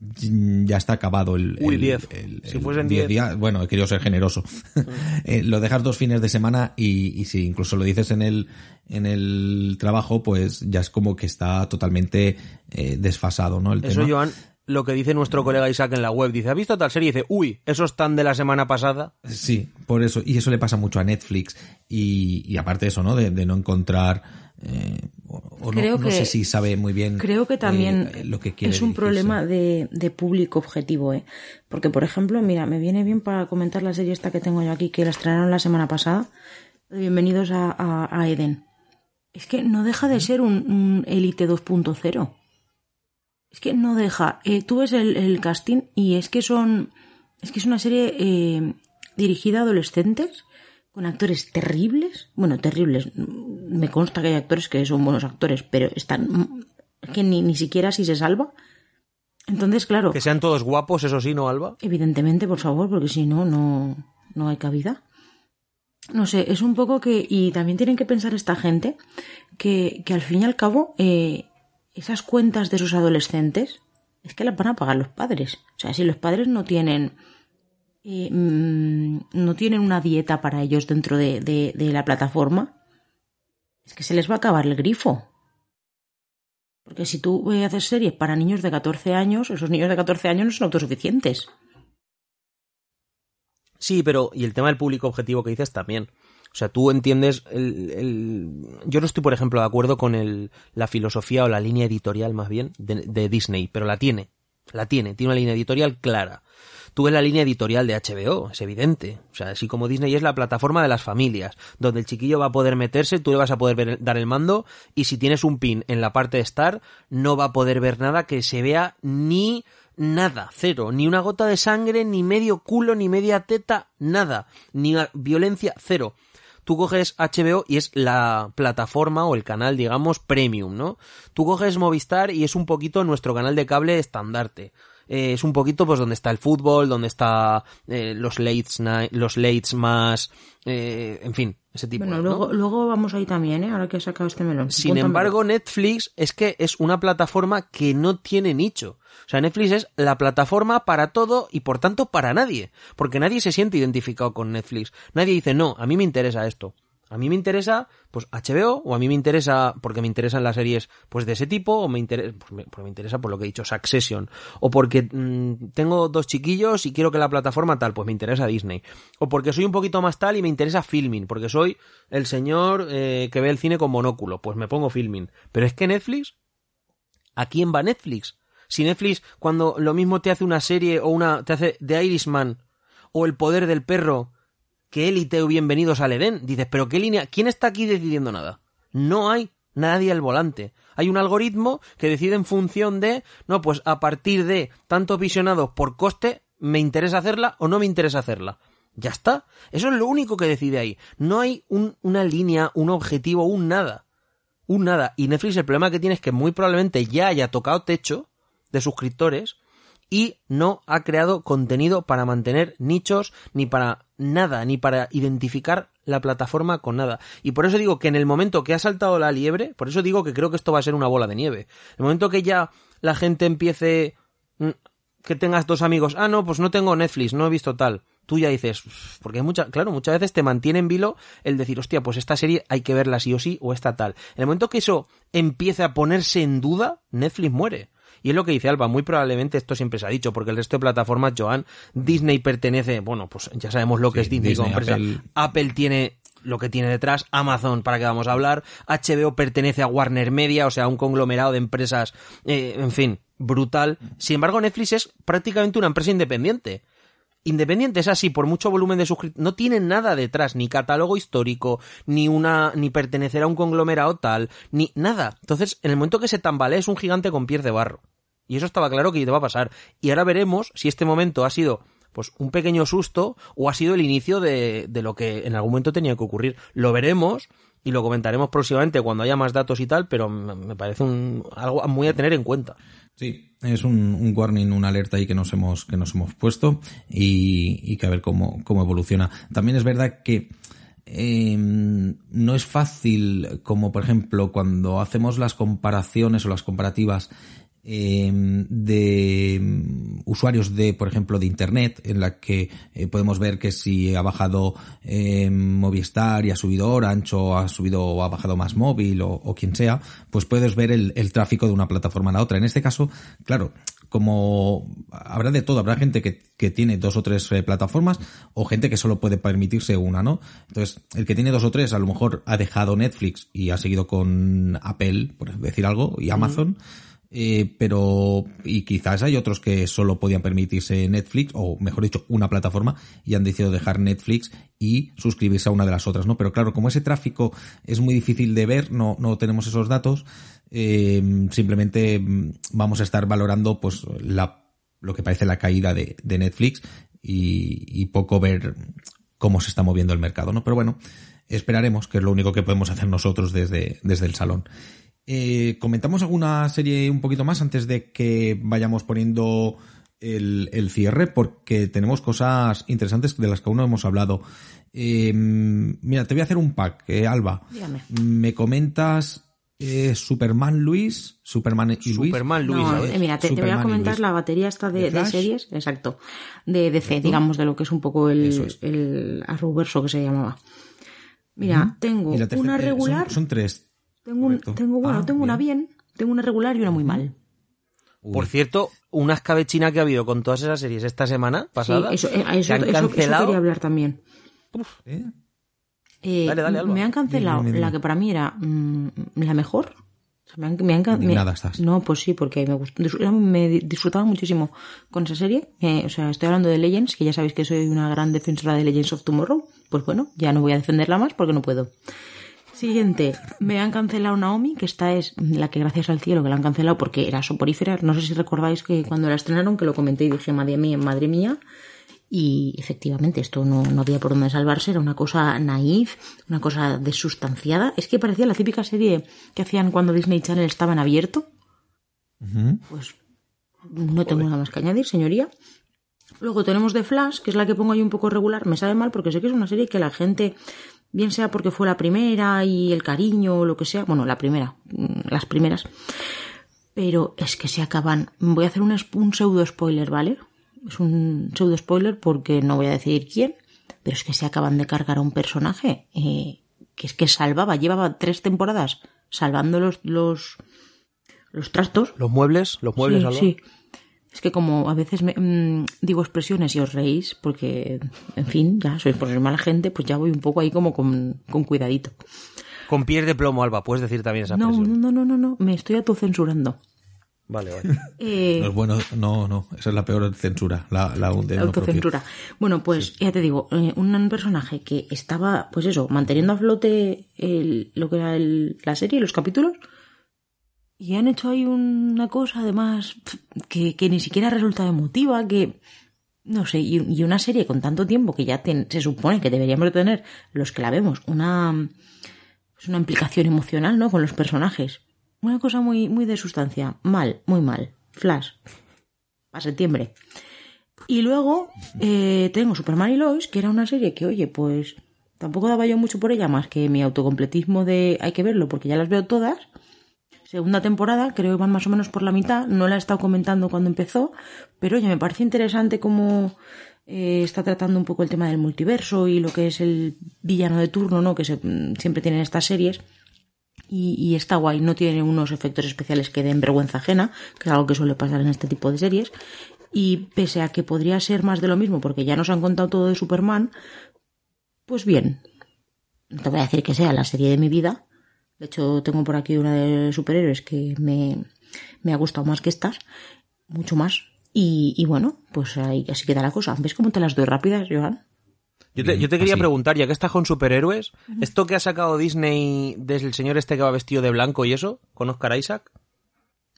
Speaker 3: mm, ya está acabado el...
Speaker 4: Uy,
Speaker 3: el-
Speaker 4: 10.
Speaker 3: el-
Speaker 4: Si fuesen
Speaker 3: 10
Speaker 4: 10.
Speaker 3: días, bueno, he querido ser generoso. *laughs* *laughs* Eh, lo dejas dos fines de semana y, y si incluso lo dices en el, en el trabajo, pues ya es como que está totalmente eh, desfasado, ¿no? El
Speaker 4: Eso,
Speaker 3: tema.
Speaker 4: Joan, lo que dice nuestro colega Isaac en la web. Dice, ¿has visto tal serie? Y dice, uy, esos están de la semana pasada.
Speaker 3: Sí, por eso. Y eso le pasa mucho a Netflix. Y, y aparte de eso, ¿no? De, de no encontrar. Eh, o, no-
Speaker 2: Creo
Speaker 3: no,
Speaker 2: que-
Speaker 3: sé si sabe muy bien.
Speaker 2: Creo que también
Speaker 3: eh, lo que quiere
Speaker 2: es un
Speaker 3: dirigirse.
Speaker 2: problema de, de público objetivo, ¿eh? Porque, por ejemplo, mira, me viene bien para comentar la serie esta que tengo yo aquí, que la estrenaron la semana pasada. Bienvenidos a, a- a Eden. Es que no deja de ser un, Elite 2.0. Es que no deja. Eh, tú ves el, el casting y es que son. Es que es una serie dirigida a adolescentes con actores terribles. Bueno, terribles. Me consta que hay actores que son buenos actores, pero están. Es que ni, ni siquiera si se salva. Entonces, claro.
Speaker 4: Que sean todos guapos, eso sí, ¿no, Alba?
Speaker 2: Evidentemente, por favor, porque si no, no, no hay cabida. No sé, es un poco que. Y también tienen que pensar esta gente que, que al fin y al cabo, eh, esas cuentas de esos adolescentes es que las van a pagar los padres. O sea, si los padres no tienen. Mm, no tienen una dieta para ellos dentro de, la plataforma, es que se les va a acabar el grifo. Porque si tú eh, haces series para niños de 14 años, esos niños de 14 años no son autosuficientes.
Speaker 4: Sí, pero y el tema del público objetivo que dices también. O sea, tú entiendes el, Yo no estoy, por ejemplo, de acuerdo con el, la filosofía o la línea editorial, más bien, de Disney, pero la tiene. La tiene, tiene una línea editorial clara. Tú ves la línea editorial de HBO, es evidente. O sea, así como Disney es la plataforma de las familias, donde el chiquillo va a poder meterse, tú le vas a poder dar el mando, y si tienes un pin en la parte de Star, no va a poder ver nada que se vea ni nada, cero, ni una gota de sangre, ni medio culo, ni media teta, nada, ni violencia, cero. Tú coges HBO y es la plataforma o el canal, digamos, premium, ¿no? Tú coges Movistar y es un poquito nuestro canal de cable estandarte. Eh, es un poquito pues donde está el fútbol, donde está eh, los lates, night- los lates más, eh, en fin, ese tipo.
Speaker 2: Bueno,
Speaker 4: ¿no?
Speaker 2: luego, luego vamos ahí también, ¿eh? Ahora que he sacado este melón.
Speaker 4: Sin embargo, Netflix es que es una plataforma que no tiene nicho. O sea, Netflix es la plataforma para todo y por tanto para nadie. Porque nadie se siente identificado con Netflix. Nadie dice, no, a mí me interesa esto. A mí me interesa, pues, HBO, o a mí me interesa, porque me interesan las series, pues, de ese tipo, o me interesa, pues, me, porque me interesa por lo que he dicho, Succession, o porque mm, tengo dos chiquillos y quiero que la plataforma tal, pues me interesa Disney, o porque soy un poquito más tal y me interesa Filming, porque soy el señor eh, que ve el cine con monóculo, pues me pongo Filming. Pero es que Netflix, ¿a quién va Netflix? Si Netflix, cuando lo mismo te hace una serie o una, te hace The Irishman, o El Poder del Perro, que Élite o Bienvenidos al Edén. Dices, pero ¿qué línea? ¿Quién está aquí decidiendo nada? No hay nadie al volante. Hay un algoritmo que decide en función de, no, pues a partir de tantos visionados por coste, me interesa hacerla o no me interesa hacerla. Ya está. Eso es lo único que decide ahí. No hay un- una línea, un objetivo, un nada. Un nada. Y Netflix el problema que tiene es que muy probablemente ya haya tocado techo de suscriptores y no ha creado contenido para mantener nichos ni para nada, ni para identificar la plataforma con nada. Y por eso digo que en el momento que ha saltado la liebre, por eso digo que creo que esto va a ser una bola de nieve. El momento que ya la gente empiece mm, que tengas dos amigos, ah, no, pues no tengo Netflix, no he visto tal. Tú ya dices, porque hay mucha, claro, muchas veces te mantiene en vilo el decir, hostia, pues esta serie hay que verla sí o sí, o esta tal. En el momento que eso empiece a ponerse en duda, Netflix muere. Y es lo que dice Alba, muy probablemente esto siempre se ha dicho, porque el resto de plataformas, Joan, Disney pertenece, bueno, pues ya sabemos lo que
Speaker 3: Sí,
Speaker 4: es Disney, como
Speaker 3: Disney. Apple.
Speaker 4: Apple tiene lo que tiene detrás, Amazon, para que vamos a hablar, HBO pertenece a Warner Media, o sea, un conglomerado de empresas, eh, en fin, brutal. Sin embargo, Netflix es prácticamente una empresa independiente. Independiente es así, por mucho volumen de suscriptores, no tienen nada detrás, ni catálogo histórico, ni una, ni pertenecer a un conglomerado tal, ni nada. Entonces, en el momento que se tambalea es un gigante con pies de barro. Y eso estaba claro que va a pasar. Y ahora veremos si este momento ha sido pues un pequeño susto o ha sido el inicio de, de lo que en algún momento tenía que ocurrir. Lo veremos y lo comentaremos próximamente cuando haya más datos y tal, pero me parece un, algo muy a tener en cuenta.
Speaker 3: Sí, es un, un, warning, una alerta ahí que nos hemos, que nos hemos puesto y, y que a ver cómo, cómo evoluciona. También es verdad que eh, no es fácil, como por ejemplo cuando hacemos las comparaciones o las comparativas eh, de mm, usuarios de, por ejemplo, de Internet, en la que eh, podemos ver que si ha bajado eh, Movistar y ha subido Orange o ha subido o ha bajado más móvil o, o quien sea, pues puedes ver el, el, tráfico de una plataforma a la otra. En este caso, claro, como habrá de todo, habrá gente que, que tiene dos o tres eh, plataformas o gente que solo puede permitirse una, ¿no? Entonces, el que tiene dos o tres a lo mejor ha dejado Netflix y ha seguido con Apple, por decir algo, y Amazon. Mm eh, pero y quizás hay otros que solo podían permitirse Netflix o mejor dicho una plataforma y han decidido dejar Netflix y suscribirse a una de las otras no pero claro como ese tráfico es muy difícil de ver no no tenemos esos datos eh, simplemente mm, vamos a estar valorando pues la lo que parece la caída de, de Netflix y, y poco ver cómo se está moviendo el mercado no pero bueno esperaremos que es lo único que podemos hacer nosotros desde desde el salón eh, ¿Comentamos alguna serie un poquito más antes de que vayamos poniendo el, el, cierre? Porque tenemos cosas interesantes de las que aún no hemos hablado. Eh, mira, te voy a hacer un pack, eh, Alba.
Speaker 2: Dígame.
Speaker 3: Me comentas eh, Superman Luis, Superman y Luis.
Speaker 4: Superman Luis,
Speaker 2: no, eh, mira, te, te, voy a comentar la batería esta de, de, series, exacto, de DC, digamos, de lo que es un poco el, es. el Arrowverso que se llamaba. Mira, uh -huh. tengo una regular.
Speaker 3: Son, son tres.
Speaker 2: Tengo, un, tengo, bueno, ah, tengo una bien, tengo una regular y una muy mal.
Speaker 4: Uy. Por cierto, una escabechina que ha habido con todas esas series esta semana pasada.
Speaker 2: Sí, eso, eh, eso, eso, eso, quería hablar también.
Speaker 4: Uf,
Speaker 3: ¿Eh?
Speaker 2: Eh,
Speaker 4: dale, dale, Alba.
Speaker 2: Me han cancelado
Speaker 3: Dime, dime, dime.
Speaker 2: la que para mí era mmm, la mejor. O sea, me han, me han, me,
Speaker 3: nada estás.
Speaker 2: No, pues sí, porque me, gustó, me disfrutaba muchísimo con esa serie. Eh, o sea, estoy hablando de Legends, que ya sabéis que soy una gran defensora de Legends of Tomorrow. Pues bueno, ya no voy a defenderla más porque no puedo. Siguiente, me han cancelado Naomi, que esta es la que gracias al cielo que la han cancelado porque era soporífera. No sé si recordáis que cuando la estrenaron, que lo comenté y dije, madre mía, madre mía. Y efectivamente, esto no, no había por dónde salvarse, era una cosa naif, una cosa desustanciada. Es que parecía la típica serie que hacían cuando Disney Channel estaba en abierto.
Speaker 3: Uh -huh.
Speaker 2: Pues no tengo nada más que añadir, señoría. Luego tenemos The Flash, que es la que pongo ahí un poco regular. Me sabe mal porque sé que es una serie que la gente bien sea porque fue la primera y el cariño o lo que sea, bueno, la primera, mm, las primeras, pero es que se acaban, voy a hacer un, un pseudo spoiler, ¿vale? Es un pseudo spoiler porque no voy a decir quién, pero es que se acaban de cargar a un personaje eh, que es que salvaba, llevaba tres temporadas salvando los, los, los trastos.
Speaker 4: Los muebles, los muebles,
Speaker 2: sí. Es que como a veces me, mmm, digo expresiones y os reís, porque, en fin, ya sois por ser mala gente, pues ya voy un poco ahí como con, con cuidadito.
Speaker 4: Con pies de plomo, Alba, puedes decir también esa
Speaker 2: no,
Speaker 4: expresión.
Speaker 2: No, no, no, no, me estoy autocensurando.
Speaker 4: Vale, vale. *laughs*
Speaker 2: Eh,
Speaker 3: no es bueno, no, no, esa es la peor censura, la, la, de
Speaker 2: la autocensura. Bueno, pues sí. ya te digo, eh, un personaje que estaba, pues eso, manteniendo a flote el, lo que era el, la serie, los capítulos, y han hecho ahí una cosa, además, que, que ni siquiera resulta emotiva, que. No sé, y, y una serie con tanto tiempo que ya ten, se supone que deberíamos tener los que la vemos, una. Pues una implicación emocional, ¿no? Con los personajes. Una cosa muy, muy de sustancia. Mal, muy mal. Flash. Para septiembre. Y luego eh, tengo Superman y Lois, que era una serie que, oye, pues tampoco daba yo mucho por ella, más que mi autocompletismo de hay que verlo porque ya las veo todas segunda temporada, creo que van más o menos por la mitad, no la he estado comentando cuando empezó, pero oye, me parece interesante cómo eh, está tratando un poco el tema del multiverso y lo que es el villano de turno, ¿no? Que se, siempre tienen estas series. Y, y, está guay, no tiene unos efectos especiales que den vergüenza ajena, que es algo que suele pasar en este tipo de series. Y pese a que podría ser más de lo mismo, porque ya nos han contado todo de Superman, pues bien, no te voy a decir que sea la serie de mi vida, de hecho, tengo por aquí una de superhéroes que me, me ha gustado más que estas, mucho más. Y, y, bueno, pues ahí así queda la cosa. ¿Ves cómo te las doy rápidas, Joan?
Speaker 4: Yo te, yo te quería así. preguntar, ya que estás con superhéroes, uh -huh. ¿esto que ha sacado Disney desde el señor este que va vestido de blanco y eso, con Oscar Isaac?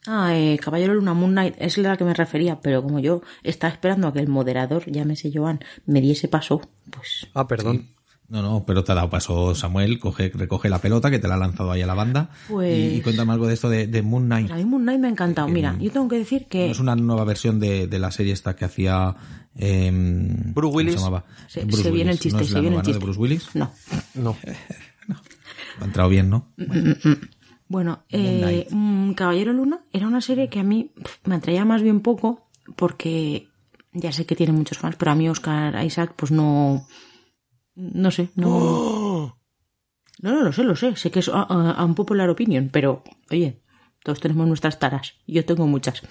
Speaker 2: Ah, eh, Caballero Luna Moon Knight, es la que me refería, pero como yo estaba esperando a que el moderador, llámese Joan, me diese paso, pues...
Speaker 4: Ah, perdón.
Speaker 3: No, no, pero te ha dado paso Samuel, coge, recoge la pelota que te la ha lanzado ahí a la banda.
Speaker 2: Pues-
Speaker 3: Y, y cuéntame algo de esto de, de Moon Knight.
Speaker 2: A mí Moon Knight me ha encantado. Mira, yo tengo que decir que
Speaker 3: ¿No es una nueva versión de, de la serie esta que hacía... Eh, ¿cómo
Speaker 4: Willis.
Speaker 3: Se, llamaba?
Speaker 2: se,
Speaker 3: Eh, Bruce
Speaker 2: se viene el chiste,
Speaker 3: ¿No es
Speaker 2: se
Speaker 3: la
Speaker 2: viene el
Speaker 3: nueva, ¿no,
Speaker 2: chiste.
Speaker 3: de Bruce Willis?
Speaker 2: No. *laughs*
Speaker 4: No.
Speaker 3: Ha entrado bien, ¿no? *laughs*
Speaker 2: Bueno, eh, mm, Caballero Luna era una serie que a mí me atraía más bien poco porque ya sé que tiene muchos fans, pero a mí Oscar Isaac pues no... No sé, no... No, no, lo sé, lo sé. Sé que es a, a- a un popular opinion, pero oye, todos tenemos nuestras taras. Yo tengo muchas.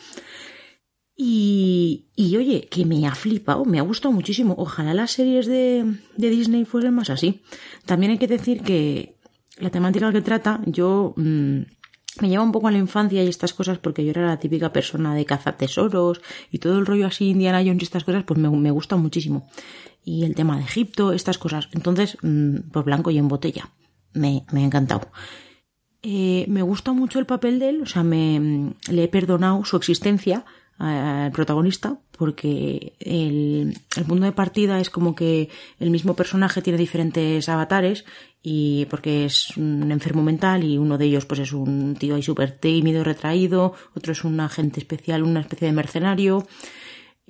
Speaker 2: Y, y oye, que me ha flipado, me ha gustado muchísimo. Ojalá las series de, de Disney fueran más así. También hay que decir que la temática que trata, yo mm, me lleva un poco a la infancia y estas cosas porque yo era la típica persona de cazatesoros y todo el rollo así Indiana Jones y estas cosas, pues me, me gusta muchísimo. Y el tema de Egipto, estas cosas. Entonces, mm, pues blanco y en botella. Me, me ha encantado. Eh, me gusta mucho el papel de él, o sea, me, le he perdonado su existencia al protagonista porque el, el mundo de partida es como que el mismo personaje tiene diferentes avatares y porque es un enfermo mental y uno de ellos pues es un tío ahí súper tímido, retraído, otro es un agente especial, una especie de mercenario,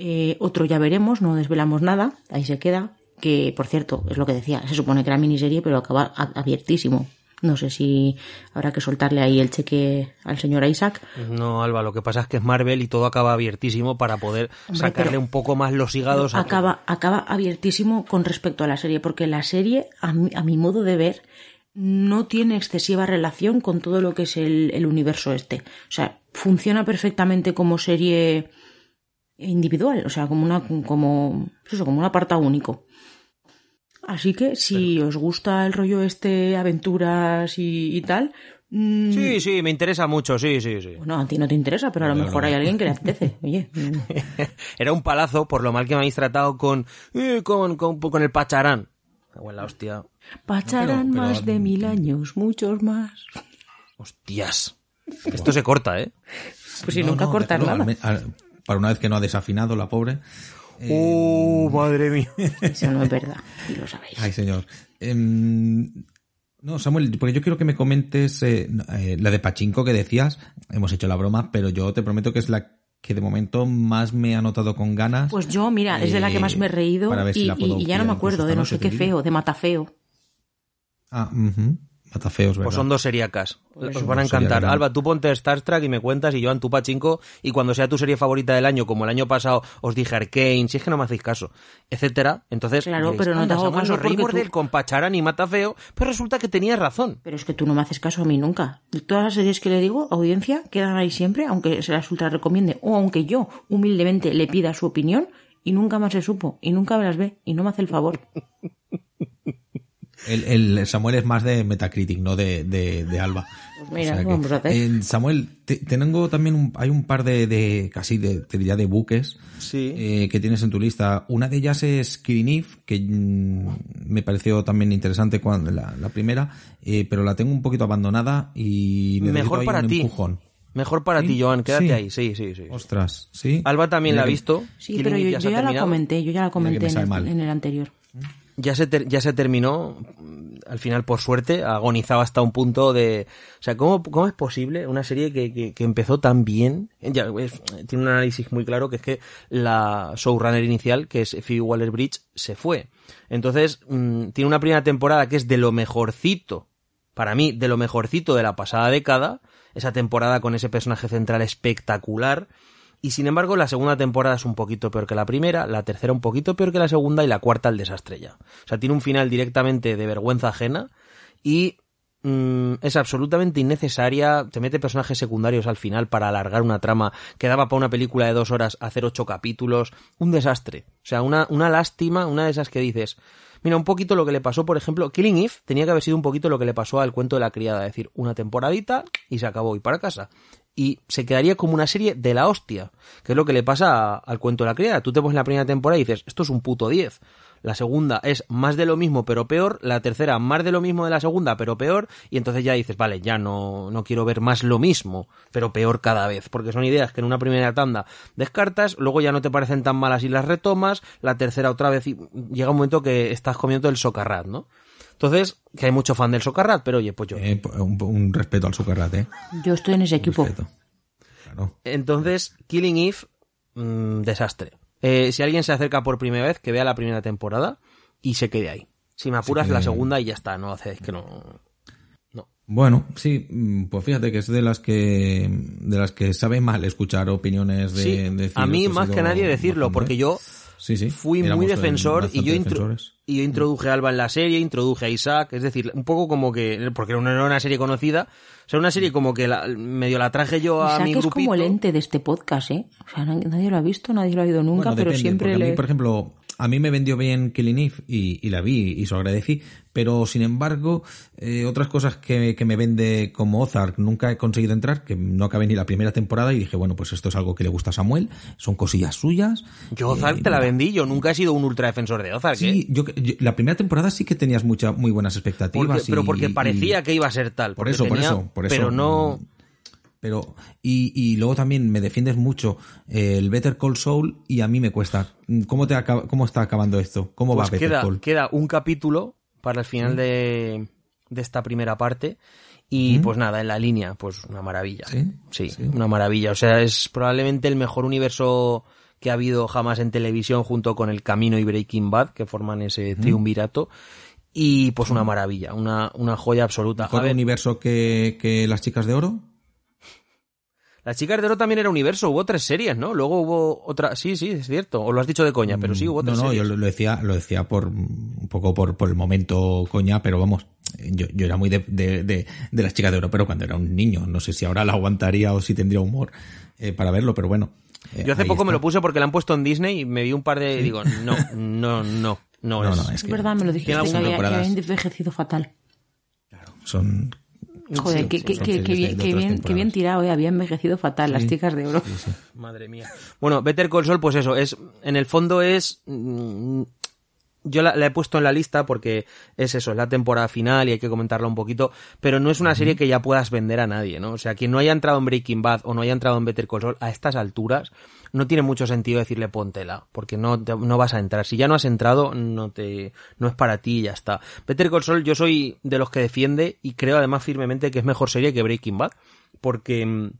Speaker 2: eh, otro ya veremos, no desvelamos nada, ahí se queda, que por cierto, es lo que decía, se supone que era miniserie pero acaba a- abiertísimo. No sé si habrá que soltarle ahí el cheque al señor Isaac.
Speaker 4: No, Alba, lo que pasa es que es Marvel y todo acaba abiertísimo para poder
Speaker 2: Hombre,
Speaker 4: sacarle un poco más los hígados a
Speaker 2: acaba, acaba abiertísimo con respecto a la serie, porque la serie, a mi, a mi modo de ver, no tiene excesiva relación con todo lo que es el, el universo este. O sea, funciona perfectamente como serie individual, o sea, como una, como, pues eso, como un apartado único. Así que si os gusta el rollo este, aventuras y, y tal, mm,
Speaker 4: Sí, sí, me interesa mucho, sí, sí, sí.
Speaker 2: bueno, a ti no te interesa, pero a lo mejor hay alguien que le apetece. *laughs* Oye,
Speaker 4: Era un palazo por lo mal que me habéis tratado con, eh, con, con, con el Pacharán. Cago en la hostia.
Speaker 2: Pacharán
Speaker 3: pero-
Speaker 2: más de mil años, muchos más.
Speaker 4: Hostias. Esto se corta, ¿eh?
Speaker 2: Pues si
Speaker 3: No,
Speaker 2: nunca
Speaker 3: déjalo,
Speaker 2: nada.
Speaker 3: al me- al- para una vez que no ha desafinado la pobre.
Speaker 4: ¡Uh, madre mía!
Speaker 2: Eso no es verdad, y lo sabéis.
Speaker 3: Ay, señor. Em, no, Samuel, porque yo quiero que me comentes eh, eh, la de Pachinko que decías. Hemos hecho la broma, pero yo te prometo que es la que de momento más me ha notado con ganas.
Speaker 2: Pues yo, mira, es de la que más me he reído
Speaker 3: ver si
Speaker 2: y, ya no me acuerdo de no sé qué feo, de matafeo.
Speaker 3: Ah. Matafeos, ¿verdad?
Speaker 4: Pues son dos seriacas. Os
Speaker 3: Son
Speaker 4: van a encantar. Alba, tú ponte Star Trek y me cuentas y Joan, tú Pachinko. Y cuando sea tu serie favorita del año, como el año pasado os dije Arkane, si es que no me hacéis caso, etcétera. Entonces,
Speaker 2: Claro,
Speaker 4: diréis,
Speaker 2: pero no te
Speaker 4: "Anda,
Speaker 2: hago caso porque tú-
Speaker 4: y Matafeo, pero resulta que tenías razón.
Speaker 2: Pero es que tú no me haces caso a mí nunca. Todas las series que le digo, audiencia, quedan ahí siempre, aunque se las ultra recomiende, o aunque yo humildemente le pida su opinión, y nunca más se supo, y nunca me las ve, y no me hace el favor. *laughs*
Speaker 3: El, el Samuel es más de Metacritic, no de, de, de Alba.
Speaker 2: Pues mira, ¿qué vamos a hacer?
Speaker 3: eh, Samuel, te, tengo también un, hay un par de, de casi de, te diría de buques
Speaker 4: Sí.
Speaker 3: eh, que tienes en tu lista. Una de ellas es Eve, que mm, me pareció también interesante cuando la, la primera, eh, pero la tengo un poquito abandonada y
Speaker 4: Mejor
Speaker 3: ahí
Speaker 4: para
Speaker 3: un
Speaker 4: ti.
Speaker 3: empujón.
Speaker 4: Mejor para
Speaker 3: ¿Sí?
Speaker 4: ti, Joan, quédate
Speaker 3: Sí.
Speaker 4: ahí. Sí, sí, sí.
Speaker 3: Ostras, sí.
Speaker 4: Alba también
Speaker 3: Mira
Speaker 4: la ha
Speaker 3: que-
Speaker 4: visto.
Speaker 2: Sí, pero yo, ya la comenté, yo ya la comenté
Speaker 3: me
Speaker 2: en el,
Speaker 3: mal.
Speaker 2: en el anterior.
Speaker 4: Ya se, ter- ya se terminó, al final por suerte, ha agonizado hasta un punto de... O sea, ¿cómo, cómo es posible una serie que, que, que empezó tan bien? Tiene un análisis muy claro que es que la showrunner inicial, que es Phoebe Waller-Bridge, se fue. Entonces, mm, tiene una primera temporada que es de lo mejorcito, para mí, de lo mejorcito de la pasada década, esa temporada con ese personaje central espectacular, y sin embargo, la segunda temporada es un poquito peor que la primera, la tercera un poquito peor que la segunda y la cuarta el desastre ya. O sea, tiene un final directamente de vergüenza ajena y mm, es absolutamente innecesaria. Te mete personajes secundarios al final para alargar una trama que daba para una película de dos horas hacer ocho capítulos. Un desastre. O sea, una, una lástima, una de esas que dices. Mira, un poquito lo que le pasó, por ejemplo, Killing Eve tenía que haber sido un poquito lo que le pasó al cuento de la criada, es decir, una temporadita y se acabó y para casa. Y se quedaría como una serie de la hostia, que es lo que le pasa al cuento de la criada. Tú te pones la primera temporada y dices, esto es un puto 10. La segunda es más de lo mismo pero peor, la tercera más de lo mismo de la segunda pero peor, y entonces ya dices, vale, ya no, no quiero ver más lo mismo, pero peor cada vez, porque son ideas que en una primera tanda descartas, luego ya no te parecen tan malas y las retomas, la tercera otra vez y llega un momento que estás comiendo el socarrat, ¿no? Entonces, que hay mucho fan del Socarrat, pero oye, pues yo.
Speaker 3: Eh, un, un respeto al Socarrat, ¿eh?
Speaker 2: Yo estoy en ese
Speaker 3: Un
Speaker 2: equipo.
Speaker 3: respeto. Claro.
Speaker 4: Entonces, Killing Eve, mm, desastre. Eh, si alguien se acerca por primera vez, que vea la primera temporada y se quede ahí. Si me apuras,
Speaker 3: quede
Speaker 4: la segunda y ya está, no hace, es que no.
Speaker 3: Bueno, sí, mm, pues fíjate que es de las que de las que sabe mal escuchar opiniones de,
Speaker 4: Sí,
Speaker 3: de
Speaker 4: a mí más que nadie decirlo,
Speaker 3: bastante.
Speaker 4: porque yo
Speaker 3: sí, sí,
Speaker 4: fui
Speaker 3: éramos,
Speaker 4: muy defensor y yo,
Speaker 3: defensores.
Speaker 4: y yo introduje a Alba en la serie, introduje a Isaac, es decir, un poco como que, porque no era una serie conocida, o sea, una serie como que la- medio la traje yo a
Speaker 2: Isaac
Speaker 4: mi
Speaker 2: es como el ente de este podcast, ¿eh? O sea, na- nadie lo ha visto, nadie lo ha oído nunca,
Speaker 3: Bueno,
Speaker 2: pero
Speaker 3: depende,
Speaker 2: siempre
Speaker 3: porque a mí,
Speaker 2: le...
Speaker 3: por ejemplo, a mí me vendió bien Killing Eve y, y la vi y se lo agradecí, pero sin embargo, eh, otras cosas que, que me vende como Ozark nunca he conseguido entrar, que no acabé ni la primera temporada y dije, bueno, pues esto es algo que le gusta a Samuel, son cosillas suyas.
Speaker 4: Yo Ozark
Speaker 3: Eh,
Speaker 4: te la vendí, yo nunca he sido un ultra defensor de Ozark, ¿eh?
Speaker 3: Sí, yo, yo- la primera temporada sí que tenías mucha, muy buenas expectativas.
Speaker 4: Porque- pero porque
Speaker 3: y-
Speaker 4: parecía que iba a ser tal.
Speaker 3: Por eso, por eso, por eso.
Speaker 4: Pero no...
Speaker 3: Pero, y, y luego también me defiendes mucho eh, el Better Call Saul y a mí me cuesta. ¿Cómo, te acaba- cómo está acabando esto? ¿Cómo
Speaker 4: Pues
Speaker 3: va Better
Speaker 4: queda,
Speaker 3: Call?
Speaker 4: queda un capítulo para el final de, de esta primera parte. Y pues nada, en la línea, pues una maravilla.
Speaker 3: ¿Sí?
Speaker 4: Sí,
Speaker 3: Sí.
Speaker 4: una maravilla. O sea, es probablemente el mejor universo que ha habido jamás en televisión junto con El Camino y Breaking Bad, que forman ese triunvirato. Y pues una maravilla, una, una joya absoluta. A
Speaker 3: ¿Mejor
Speaker 4: ver,
Speaker 3: universo que, que Las Chicas de Oro?
Speaker 4: Las chicas de oro también era universo, hubo tres series, ¿no? Luego hubo otra, sí, sí, es cierto, o lo has dicho de coña, pero sí hubo
Speaker 3: no,
Speaker 4: tres
Speaker 3: no,
Speaker 4: series.
Speaker 3: yo lo, decía, lo decía por un poco por, por el momento coña, pero vamos, yo, yo era muy de, de, de, de Las Chicas de Oro, pero cuando era un niño, no sé si ahora la aguantaría o si tendría humor eh, para verlo, pero bueno. eh,
Speaker 4: Yo hace poco me
Speaker 3: está.
Speaker 4: lo puse porque la han puesto en Disney y me vi un par de... y Digo, no, no, no, no,
Speaker 3: No,
Speaker 4: es.
Speaker 3: no, es que
Speaker 2: verdad, me lo dijiste,
Speaker 4: tiene
Speaker 2: que había, había envejecido fatal.
Speaker 3: son
Speaker 2: Joder,
Speaker 3: de-
Speaker 2: bien, tirado, eh, había envejecido fatal, las chicas de oro.
Speaker 4: Madre mía. Bueno, Better Call Saul, pues eso, es, en el fondo es, mm, yo la, la he puesto en la lista porque es eso, es la temporada final y hay que comentarla un poquito, pero no es una serie que ya puedas vender a nadie, ¿no? O sea, quien no haya entrado en Breaking Bad o no haya entrado en Better Call Saul a estas alturas, no tiene mucho sentido decirle póntela, porque no, te- no vas a entrar. Si ya no has entrado, no te, no es para ti y ya está. Better Call yo soy de los que defiende y creo además firmemente que es mejor serie que Breaking Bad, porque, mm,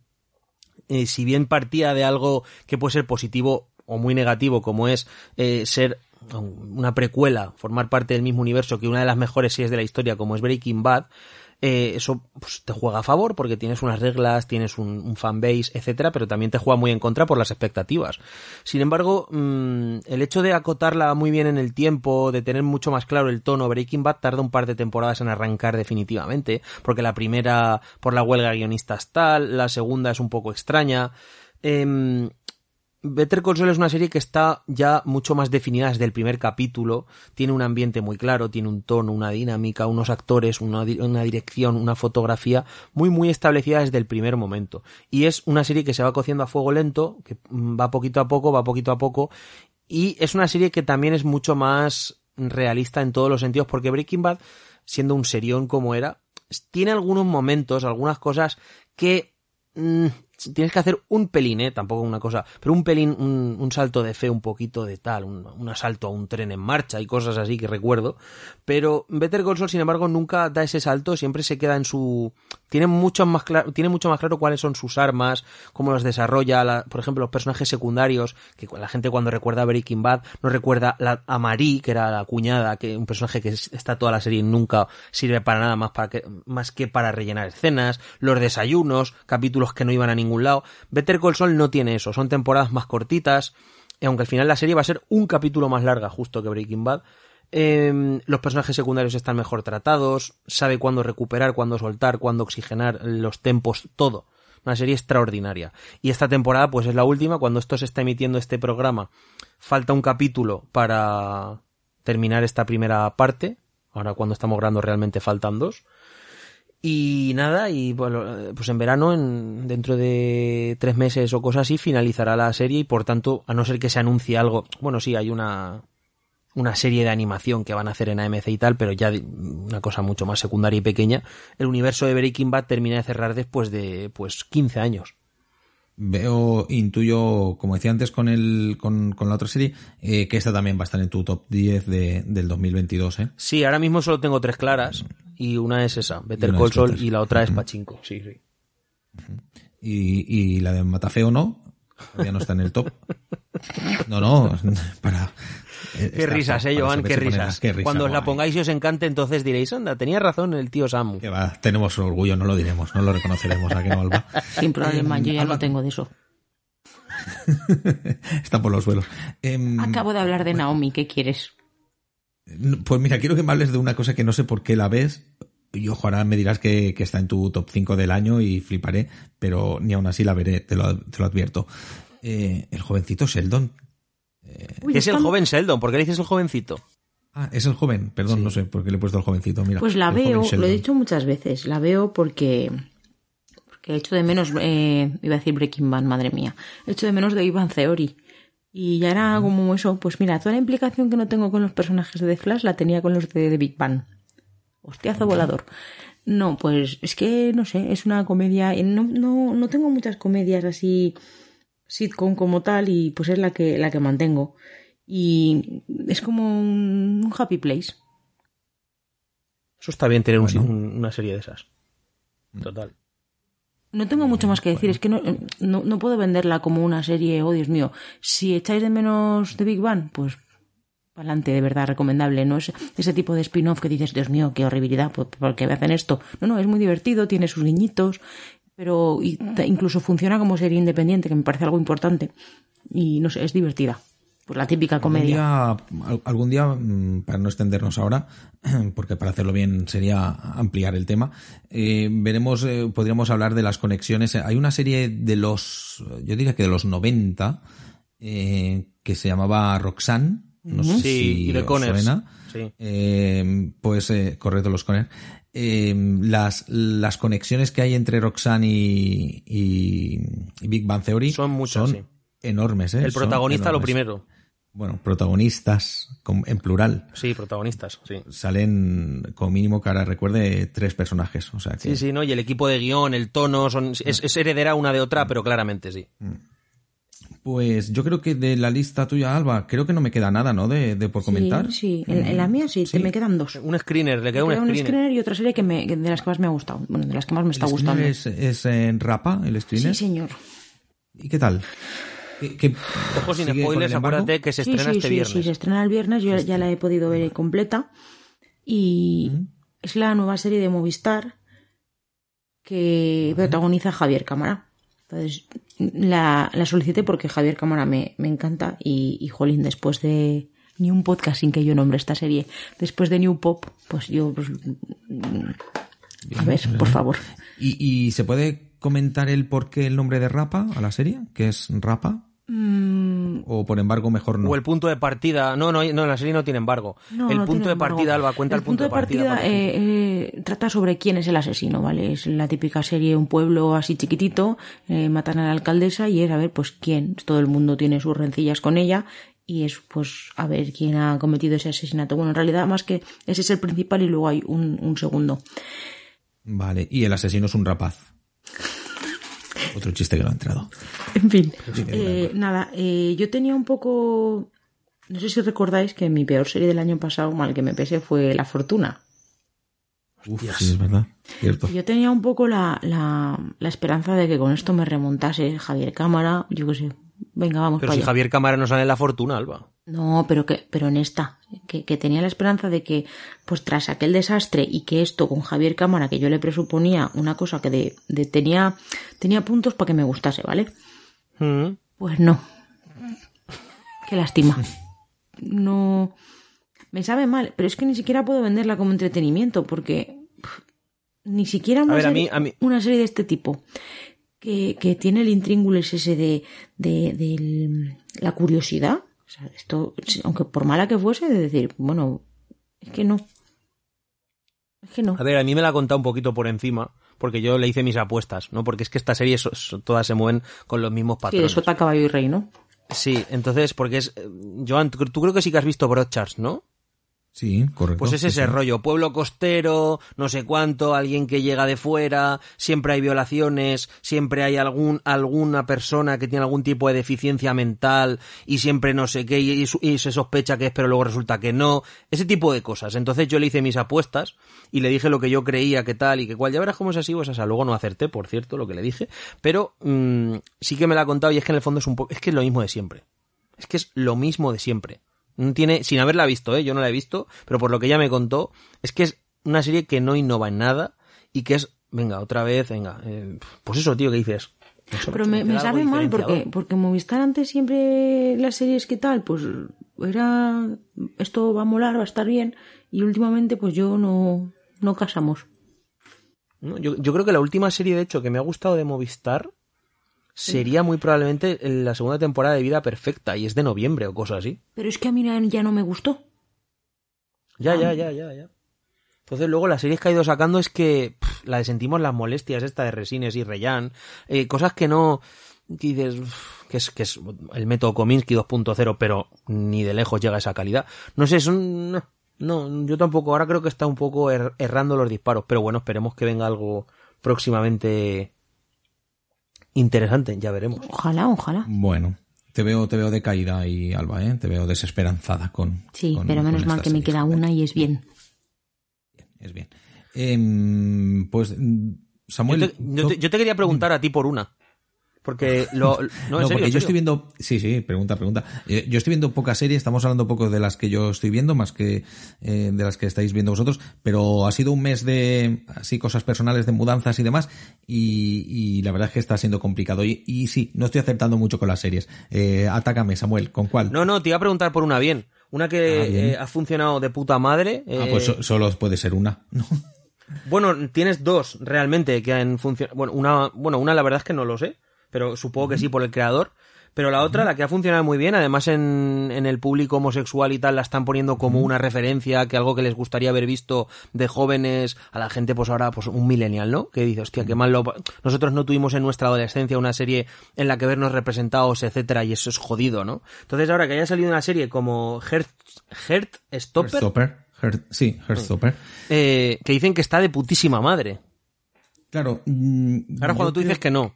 Speaker 4: eh, si bien partía de algo que puede ser positivo o muy negativo, como es eh, ser una precuela, formar parte del mismo universo que una de las mejores series de la historia, como es Breaking Bad, eh, eso pues, te juega a favor porque tienes unas reglas, tienes un, fanbase, etcétera, pero también te juega muy en contra por las expectativas. Sin embargo, mm, el hecho de acotarla muy bien en el tiempo, de tener mucho más claro el tono, Breaking Bad tarda un par de temporadas en arrancar definitivamente, porque la primera por la huelga guionistas tal, la segunda es un poco extraña. Em, Better Call Saul es una serie que está ya mucho más definida desde el primer capítulo, tiene un ambiente muy claro, tiene un tono, una dinámica, unos actores, una, una dirección, una fotografía muy muy establecida desde el primer momento. Y es una serie que se va cociendo a fuego lento, que mm, va poquito a poco, va poquito a poco, y es una serie que también es mucho más realista en todos los sentidos, porque Breaking Bad, siendo un serión como era, tiene algunos momentos, algunas cosas que mm, tienes que hacer un pelín, ¿eh? tampoco una cosa, pero un pelín, un, salto de fe, un poquito de tal, un, un asalto a un tren en marcha y cosas así que recuerdo. Pero Better Call Saul, sin embargo, nunca da ese salto, siempre se queda en su... Tiene mucho más claro, tiene mucho más claro cuáles son sus armas, cómo los desarrolla, la- por ejemplo, los personajes secundarios, que la gente cuando recuerda a Breaking Bad no recuerda la- a Marie, que era la cuñada, que un personaje que es- está toda la serie y nunca sirve para nada más, que, más que para rellenar escenas, los desayunos, capítulos que no iban a ningún lado. Better Call Saul no tiene eso, son temporadas más cortitas, y aunque al final la serie va a ser un capítulo más larga justo que Breaking Bad, eh, los personajes secundarios están mejor tratados, sabe cuándo recuperar, cuándo soltar, cuándo oxigenar los tempos, todo. Una serie extraordinaria. Y esta temporada, pues es la última. Cuando esto se está emitiendo este programa, falta un capítulo para terminar esta primera parte. Ahora cuando estamos grabando realmente faltan dos. Y nada, y bueno, pues en verano, en, dentro de tres meses o cosas así, finalizará la serie y por tanto, a no ser que se anuncie algo, bueno, sí, hay una, una serie de animación que van a hacer en AMC y tal, pero ya una cosa mucho más secundaria y pequeña, el universo de Breaking Bad termina de cerrar después de, pues, 15 años.
Speaker 3: Veo, intuyo, como decía antes con el, con, con la otra serie, eh, que esta también va a estar en tu top 10 de, del 2022, ¿eh?
Speaker 4: Sí, ahora mismo solo tengo tres claras y una es esa, Better Call Saul y la otra es Pachinko. Sí, sí.
Speaker 3: Y, y la de Matafeo no, todavía no está en el top. *laughs* No, no, para...
Speaker 4: Qué
Speaker 3: está-
Speaker 4: risas, eh, Joan, qué risas.
Speaker 3: Qué risa,
Speaker 4: Cuando os la
Speaker 3: guay.
Speaker 4: pongáis y os encante, entonces diréis, anda, tenía razón el tío Samu.
Speaker 3: Que va, tenemos orgullo, no lo diremos, no lo reconoceremos, ¿a que no, Alba? *laughs*
Speaker 2: Sin problema, yo ya
Speaker 3: Alba-
Speaker 2: no tengo de eso. *laughs*
Speaker 3: Está por los suelos. Em,
Speaker 2: Acabo de hablar de Naomi, ¿qué quieres?
Speaker 3: Pues mira, quiero que me hables de una cosa que no sé por qué la ves. Y ojo, ahora me dirás que, que está en tu top 5 del año y fliparé, pero ni aún así la veré, te lo, te lo advierto. Eh, el jovencito Sheldon.
Speaker 2: Uy,
Speaker 4: ¿Qué es el joven Sheldon? ¿Por qué le dices el jovencito?
Speaker 3: Ah, es el joven, perdón, no sé por qué le he puesto el jovencito. Mira,
Speaker 2: Pues la veo, lo he dicho muchas veces, la veo porque, porque he hecho de menos, eh, iba a decir Breaking Bad, madre mía, he hecho de menos de Ivan Theory. Y ya era como eso, pues mira, toda la implicación que no tengo con los personajes de The Flash la tenía con los de The Big Bang. Hostiazo volador. No, pues es que, no sé, es una comedia, eh, no, no, no tengo muchas comedias así sitcom como tal y pues es la que, la que mantengo. Y es como un, un happy place.
Speaker 4: Eso está bien tener un-
Speaker 3: Bueno.
Speaker 4: un- una serie de esas. Total.
Speaker 2: No tengo mucho más que decir, es que no, no, no puedo venderla como una serie, oh Dios mío. Si echáis de menos de Big Bang, pues para adelante, de verdad, recomendable. No es ese tipo de spin-off que dices, Dios mío, qué horribilidad, ¿por, por qué me hacen esto? No, no, es muy divertido, tiene sus guiñitos, pero incluso funciona como serie independiente, que me parece algo importante. Y no sé, es divertida. Pues la típica
Speaker 3: Algún
Speaker 2: comedia.
Speaker 3: día, al- algún día, mm, para no extendernos ahora, *clears throat* porque para hacerlo bien sería ampliar el tema, eh, veremos, eh, podríamos hablar de las conexiones. Hay una serie de los, yo diría que de los 90, eh, que se llamaba Roxanne. No sé
Speaker 4: Sí,
Speaker 3: si
Speaker 4: y de
Speaker 3: os
Speaker 4: Conners.
Speaker 3: suena.
Speaker 4: Sí.
Speaker 3: Eh, pues eh, correcto los Conner. Eh, las, las conexiones que hay entre Roxanne y, y- y Big Bang Theory
Speaker 4: Son muchas, sí.
Speaker 3: enormes. ¿eh?
Speaker 4: El
Speaker 3: Son
Speaker 4: protagonista lo primero.
Speaker 3: Bueno, protagonistas con- en plural.
Speaker 4: Sí, protagonistas, sí.
Speaker 3: Salen, como mínimo, que ahora recuerde, tres personajes. O sea que,
Speaker 4: Sí, sí, ¿no? Y el equipo de guion, el tono, son, es, es heredera una de otra, pero claramente sí.
Speaker 3: Pues yo creo que de la lista tuya, Alba, creo que no me queda nada, ¿no? De, de por comentar.
Speaker 2: Sí, sí. En, en la mía sí,
Speaker 3: Sí.
Speaker 2: te me quedan dos.
Speaker 4: Un screener, le queda
Speaker 2: Me
Speaker 4: un
Speaker 2: queda un
Speaker 4: screener.
Speaker 2: screener y otra serie que me, que de las que más me ha gustado. Bueno, de las que más me está
Speaker 3: ¿El
Speaker 2: gustando.
Speaker 3: screener es, es en Rapa, el screener?
Speaker 2: Sí, señor.
Speaker 3: ¿Y qué tal? ¿Qué- qué-
Speaker 4: Ojo sin spoilers, acuérdate que se
Speaker 2: Sí,
Speaker 4: estrena
Speaker 2: sí,
Speaker 4: este
Speaker 2: sí,
Speaker 4: viernes.
Speaker 2: sí, se estrena el viernes, yo ya la he podido ver completa. Y es la nueva serie de Movistar que protagoniza Javier Cámara. Entonces, la, la solicité porque Javier Cámara me, me encanta y, y, jolín, después de ni un podcast sin que yo nombre esta serie, después de New Pop, pues yo, pues, a ver, por favor.
Speaker 3: ¿Y, ¿Y se puede comentar el por qué el nombre de Rapa a la serie? ¿Que es Rapa?
Speaker 2: Mm,
Speaker 3: ¿O por embargo mejor no?
Speaker 4: O el punto de partida. No, no, no, la serie no tiene embargo.
Speaker 2: No,
Speaker 4: el
Speaker 2: no
Speaker 4: punto
Speaker 2: tiene
Speaker 4: de
Speaker 2: embargo.
Speaker 4: partida, Alba, cuenta el, punto de partida. gente.
Speaker 2: eh, eh, trata sobre quién es el asesino, ¿vale? Es la típica serie, un pueblo así chiquitito, eh, matan a la alcaldesa y es a ver, pues quién. Todo el mundo tiene sus rencillas con ella y es, pues, a ver quién ha cometido ese asesinato. Bueno, en realidad, más que ese es el principal y luego hay un, un segundo.
Speaker 3: Vale, y el asesino es un rapaz. Otro chiste que no ha entrado.
Speaker 2: En fin, eh, nada, eh, yo tenía un poco... No sé si recordáis que mi peor serie del año pasado, mal que me pese, fue La Fortuna.
Speaker 3: Uf, sí, es verdad. Cierto.
Speaker 2: Yo tenía un poco la, la, la esperanza de que con esto me remontase Javier Cámara, yo qué sé. Venga, vamos
Speaker 4: Pero
Speaker 2: para
Speaker 4: si
Speaker 2: allá.
Speaker 4: Javier Cámara no sale en la fortuna, Alba.
Speaker 2: No, pero que, pero en esta, que, que tenía la esperanza de que, pues tras aquel desastre y que esto con Javier Cámara, que yo le presuponía una cosa que de, de- tenía, tenía puntos para que me gustase, ¿vale?
Speaker 4: Mm.
Speaker 2: Pues no. Qué lástima. No. Me sabe mal, pero es que ni siquiera puedo venderla como entretenimiento, porque pff, ni siquiera una,
Speaker 4: ver, a
Speaker 2: serie,
Speaker 4: mí- a mí-
Speaker 2: una serie de este tipo, que, que tiene el intríngulis ese de, de, del- la curiosidad. O sea, esto, aunque por mala que fuese, de decir, bueno, es que no. Es que no.
Speaker 4: A ver, a mí me la ha contado un poquito por encima, porque yo le hice mis apuestas, ¿no? Porque es que estas series todas se mueven con los mismos
Speaker 2: Sí,
Speaker 4: patrones.
Speaker 2: de sota, caballo y rey, ¿no?
Speaker 4: Sí, entonces, porque es... eh, Joan, tú tú creo que sí que has visto Broadchurch, ¿no?
Speaker 3: Sí, correcto.
Speaker 4: Pues es ese
Speaker 3: sí.
Speaker 4: rollo, pueblo costero, no sé cuánto, alguien que llega de fuera, siempre hay violaciones, siempre hay algún, alguna persona que tiene algún tipo de deficiencia mental y siempre no sé qué y, se sospecha que es pero luego resulta que no, ese tipo de cosas. Entonces yo le hice mis apuestas y le dije lo que yo creía que tal y que cual, ya verás cómo es así o es esa. Luego no acerté, por cierto, lo que le dije, pero mm, sí que me la ha contado y es que en el fondo es un poco, es que es lo mismo de siempre. Es que es lo mismo de siempre. No tiene, sin haberla visto, ¿eh? yo no la he visto, pero por lo que ella me contó, es que es una serie que no innova en nada y que es, venga, otra vez, venga, eh, pues eso, tío, que dices.
Speaker 2: Pero me, me sabe mal porque, porque Movistar antes siempre las series que tal, pues era esto va a molar, va a estar bien y últimamente pues yo no, no casamos.
Speaker 4: ¿no? Yo, yo creo que la última serie, de hecho, que me ha gustado de Movistar sería muy probablemente la segunda temporada de Vida Perfecta y es de noviembre o cosas así.
Speaker 2: Pero es que a mí ya no me gustó.
Speaker 4: Ya, ya, ya, ya, ya. Entonces luego las series que ha ido sacando es que pff, la de sentimos las molestias esta de Resines y Reyán, eh, cosas que no que dices que es que es el método Kominsky 2.0, pero ni de lejos llega a esa calidad. No sé, son no, no, yo tampoco, ahora creo que está un poco er- errando los disparos, pero bueno, esperemos que venga algo próximamente interesante, ya veremos.
Speaker 2: Ojalá, ojalá.
Speaker 3: Bueno, te veo, te veo decaída ahí, Alba, ¿eh? Te veo desesperanzada con.
Speaker 2: Sí,
Speaker 3: con-
Speaker 2: pero menos
Speaker 3: con
Speaker 2: mal que me queda una y es bien.
Speaker 3: Es bien. Em, pues, mm, Samuel.
Speaker 4: Yo te, yo te- yo te quería preguntar a ti por una. Porque lo. No,
Speaker 3: No,
Speaker 4: serio,
Speaker 3: porque yo estoy viendo. Sí, sí, pregunta, pregunta. Eh, yo estoy viendo pocas series, estamos hablando poco de las que yo estoy viendo, más que eh, de las que estáis viendo vosotros, pero ha sido un mes de así cosas personales, de mudanzas y demás, y, y la verdad es que está siendo complicado. Y, y sí, no estoy acertando mucho con las series. Eh, atácame, Samuel, ¿con cuál?
Speaker 4: No, no, te iba a preguntar por una bien. Una que
Speaker 3: Ah, bien.
Speaker 4: eh, ha funcionado de puta madre.
Speaker 3: Ah, pues so- solo puede ser una, ¿no?
Speaker 4: Bueno, tienes dos realmente que han funcionado. Bueno, una, bueno, una la verdad es que no lo sé, pero supongo que sí por el creador. Pero la otra, la que ha funcionado muy bien, además en, en el público homosexual y tal, la están poniendo como una referencia, que algo que les gustaría haber visto de jóvenes, a la gente pues ahora, pues un millennial, ¿no? Que dice, hostia, qué mal lo... Nosotros no tuvimos en nuestra adolescencia una serie en la que vernos representados, etcétera, y eso es jodido, ¿no? Entonces ahora que haya salido una serie como Heart, Heart Stopper,
Speaker 3: Heartstopper. Heart- sí, Heartstopper.
Speaker 4: eh, que dicen que está de putísima madre.
Speaker 3: Claro. mm,
Speaker 4: Ahora cuando tú dices que no.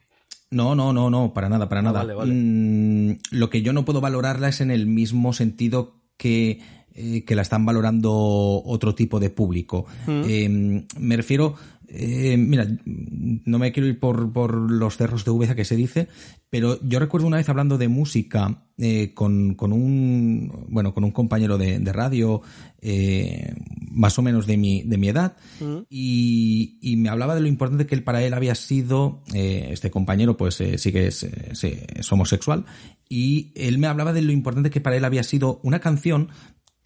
Speaker 3: No, no, no, no, para nada, para
Speaker 4: Ah,
Speaker 3: nada.
Speaker 4: vale, vale.
Speaker 3: Mm, lo que yo no puedo valorarla es en el mismo sentido que, eh, que la están valorando otro tipo de público.
Speaker 4: Mm.
Speaker 3: Eh, me refiero, eh, mira, no me quiero ir por, por los cerros de Úbeda que se dice, pero yo recuerdo una vez hablando de música eh, con, con un, bueno, con un compañero de, de radio, eh, más o menos de mi, de mi edad, y, y me hablaba de lo importante que él, para él había sido, eh, este compañero pues sí que es homosexual, y él me hablaba de lo importante que para él había sido una canción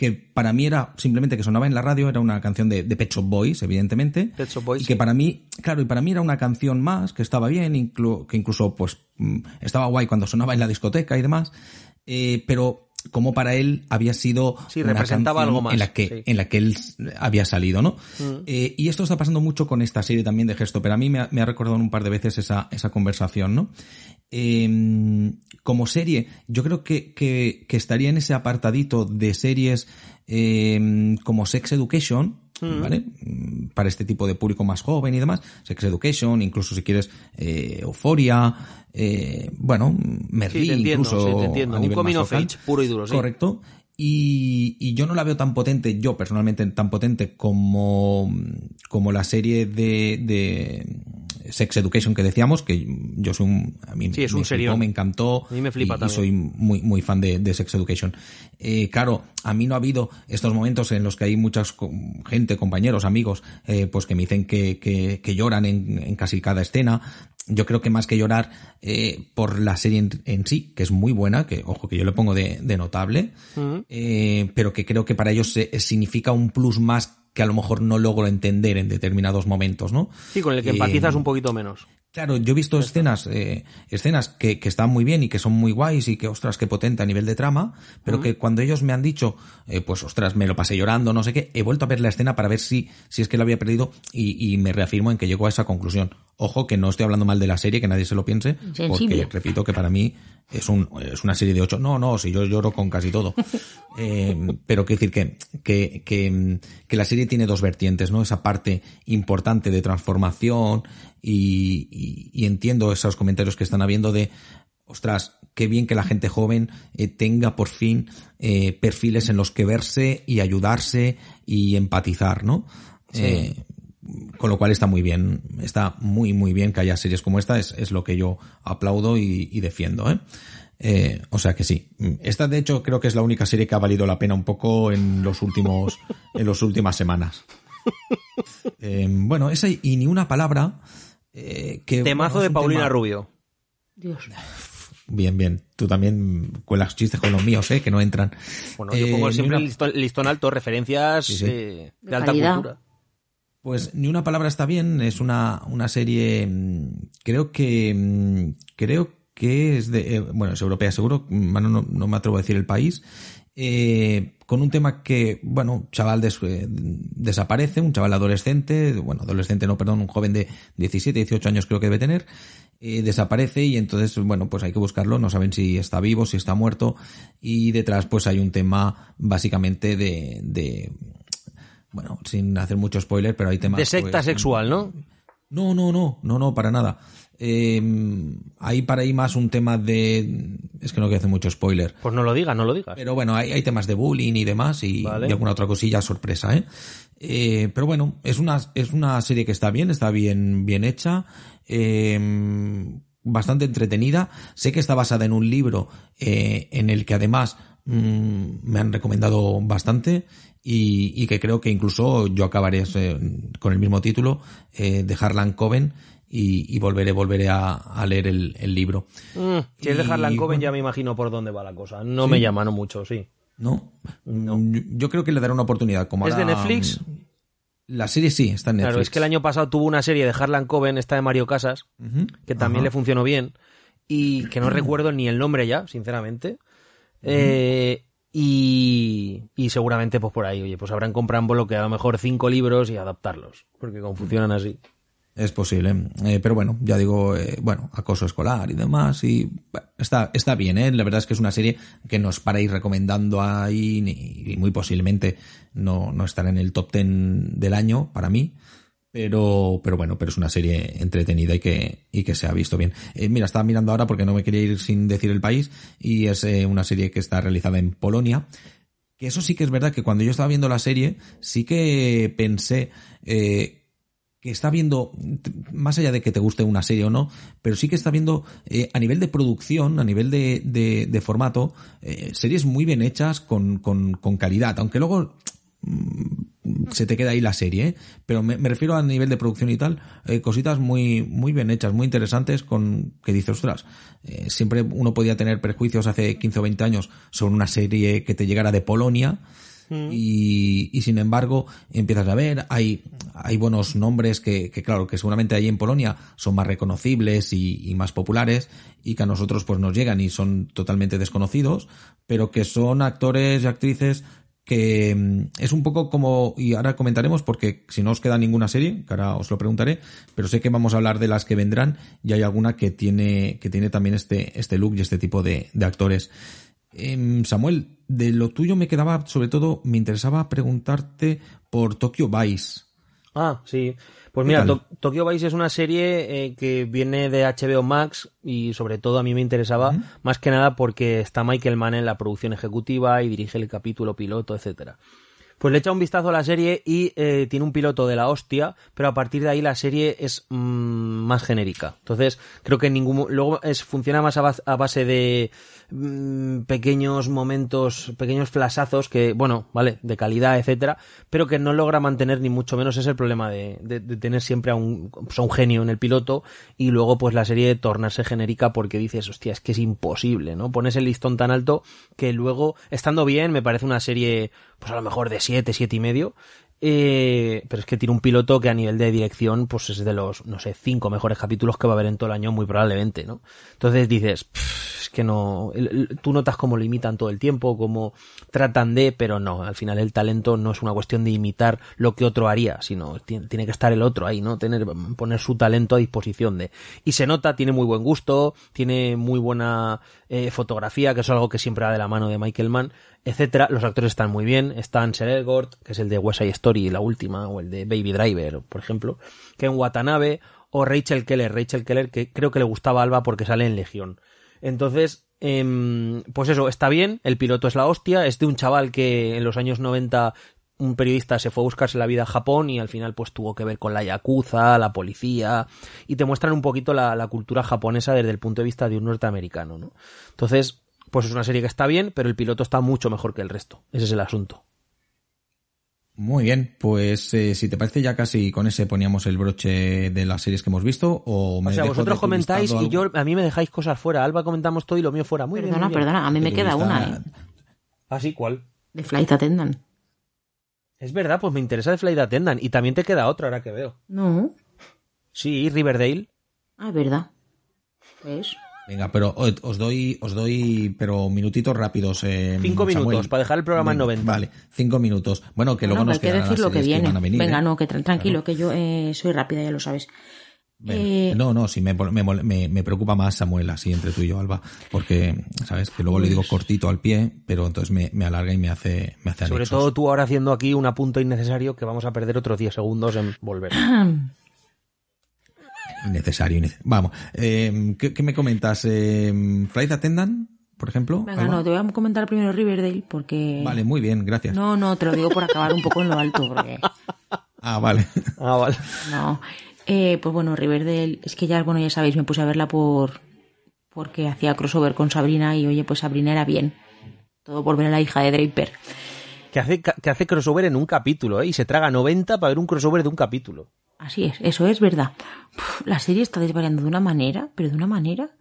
Speaker 3: que para mí era simplemente que sonaba en la radio, era una canción de, de Pet Shop Boys, evidentemente.
Speaker 4: Pet Shop Boys,
Speaker 3: y que
Speaker 4: sí.
Speaker 3: para mí, claro, y para mí era una canción más, que estaba bien, inclu- que incluso pues mm, estaba guay cuando sonaba en la discoteca y demás, eh, pero como para él había sido
Speaker 4: Sí,
Speaker 3: una
Speaker 4: representaba algo más,
Speaker 3: en la que
Speaker 4: sí.
Speaker 3: en la que él había salido, ¿no?
Speaker 4: Mm.
Speaker 3: Eh, y esto está pasando mucho con esta serie también de gesto, pero a mí me ha, me ha recordado un par de veces esa, esa conversación, ¿no? Eh, como serie, yo creo que, que, que estaría en ese apartadito de series eh, como Sex Education, ¿vale? Mm, Para este tipo de público más joven y demás. Sex Education, incluso si quieres eh, Euforia, eh, bueno, Merlí,
Speaker 4: Sí, entiendo,
Speaker 3: incluso
Speaker 4: sí,
Speaker 3: a
Speaker 4: Un coming of age puro y duro, sí.
Speaker 3: Correcto. Y, y yo no la veo tan potente, yo personalmente tan potente como, como la serie de, de Sex Education que decíamos, que yo soy un, a mí
Speaker 4: Sí, es
Speaker 3: me
Speaker 4: un
Speaker 3: flipó, me encantó.
Speaker 4: A mí me flipa
Speaker 3: y, soy muy, muy fan de, de Sex Education. Eh, claro, a mí no ha habido estos momentos en los que hay muchas co- gente, compañeros, amigos, eh, pues que me dicen que, que, que lloran en, en casi cada escena. Yo creo que más que llorar eh, por la serie en, en, sí, que es muy buena, que ojo que yo le pongo de, de notable, eh, pero que creo que para ellos se, significa un plus más que a lo mejor no logro entender en determinados momentos, ¿no?
Speaker 4: Sí, con el que empatizas un poquito menos.
Speaker 3: Claro, yo he visto escenas, eh, escenas que, que, están muy bien y que son muy guays y que, ostras, qué potente a nivel de trama, pero que cuando ellos me han dicho, eh, pues, ostras, me lo pasé llorando, no sé qué, he vuelto a ver la escena para ver si, si es que lo había perdido y, y me reafirmo en que llego a esa conclusión. Ojo, que no estoy hablando mal de la serie, que nadie se lo piense, porque repito que para mí es, un, es una serie de ocho. No, no, si yo lloro con casi todo. *laughs* eh, pero quiero decir que, que, que, que la serie tiene dos vertientes, ¿no? Esa parte importante de transformación y, y, y entiendo esos comentarios que están habiendo de, ostras, qué bien que la gente joven eh, tenga por fin eh, perfiles en los que verse y ayudarse y empatizar, ¿no? Sí. Con lo cual está muy bien, está muy muy bien que haya series como esta, es, es lo que yo aplaudo y, y defiendo, ¿eh? Eh, o sea que sí. Esta, de hecho, creo que es la única serie que ha valido la pena un poco en los últimos, *laughs* en las últimas semanas. Eh, bueno, esa y ni una palabra. Eh, que,
Speaker 4: Temazo
Speaker 3: bueno,
Speaker 4: de Paulina
Speaker 3: tema-
Speaker 4: Rubio.
Speaker 2: Dios.
Speaker 3: Bien, bien. Tú también cuelas chistes con los míos, ¿eh? Que no entran.
Speaker 4: Bueno, yo pongo siempre
Speaker 3: una-
Speaker 4: el listón, listón alto, referencias
Speaker 3: Sí, sí.
Speaker 4: eh, de,
Speaker 2: De
Speaker 4: alta
Speaker 2: calidad.
Speaker 4: cultura.
Speaker 3: Pues ni una palabra está bien, es una, una serie, mm, creo que, mm, creo que es de, eh, bueno, es europea seguro, no, no, me atrevo a decir el país, eh, con un tema que, bueno, chaval eh, desaparece, un chaval adolescente, bueno, adolescente no, perdón, un joven de 17, 18 años creo que debe tener, eh, desaparece y entonces, bueno, pues hay que buscarlo, no saben si está vivo, si está muerto y detrás pues hay un tema básicamente de, de bueno, sin hacer mucho spoiler, pero hay temas...
Speaker 4: De secta
Speaker 3: pues,
Speaker 4: sexual, ¿no?
Speaker 3: No, no, no, no, no, para nada. Eh, hay para ahí más un tema de... Es que no quiero hacer mucho spoiler.
Speaker 4: Pues no lo digas, no lo digas.
Speaker 3: Pero bueno, hay, hay temas de bullying y demás y,
Speaker 4: Vale.
Speaker 3: y alguna otra cosilla sorpresa, ¿eh? Eh, pero bueno, es una, es una serie que está bien, está bien, bien hecha, eh, bastante entretenida. Sé que está basada en un libro eh, en el que además mm, me han recomendado bastante y, y que creo que incluso yo acabaré eh, con el mismo título eh, de Harlan Coben y, y volveré, volveré a, a leer el, el libro.
Speaker 4: Mm, si es de Harlan Coben
Speaker 3: bueno.
Speaker 4: ya me imagino por dónde va la cosa. No me llama, no mucho, sí.
Speaker 3: ¿No? Yo, yo creo que le daré una oportunidad. Como
Speaker 4: ¿Es de Netflix?
Speaker 3: La serie sí, está en Netflix.
Speaker 4: Claro, es que el año pasado tuvo una serie de Harlan Coben, esta de Mario Casas, que también le funcionó bien y que no recuerdo ni el nombre ya, sinceramente. Eh, y, y seguramente pues por ahí, oye, pues habrán comprado en bloque a lo mejor cinco libros y adaptarlos, porque como funcionan así.
Speaker 3: Es posible. Eh, pero bueno, ya digo, eh, bueno, acoso escolar y demás. Y está, está bien, ¿eh? La verdad es que es una serie que nos para ir recomendando ahí y muy posiblemente no, no estará en el top ten del año para mí. Pero, pero bueno, pero es una serie entretenida y que, y que se ha visto bien. Eh, mira, estaba mirando ahora porque no me quería ir sin decir el país y es eh, una serie que está realizada en Polonia. Que eso sí que es verdad que cuando yo estaba viendo la serie, sí que pensé, eh, que está viendo, más allá de que te guste una serie o no, pero sí que está viendo eh, a nivel de producción, a nivel de, de, de formato, eh, series muy bien hechas con, con, con calidad, aunque luego mm, se te queda ahí la serie, ¿eh? pero me, me refiero a nivel de producción y tal, eh, cositas muy, muy bien hechas, muy interesantes, con que dices, ostras, eh, siempre uno podía tener prejuicios hace 15 o 20 años sobre una serie que te llegara de Polonia, y, y sin embargo empiezas a ver, hay, hay buenos nombres que, que claro, que seguramente ahí en Polonia son más reconocibles y, y más populares y que a nosotros pues nos llegan y son totalmente desconocidos, pero que son actores y actrices que mm, es un poco como, y ahora comentaremos porque si no os queda ninguna serie, que ahora os lo preguntaré, pero sé que vamos a hablar de las que vendrán y hay alguna que tiene, que tiene también este, este look y este tipo de, actores. Em, Samuel, de lo tuyo me quedaba, sobre todo, me interesaba preguntarte por Tokyo Vice.
Speaker 4: Ah, sí. Pues
Speaker 3: ¿Qué
Speaker 4: mira? To- Tokyo Vice es una serie eh, que viene de HBO Max y sobre todo a mí me interesaba más que nada porque está Michael Mann en la producción ejecutiva y dirige el capítulo piloto, etcétera. Pues le echa un vistazo a la serie y eh, tiene un piloto de la hostia, pero a partir de ahí la serie es mm, más genérica. Entonces, creo que ningún luego es funciona más a base de mm, pequeños momentos, pequeños flasazos que, bueno, vale, de calidad, etcétera, pero que no logra mantener ni mucho menos es el problema de, de- de tener siempre a un, pues, a un genio en el piloto y luego pues la serie tornarse genérica porque dices, hostia, es que es imposible, ¿no? Pones el listón tan alto que luego, estando bien, me parece una serie, pues a lo mejor de 7, 7 y medio, eh, pero es que tiene un piloto que a nivel de dirección, pues es de los, no sé, cinco mejores capítulos que va a haber en todo el año, muy probablemente, ¿no? Entonces dices, "Pff, es que no, tú notas cómo lo imitan todo el tiempo, cómo tratan de, pero no, al final el talento no es una cuestión de imitar lo que otro haría, sino tiene, que estar el otro ahí, ¿no? Tener, poner su talento a disposición de. Y se nota, tiene muy buen gusto, tiene muy buena eh, fotografía, que es algo que siempre va de la mano de Michael Mann, etcétera. Los actores están muy bien, están Ser Elgort, que es el de West Side Story, la última, o el de Baby Driver, por ejemplo, Ken Watanabe, o Rachel Keller, Rachel Keller, que creo que le gustaba a Alba porque sale en Legión. Entonces, em, pues eso, está bien, el piloto es la hostia, es de un chaval que en los años 90 un periodista se fue a buscarse la vida a Japón y al final pues tuvo que ver con la yakuza, la policía y te muestran un poquito la, cultura japonesa desde el punto de vista de un norteamericano, ¿no? Entonces, pues es una serie que está bien, pero el piloto está mucho mejor que el resto. Ese es el asunto.
Speaker 3: Muy bien, pues eh, si te parece ya casi con ese poníamos el broche de las series que hemos visto o me
Speaker 4: O sea, vosotros comentáis y yo a mí me dejáis cosas fuera. Alba comentamos todo y lo mío fuera. Muy bien,
Speaker 2: Perdona,
Speaker 4: muy bien.
Speaker 2: perdona, a mí me queda una, ¿eh?
Speaker 4: ¿Ah, sí? ¿Cuál?
Speaker 2: De Flight Attendant.
Speaker 4: Es verdad, pues me interesa de Flight Attendant. Y también te queda otra ahora que veo.
Speaker 2: No.
Speaker 4: Sí, Riverdale.
Speaker 2: Ah, es verdad. ¿Ves?
Speaker 3: Venga, pero os doy, os doy, pero minutitos rápidos. eh,
Speaker 4: Cinco
Speaker 3: Samuel.
Speaker 4: minutos para dejar el programa en
Speaker 3: Venga,
Speaker 4: 90.
Speaker 3: Vale, cinco minutos. Bueno, que luego nos
Speaker 2: hay que decir lo que viene.
Speaker 3: van a venir,
Speaker 2: Venga,
Speaker 3: ¿eh?
Speaker 2: no, que tra- tranquilo, que yo eh, soy rápida, ya lo sabes. Eh,
Speaker 3: No, no, sí, me, me, me, me preocupa más Samuel, así entre tú y yo, Alba, porque, ¿sabes? Que luego le digo cortito al pie, pero entonces me, me alarga y me hace, me hace
Speaker 4: Sobre
Speaker 3: anexos.
Speaker 4: todo tú ahora haciendo aquí un apunto innecesario que vamos a perder otros 10 segundos en volver. *clears throat*
Speaker 3: Innecesario, innece- Vamos, eh, ¿qué, qué me comentas? Eh, ¿Flight Attendant, por ejemplo?
Speaker 2: Venga, no, te voy a comentar primero Riverdale porque...
Speaker 3: Vale, muy bien, gracias.
Speaker 2: No, no, te lo digo por acabar un poco en lo alto, porque... *laughs*
Speaker 3: Ah, vale.
Speaker 4: Ah, vale.
Speaker 2: No. Eh, pues bueno, Riverdale, es que ya, bueno, ya sabéis, me puse a verla por... Porque hacía crossover con Sabrina y, oye, pues Sabrina era bien. Todo por ver a la hija de Draper.
Speaker 4: Que hace, que hace crossover en un capítulo, ¿eh? Y se traga 90 para ver un crossover de un capítulo.
Speaker 2: Así es, eso es verdad. Uf, la serie está desvariando de una manera, pero de una manera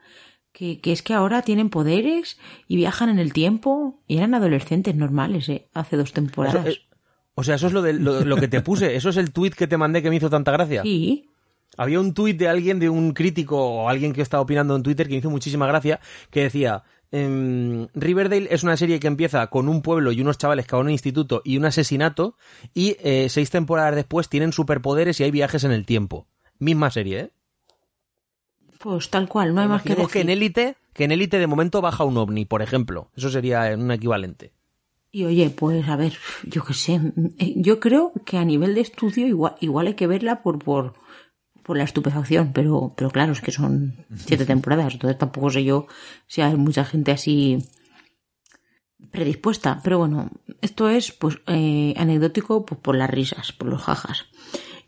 Speaker 2: que, que es que ahora tienen poderes y viajan en el tiempo y eran adolescentes normales, ¿eh? Hace dos temporadas.
Speaker 4: Eso, eh, o sea, eso es lo, de, lo, lo que te puse. Eso es el tuit que te mandé que me hizo tanta gracia.
Speaker 2: Sí,
Speaker 4: Había un tuit de alguien, de un crítico o alguien que estaba opinando en Twitter que me hizo muchísima gracia, que decía, em, Riverdale es una serie que empieza con un pueblo y unos chavales que van a un instituto y un asesinato y eh, seis temporadas después tienen superpoderes y hay viajes en el tiempo. Misma serie, ¿eh?
Speaker 2: pues tal cual, no hay más que decir.
Speaker 4: que en élite, que en élite de momento baja un ovni, por ejemplo. Eso sería un equivalente.
Speaker 2: Y oye, pues a ver, yo qué sé, eh, yo creo que a nivel de estudio igual, igual hay que verla por, por, por la estupefacción, pero, pero claro, es que son siete temporadas, entonces tampoco sé yo si hay mucha gente así predispuesta. Pero bueno, esto es pues eh, anecdótico pues, por las risas, por los jajas.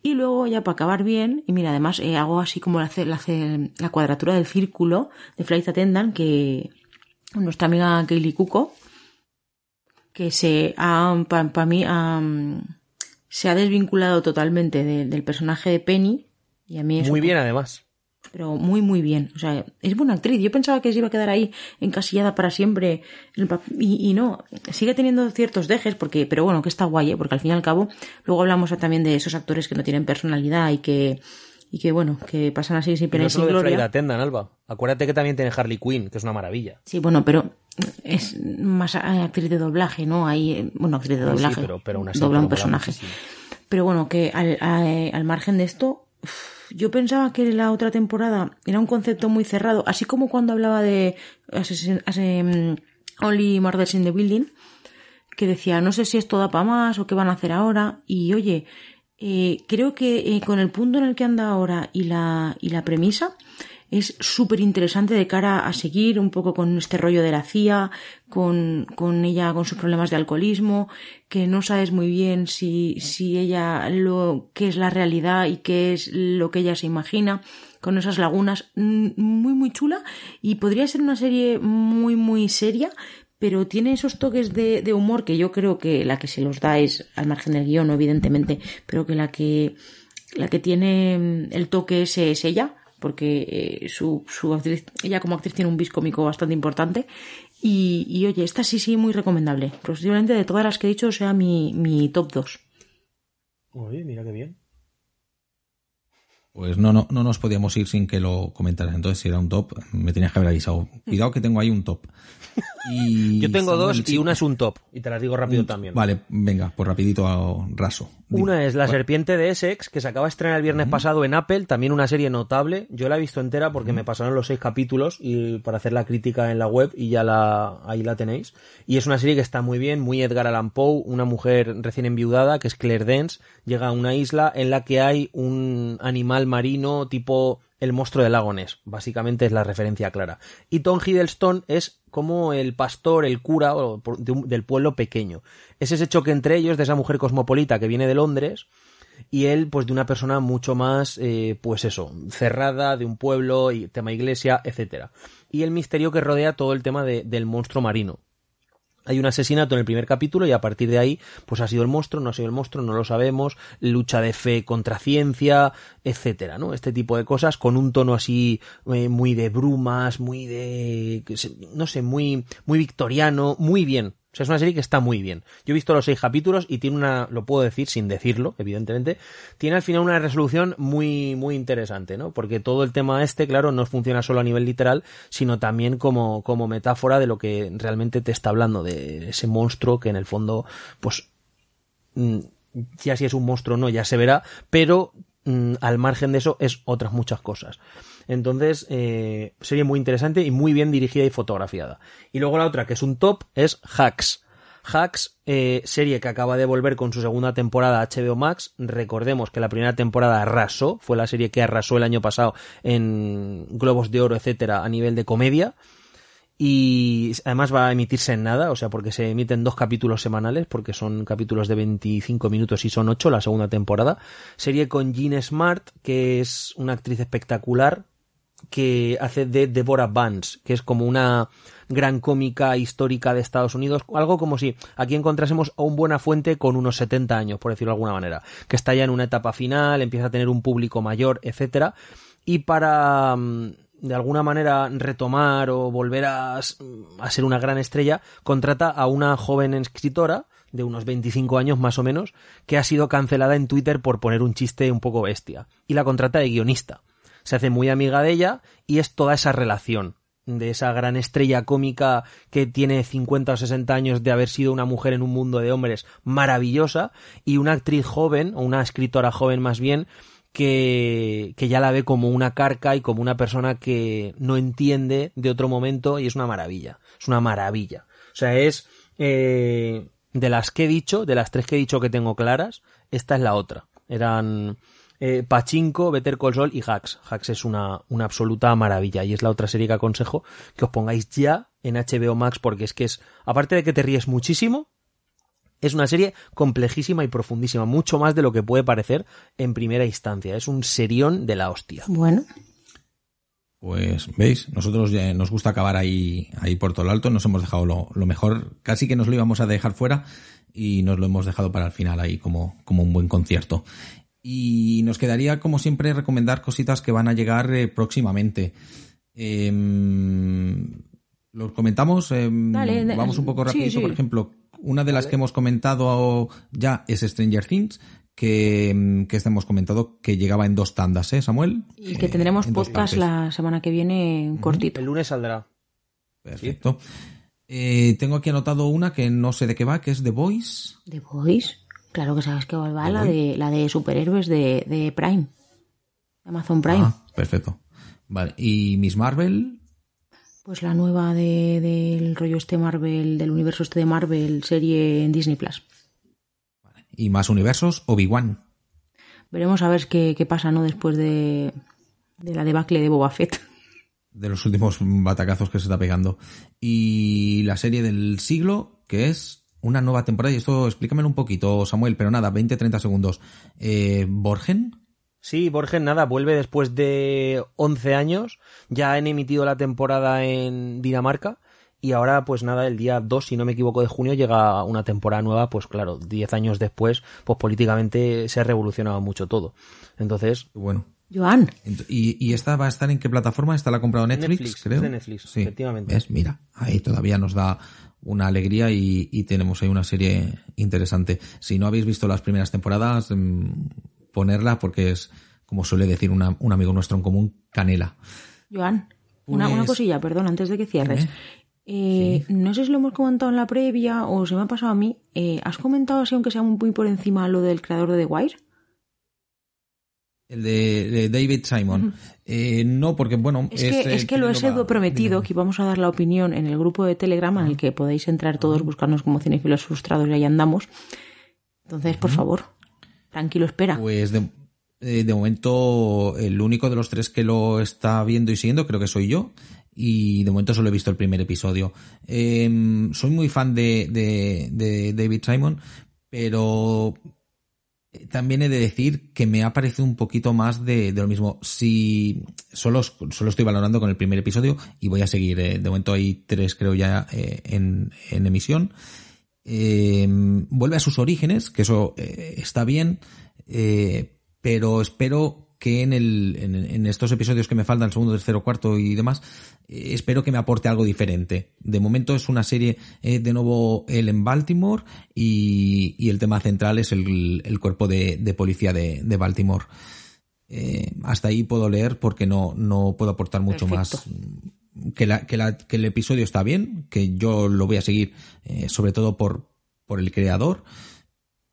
Speaker 2: Y luego ya para acabar bien, y mira, además eh, hago así como la, la, la cuadratura del círculo de Flight Attendant que nuestra amiga Kaylee Cuco, que se ha, para mí, ha, se ha desvinculado totalmente de, del personaje de Penny. Y a mí eso,
Speaker 4: Muy bien, además.
Speaker 2: Pero muy, muy bien. O sea, es buena actriz. Yo pensaba que se iba a quedar ahí encasillada para siempre. Y, y no, sigue teniendo ciertos dejes, porque, pero bueno, que está guay, ¿eh? porque al fin y al cabo, luego hablamos también de esos actores que no tienen personalidad y que, y que bueno, que pasan así sin pena y,
Speaker 4: no
Speaker 2: sin
Speaker 4: solo de
Speaker 2: gloria.
Speaker 4: Attendant, Alba. Acuérdate que también tiene Harley Quinn, que es una maravilla.
Speaker 2: Sí, bueno, pero es más actriz de doblaje, ¿no? Hay, bueno, actriz de doblaje.
Speaker 4: Sí, pero, pero así
Speaker 2: dobla un personaje.
Speaker 4: muchísimo.
Speaker 2: Pero bueno, que al, al, al margen de esto, yo pensaba que la otra temporada era un concepto muy cerrado, así como cuando hablaba de Only Murders in the Building, que decía, no sé si esto da para más o qué van a hacer ahora. Y oye, eh, creo que eh, con el punto en el que anda ahora y la, y la premisa, es súper interesante de cara a seguir un poco con este rollo de la CIA, con, con ella, con sus problemas de alcoholismo, que no sabes muy bien si, si ella lo, qué es la realidad y qué es lo que ella se imagina, con esas lagunas, mm, muy, muy chula, y podría ser una serie muy, muy seria, pero tiene esos toques de, de, humor que yo creo que la que se los da es al margen del guion, evidentemente, pero que la que la que tiene mm, el toque es, es ella, porque eh, su, su actriz, ella como actriz tiene un bis cómico bastante importante. Y, y, oye, esta sí, sí, muy recomendable. Posiblemente de todas las que he dicho sea mi, mi top 2.
Speaker 4: Oye, mira qué bien.
Speaker 3: Pues no, no, no nos podíamos ir sin que lo comentaras. Entonces, si era un top, me tenías que haber avisado. Cuidado que tengo ahí un top.
Speaker 4: Y Yo tengo dos y una es un top. Y te las digo rápido también.
Speaker 3: Vale, venga, pues rapidito a raso.
Speaker 4: Una es La Serpiente de Essex, que se acaba de estrenar el viernes pasado en Apple, también una serie notable. Yo la he visto entera porque me pasaron los seis capítulos y para hacer la crítica en la web y ya la, ahí la tenéis. Y es una serie que está muy bien, muy Edgar Allan Poe, una mujer recién enviudada, que es Claire Dance, llega a una isla en la que hay un animal marino tipo el monstruo del lago Ness. Básicamente es la referencia clara. Y Tom Hiddleston es como el pastor, el cura del pueblo pequeño. Es ese choque entre ellos de esa mujer cosmopolita que viene de Londres y él pues de una persona mucho más eh, pues eso cerrada de un pueblo y tema iglesia etcétera y el misterio que rodea todo el tema de, del monstruo marino hay un asesinato en el primer capítulo y a partir de ahí, pues ha sido el monstruo, no ha sido el monstruo, no lo sabemos, lucha de fe contra ciencia, etcétera, ¿no? Este tipo de cosas con un tono así eh, muy de brumas, muy de, no sé, muy, muy victoriano, muy bien, o sea, es una serie que está muy bien. Yo he visto los seis capítulos y tiene una, lo puedo decir sin decirlo, evidentemente, tiene al final una resolución muy, muy interesante, ¿no? Porque todo el tema este, claro, no funciona solo a nivel literal, sino también como, como metáfora de lo que realmente te está hablando, de ese monstruo que en el fondo, pues, mm, ya si es un monstruo o no, ya se verá, pero mm, al margen de eso es otras muchas cosas. Entonces, eh, serie muy interesante y muy bien dirigida y fotografiada. Y luego la otra, que es un top, es Hacks. Hacks, eh, serie que acaba de volver con su segunda temporada HBO Max. Recordemos que la primera temporada arrasó, fue la serie que arrasó el año pasado en Globos de Oro, etcétera, a nivel de comedia. Y además va a emitirse en nada, o sea, porque se emiten dos capítulos semanales, porque son capítulos de 25 minutos y son 8 la segunda temporada. Serie con Jean Smart, que es una actriz espectacular, que hace de Deborah Vance, que es como una gran cómica histórica de Estados Unidos, algo como si aquí encontrásemos a un buena fuente con unos 70 años, por decirlo de alguna manera, que está ya en una etapa final, empieza a tener un público mayor, etcétera, y para mm, de alguna manera retomar o volver a, a ser una gran estrella, contrata a una joven escritora de unos 25 años más o menos, que ha sido cancelada en Twitter por poner un chiste un poco bestia, y la contrata de guionista. Se hace muy amiga de ella y es toda esa relación de esa gran estrella cómica que tiene 50 o 60 años de haber sido una mujer en un mundo de hombres maravillosa y una actriz joven o una escritora joven más bien que, que ya la ve como una carca y como una persona que no entiende de otro momento y es una maravilla, es una maravilla. O sea, es eh, de las que he dicho, de las tres que he dicho que tengo claras, esta es la otra. Eran eh, Pachinko, Better Call Saul y Hacks. Hacks es una, una absoluta maravilla y es la otra serie que aconsejo que os pongáis ya en HBO Max porque es que es, aparte de que te ríes muchísimo, es una serie complejísima y profundísima, mucho más de lo que puede parecer en primera instancia. Es un serión de la hostia.
Speaker 2: Bueno.
Speaker 3: Pues veis, nosotros ya nos gusta acabar ahí, ahí por todo lo alto, nos hemos dejado lo, lo, mejor, casi que nos lo íbamos a dejar fuera y nos lo hemos dejado para el final ahí como, como un buen concierto. Y nos quedaría, como siempre, recomendar cositas que van a llegar eh, próximamente. Eh, ¿Los comentamos? Eh, vamos un poco rapidito. Sí, sí. Por ejemplo, una de las que hemos comentado ya es Stranger Things, que, em, que hemos comentado que llegaba en dos tandas, ¿eh, Samuel?
Speaker 2: Y que tendremos podcast la semana que viene cortito.
Speaker 4: El lunes saldrá.
Speaker 3: Perfecto. Eh, tengo aquí anotado una que no sé de qué va, que es The Voice.
Speaker 2: ¿The Voice? Claro que sabes que va la de, la de superhéroes de, de Prime. Amazon Prime. Ah,
Speaker 3: perfecto. Vale. ¿Y Miss Marvel?
Speaker 2: Pues la nueva de, del rollo este Marvel, del universo este de Marvel, serie en Disney Plus.
Speaker 3: ¿Y más universos? Obi-Wan.
Speaker 2: Veremos a ver qué, qué pasa, ¿no? Después de, de la debacle de Boba Fett.
Speaker 3: de los últimos batacazos que se está pegando. Y la serie del siglo, que es una nueva temporada, y esto explícamelo un poquito, Samuel, pero nada, 20-30 segundos. Eh, ¿Borgen?
Speaker 4: Sí, Borgen, nada, vuelve después de 11 años. Ya han emitido la temporada en Dinamarca. Y ahora, pues nada, el día 2, si no me equivoco, de junio llega una temporada nueva. Pues claro, 10 años después, pues políticamente se ha revolucionado mucho todo. Entonces,
Speaker 3: Bueno.
Speaker 2: Joan,
Speaker 3: ¿Y, y esta va a estar en qué plataforma? ¿Esta la ha comprado Netflix,
Speaker 4: Netflix,
Speaker 3: creo?
Speaker 4: es de Netflix, efectivamente.
Speaker 3: ¿Ves? Mira, ahí todavía nos da una alegría y, y tenemos ahí una serie interesante. Si no habéis visto las primeras temporadas, mm, ponerla porque es, como suele decir una- un amigo nuestro en común, canela.
Speaker 2: Joan, una,
Speaker 3: Pues-
Speaker 2: una cosilla, perdón, antes de que cierres. Eh, No sé si lo hemos comentado en la previa o se me ha pasado a mí. eh, ¿Has comentado así, aunque sea muy por encima, lo del creador de The Wire?
Speaker 3: El de, de David Simon. Eh, no, porque bueno...
Speaker 2: Es, que,
Speaker 3: eh,
Speaker 2: es que lo he sido prometido que íbamos a dar la opinión en el grupo de Telegram en el que podéis entrar todos, buscarnos como cinefilos frustrados y ahí andamos. Entonces, por favor, tranquilo, espera.
Speaker 3: Pues de, eh, de momento el único de los tres que lo está viendo y siguiendo creo que soy yo. Y de momento solo he visto el primer episodio. Eh, soy muy fan de, de, de David Simon, pero eh, también he de decir que me ha parecido un poquito más de, de lo mismo. Si solo, solo estoy valorando con el primer episodio y voy a seguir. eh, de momento hay tres creo ya eh, en, en emisión. Eh, vuelve a sus orígenes, que eso eh, está bien, eh, pero espero que en, el, en, estos episodios que me faltan, el segundo, tercero, cuarto y demás, eh, espero que me aporte algo diferente. De momento es una serie, eh, de nuevo, él en Baltimore y, y el tema central es el, el cuerpo de, de policía de, de Baltimore. Hasta ahí puedo leer porque no, no puedo aportar mucho más que, la, que, la, que el episodio está bien, que yo lo voy a seguir, eh, sobre todo por, por el creador.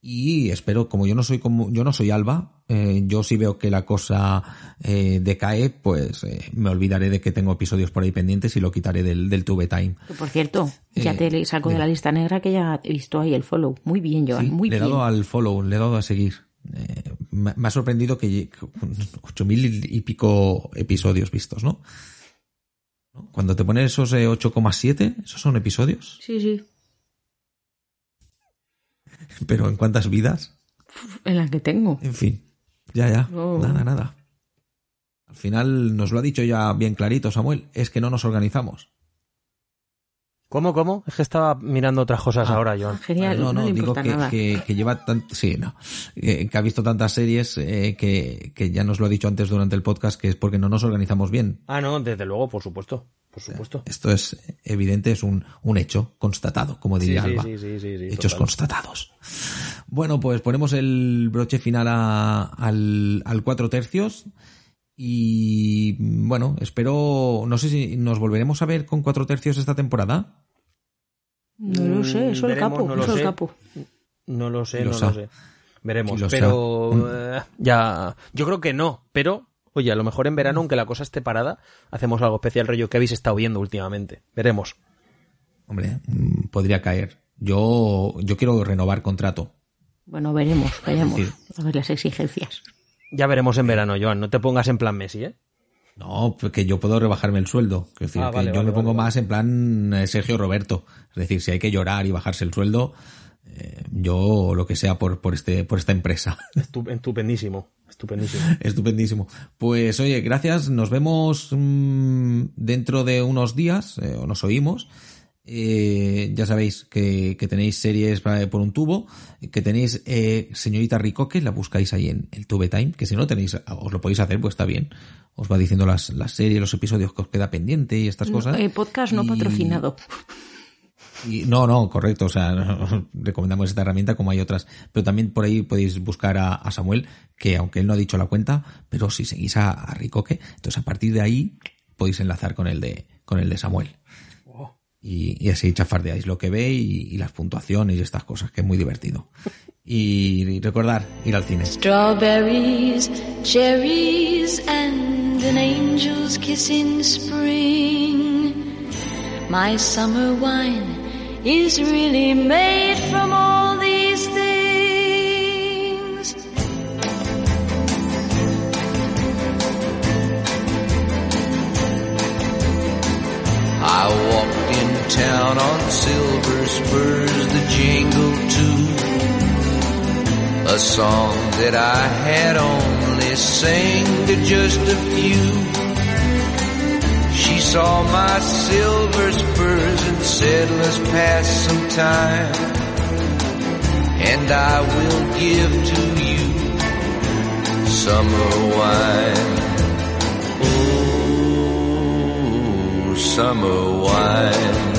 Speaker 3: Y espero, como yo no soy como, yo no soy Alba, eh, yo si veo que la cosa eh, decae, pues eh, me olvidaré de que tengo episodios por ahí pendientes y lo quitaré del, del Tube Time.
Speaker 2: Por cierto, ya
Speaker 3: Eh,
Speaker 2: te saco de la lista negra que ya he visto ahí el follow. Muy bien, Joan,
Speaker 3: Sí,
Speaker 2: muy
Speaker 3: le he
Speaker 2: bien.
Speaker 3: dado al follow, le he dado a seguir. Eh, me, ha sorprendido que ocho mil y pico episodios vistos, ¿no? ¿No? Cuando te ponen esos eh, 8,7, esos son episodios.
Speaker 2: Sí, sí.
Speaker 3: Pero ¿en cuántas vidas?
Speaker 2: En la que tengo.
Speaker 3: En fin, ya, ya,
Speaker 2: No.
Speaker 3: nada, nada. Al final nos lo ha dicho ya bien clarito Samuel, es que no nos organizamos.
Speaker 4: ¿Cómo, cómo? Es que estaba mirando otras cosas
Speaker 3: Ah.
Speaker 4: ahora, Joan.
Speaker 2: Genial,
Speaker 3: no,
Speaker 2: no,
Speaker 3: no,
Speaker 2: le
Speaker 3: digo
Speaker 2: importa
Speaker 3: que,
Speaker 2: nada.
Speaker 3: que, que lleva tan, sí, no, Eh, que ha visto tantas series eh, que, que ya nos lo ha dicho antes durante el podcast que es porque no nos organizamos bien.
Speaker 4: Ah, no, desde luego, por supuesto. Por supuesto.
Speaker 3: Esto es evidente, es un, un hecho constatado, como diría
Speaker 4: sí,
Speaker 3: Alba.
Speaker 4: sí, sí, sí, sí,
Speaker 3: Hechos
Speaker 4: total.
Speaker 3: constatados. Bueno, pues ponemos el broche final a- al, al cuatro tercios. Y bueno, espero, no sé si nos volveremos a ver con cuatro tercios esta temporada.
Speaker 2: No lo sé, eso el capo,
Speaker 4: no lo
Speaker 2: eso el
Speaker 4: sé.
Speaker 2: capo.
Speaker 4: No lo sé,
Speaker 3: lo
Speaker 4: no
Speaker 3: sa.
Speaker 4: lo sé. Veremos,
Speaker 3: lo
Speaker 4: pero eh, ya yo creo que no, pero oye, a lo mejor en verano aunque la cosa esté parada, hacemos algo especial rollo que habéis estado viendo últimamente. Veremos.
Speaker 3: Hombre, mm, podría caer. Yo, yo quiero renovar contrato.
Speaker 2: Bueno, veremos, veremos.
Speaker 3: decir-
Speaker 2: A ver las exigencias.
Speaker 4: Ya veremos en verano, Joan, no te pongas en plan Messi, ¿eh?
Speaker 3: No, porque yo puedo rebajarme el sueldo. Es decir,
Speaker 4: Ah,
Speaker 3: que yo
Speaker 4: vale,
Speaker 3: me pongo
Speaker 4: vale,
Speaker 3: más en plan eh, Sergio Roberto. Es decir, si hay que llorar y bajarse el sueldo, eh, yo lo que sea por, por, este, por esta empresa. *laughs*
Speaker 4: Estu- Estupendísimo, estupendísimo.
Speaker 3: Estupendísimo. Pues oye, gracias. Nos vemos mm, dentro de unos días, eh, o nos oímos. Eh, ya sabéis que, que tenéis series por un tubo, que tenéis eh, Señorita Ricoque, la buscáis ahí en el Tube Time, que si no tenéis, os lo podéis hacer, pues está bien. Os va diciendo las, las series, los episodios que os queda pendiente y estas cosas.
Speaker 2: Eh, podcast no
Speaker 3: Y-
Speaker 2: patrocinado.
Speaker 3: y- no, no, correcto. O sea, *laughs* recomendamos esta herramienta como hay otras. Pero también por ahí podéis buscar a, a Samuel, que aunque él no ha dicho la cuenta, pero si seguís a, a Ricoque, entonces a partir de ahí podéis enlazar con el de, con el de Samuel. Y, y así chafardeáis lo que ve y, y las puntuaciones y estas cosas, que es muy divertido. Y, *laughs* y recordar, ir al cine.
Speaker 1: Strawberries, cherries, and an angel's kiss in spring. My summer wine is really made from all these things.
Speaker 5: Town on silver spurs the jingle too. A song that I had only sang to just a few. She saw my silver spurs and said, let's pass some time. And I will give to you summer wine. Oh, summer wine.